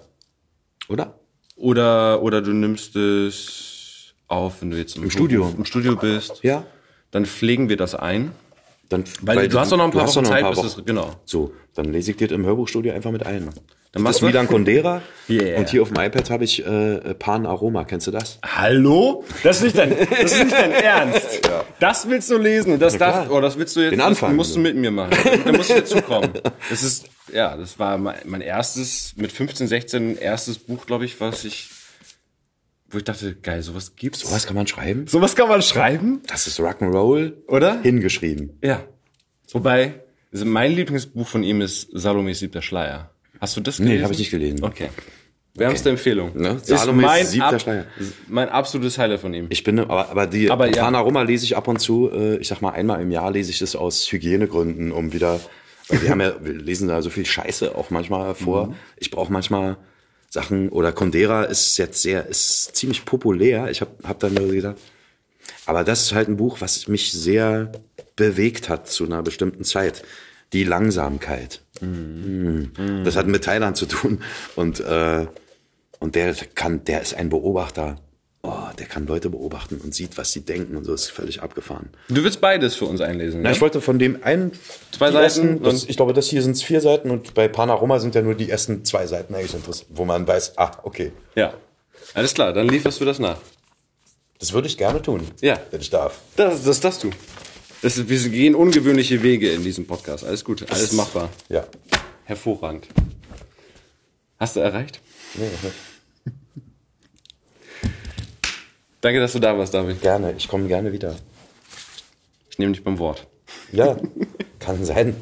Oder? Oder, oder du nimmst es auf, wenn du jetzt im, im Studio. im Studio bist. Ja. Dann pflegen wir das ein. Dann, weil, weil du hast doch noch ein paar Wochen Zeit, bis es, genau. So, dann lese ich dir im Hörbuchstudio einfach mit ein. Dann machst das ist Milan Kundera. Yeah. Und hier auf dem iPad habe ich äh, Pan Aroma. Kennst du das? Hallo? Das ist nicht dein, das ist nicht dein Ernst. ja. Das willst du lesen. Das darf, oh, das willst du jetzt, Den Anfang, das musst du mit mir machen. Da musst du dazukommen. Das ist, ja, das war mein, mein erstes, mit 15, 16, erstes Buch, glaube ich, was ich wo ich dachte, geil, sowas gibt's. Sowas kann man schreiben? Sowas kann man schreiben? Das ist Rock'n'Roll. Oder? Hingeschrieben. Ja. Wobei, also mein Lieblingsbuch von ihm ist Salome's siebter Schleier. Hast du das gelesen? Nee, habe ich nicht gelesen. Okay. Wärmste okay. Empfehlung. Ne? Salome's mein siebter Ab Schleier. Mein absolutes Highlight von ihm. Ich bin, aber, aber die aber, ja. Roma lese ich ab und zu, äh, ich sag mal einmal im Jahr lese ich das aus Hygienegründen, um wieder, wir haben ja, wir lesen da so viel Scheiße auch manchmal vor. Mhm. Ich brauche manchmal Sachen oder Condera ist jetzt sehr, ist ziemlich populär. Ich habe hab dann nur gedacht, aber das ist halt ein Buch, was mich sehr bewegt hat zu einer bestimmten Zeit. Die Langsamkeit. Mhm. Mhm. Das hat mit Thailand zu tun und äh, und der kann, der ist ein Beobachter oh, der kann Leute beobachten und sieht, was sie denken und so ist völlig abgefahren. Du willst beides für uns einlesen, Na, ja? ich wollte von dem einen zwei Seiten. Das, ich glaube, das hier sind vier Seiten und bei Panorama sind ja nur die ersten zwei Seiten eigentlich interessant, wo man weiß, ah, okay. Ja. Alles klar, dann lieferst du das nach. Das würde ich gerne tun, ja. wenn ich darf. Das, das darfst du. Das, wir gehen ungewöhnliche Wege in diesem Podcast. Alles gut, alles machbar. Ja. Hervorragend. Hast du erreicht? Nee, noch nicht. Danke, dass du da warst, David. Gerne, ich komme gerne wieder. Ich nehme dich beim Wort. Ja, kann sein,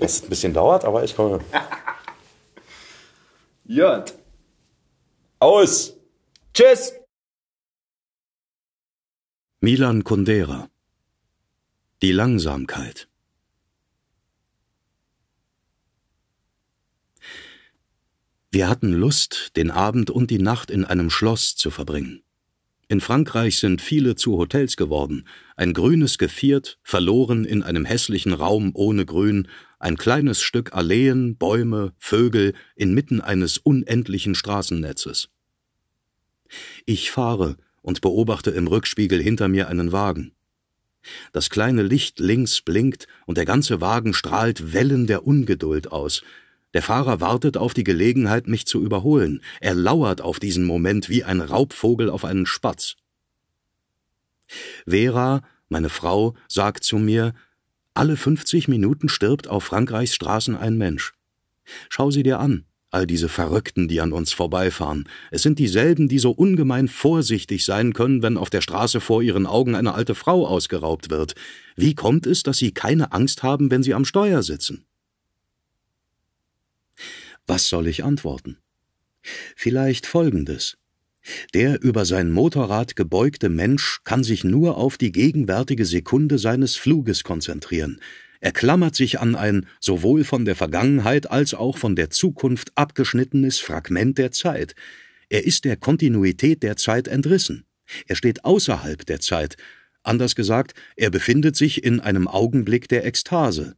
dass es ein bisschen dauert, aber ich komme. Jört. Aus. Tschüss. Milan Kundera. Die Langsamkeit. Wir hatten Lust, den Abend und die Nacht in einem Schloss zu verbringen. In Frankreich sind viele zu Hotels geworden. Ein grünes Geviert, verloren in einem hässlichen Raum ohne Grün, ein kleines Stück Alleen, Bäume, Vögel inmitten eines unendlichen Straßennetzes. Ich fahre und beobachte im Rückspiegel hinter mir einen Wagen. Das kleine Licht links blinkt und der ganze Wagen strahlt Wellen der Ungeduld aus, der Fahrer wartet auf die Gelegenheit, mich zu überholen. Er lauert auf diesen Moment wie ein Raubvogel auf einen Spatz. Vera, meine Frau, sagt zu mir, alle 50 Minuten stirbt auf Frankreichs Straßen ein Mensch. Schau sie dir an, all diese Verrückten, die an uns vorbeifahren. Es sind dieselben, die so ungemein vorsichtig sein können, wenn auf der Straße vor ihren Augen eine alte Frau ausgeraubt wird. Wie kommt es, dass sie keine Angst haben, wenn sie am Steuer sitzen? Was soll ich antworten? Vielleicht Folgendes. Der über sein Motorrad gebeugte Mensch kann sich nur auf die gegenwärtige Sekunde seines Fluges konzentrieren. Er klammert sich an ein sowohl von der Vergangenheit als auch von der Zukunft abgeschnittenes Fragment der Zeit. Er ist der Kontinuität der Zeit entrissen. Er steht außerhalb der Zeit. Anders gesagt, er befindet sich in einem Augenblick der Ekstase.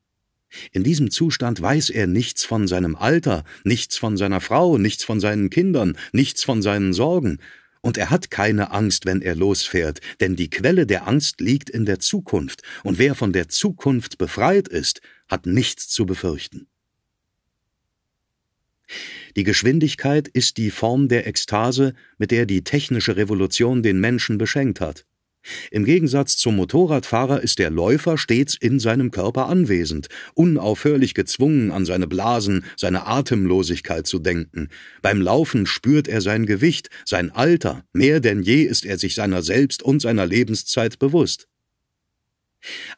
In diesem Zustand weiß er nichts von seinem Alter, nichts von seiner Frau, nichts von seinen Kindern, nichts von seinen Sorgen, Und er hat keine Angst, wenn er losfährt, denn die Quelle der Angst liegt in der Zukunft, und wer von der Zukunft befreit ist, hat nichts zu befürchten. Die Geschwindigkeit ist die Form der Ekstase, mit der die technische Revolution den Menschen beschenkt hat. Im Gegensatz zum Motorradfahrer ist der Läufer stets in seinem Körper anwesend, unaufhörlich gezwungen, an seine Blasen, seine Atemlosigkeit zu denken. Beim Laufen spürt er sein Gewicht, sein Alter, mehr denn je ist er sich seiner selbst und seiner Lebenszeit bewusst.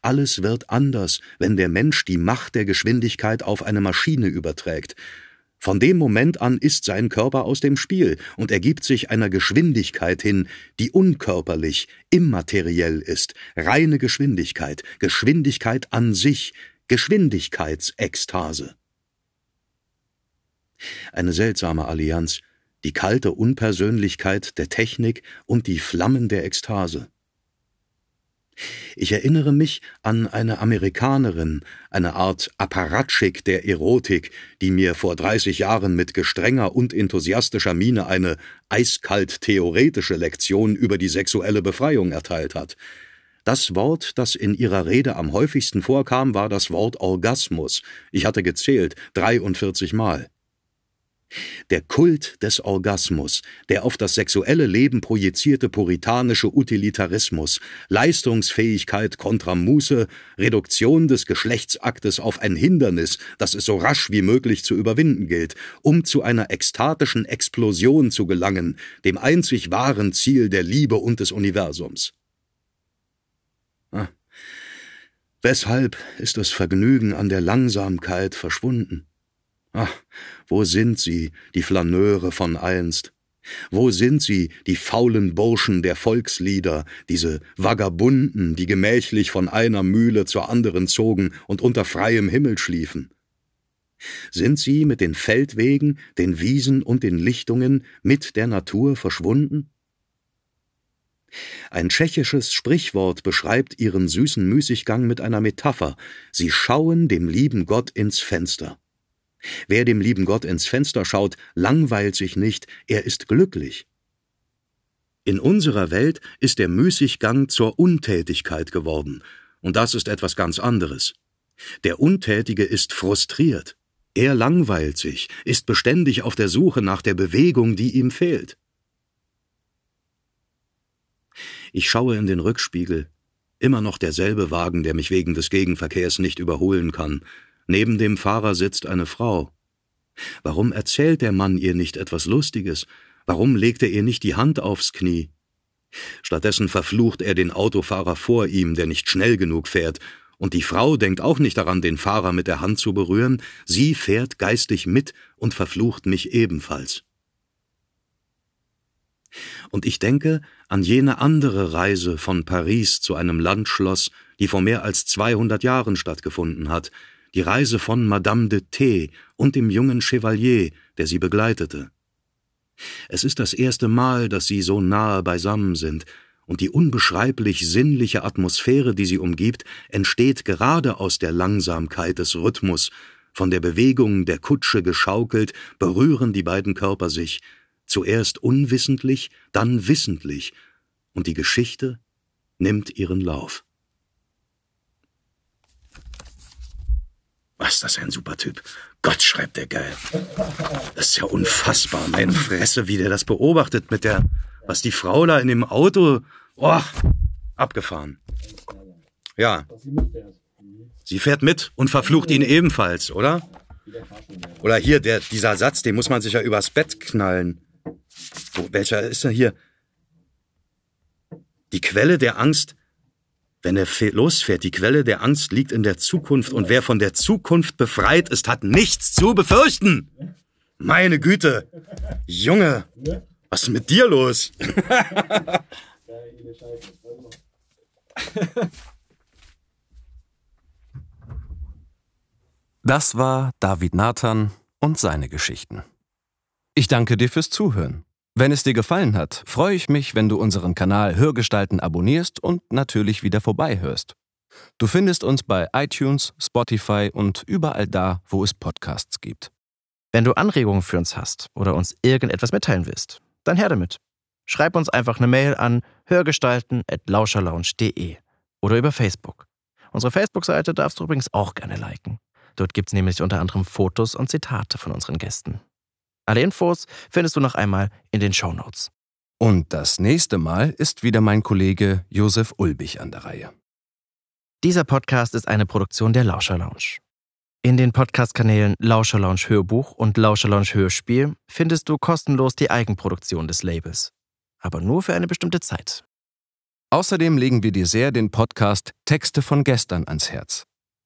Alles wird anders, wenn der Mensch die Macht der Geschwindigkeit auf eine Maschine überträgt. Von dem Moment an ist sein Körper aus dem Spiel und ergibt sich einer Geschwindigkeit hin, die unkörperlich, immateriell ist, reine Geschwindigkeit, Geschwindigkeit an sich, Geschwindigkeitsekstase. Eine seltsame Allianz, die kalte Unpersönlichkeit der Technik und die Flammen der Ekstase. Ich erinnere mich an eine Amerikanerin, eine Art Apparatschik der Erotik, die mir vor 30 Jahren mit gestrenger und enthusiastischer Miene eine eiskalt theoretische Lektion über die sexuelle Befreiung erteilt hat. Das Wort, das in ihrer Rede am häufigsten vorkam, war das Wort Orgasmus. Ich hatte gezählt, 43 Mal. Der Kult des Orgasmus, der auf das sexuelle Leben projizierte puritanische Utilitarismus, Leistungsfähigkeit kontra Muße, Reduktion des Geschlechtsaktes auf ein Hindernis, das es so rasch wie möglich zu überwinden gilt, um zu einer ekstatischen Explosion zu gelangen, dem einzig wahren Ziel der Liebe und des Universums. Ah. Weshalb ist das Vergnügen an der Langsamkeit verschwunden? Ach, wo sind sie, die Flaneure von einst? Wo sind sie, die faulen Burschen der Volkslieder, diese Vagabunden, die gemächlich von einer Mühle zur anderen zogen und unter freiem Himmel schliefen? Sind sie mit den Feldwegen, den Wiesen und den Lichtungen mit der Natur verschwunden? Ein tschechisches Sprichwort beschreibt ihren süßen Müßiggang mit einer Metapher. Sie schauen dem lieben Gott ins Fenster. Wer dem lieben Gott ins Fenster schaut, langweilt sich nicht, er ist glücklich. In unserer Welt ist der Müßiggang zur Untätigkeit geworden, und das ist etwas ganz anderes. Der Untätige ist frustriert. Er langweilt sich, ist beständig auf der Suche nach der Bewegung, die ihm fehlt. Ich schaue in den Rückspiegel. Immer noch derselbe Wagen, der mich wegen des Gegenverkehrs nicht überholen kann, Neben dem Fahrer sitzt eine Frau. Warum erzählt der Mann ihr nicht etwas Lustiges? Warum legt er ihr nicht die Hand aufs Knie? Stattdessen verflucht er den Autofahrer vor ihm, der nicht schnell genug fährt, und die Frau denkt auch nicht daran, den Fahrer mit der Hand zu berühren, sie fährt geistig mit und verflucht mich ebenfalls. Und ich denke an jene andere Reise von Paris zu einem Landschloss, die vor mehr als 200 Jahren stattgefunden hat, die Reise von Madame de T. und dem jungen Chevalier, der sie begleitete. Es ist das erste Mal, dass sie so nahe beisammen sind, und die unbeschreiblich sinnliche Atmosphäre, die sie umgibt, entsteht gerade aus der Langsamkeit des Rhythmus, von der Bewegung der Kutsche geschaukelt, berühren die beiden Körper sich, zuerst unwissentlich, dann wissentlich, und die Geschichte nimmt ihren Lauf. Was ist das ein super Typ? Gott, schreibt der geil. Das ist ja unfassbar. Meine Fresse, wie der das beobachtet mit der, was die Frau da in dem Auto, oh, abgefahren. Ja. Sie fährt mit und verflucht ihn ebenfalls, oder? Oder hier, der, dieser Satz, den muss man sich ja übers Bett knallen. Wo, welcher ist er hier? Die Quelle der Angst wenn er losfährt, die Quelle der Angst liegt in der Zukunft und wer von der Zukunft befreit ist, hat nichts zu befürchten. Meine Güte. Junge, was ist mit dir los? Das war David Nathan und seine Geschichten. Ich danke dir fürs Zuhören. Wenn es dir gefallen hat, freue ich mich, wenn du unseren Kanal Hörgestalten abonnierst und natürlich wieder vorbeihörst. Du findest uns bei iTunes, Spotify und überall da, wo es Podcasts gibt. Wenn du Anregungen für uns hast oder uns irgendetwas mitteilen willst, dann her damit. Schreib uns einfach eine Mail an hörgestalten.lauscherlounge.de oder über Facebook. Unsere Facebook-Seite darfst du übrigens auch gerne liken. Dort gibt es nämlich unter anderem Fotos und Zitate von unseren Gästen. Alle Infos findest du noch einmal in den Show Notes. Und das nächste Mal ist wieder mein Kollege Josef Ulbich an der Reihe. Dieser Podcast ist eine Produktion der Lauscher Lounge. In den Podcast-Kanälen Lauscher Lounge Hörbuch und Lauscher Lounge Hörspiel findest du kostenlos die Eigenproduktion des Labels. Aber nur für eine bestimmte Zeit. Außerdem legen wir dir sehr den Podcast Texte von gestern ans Herz.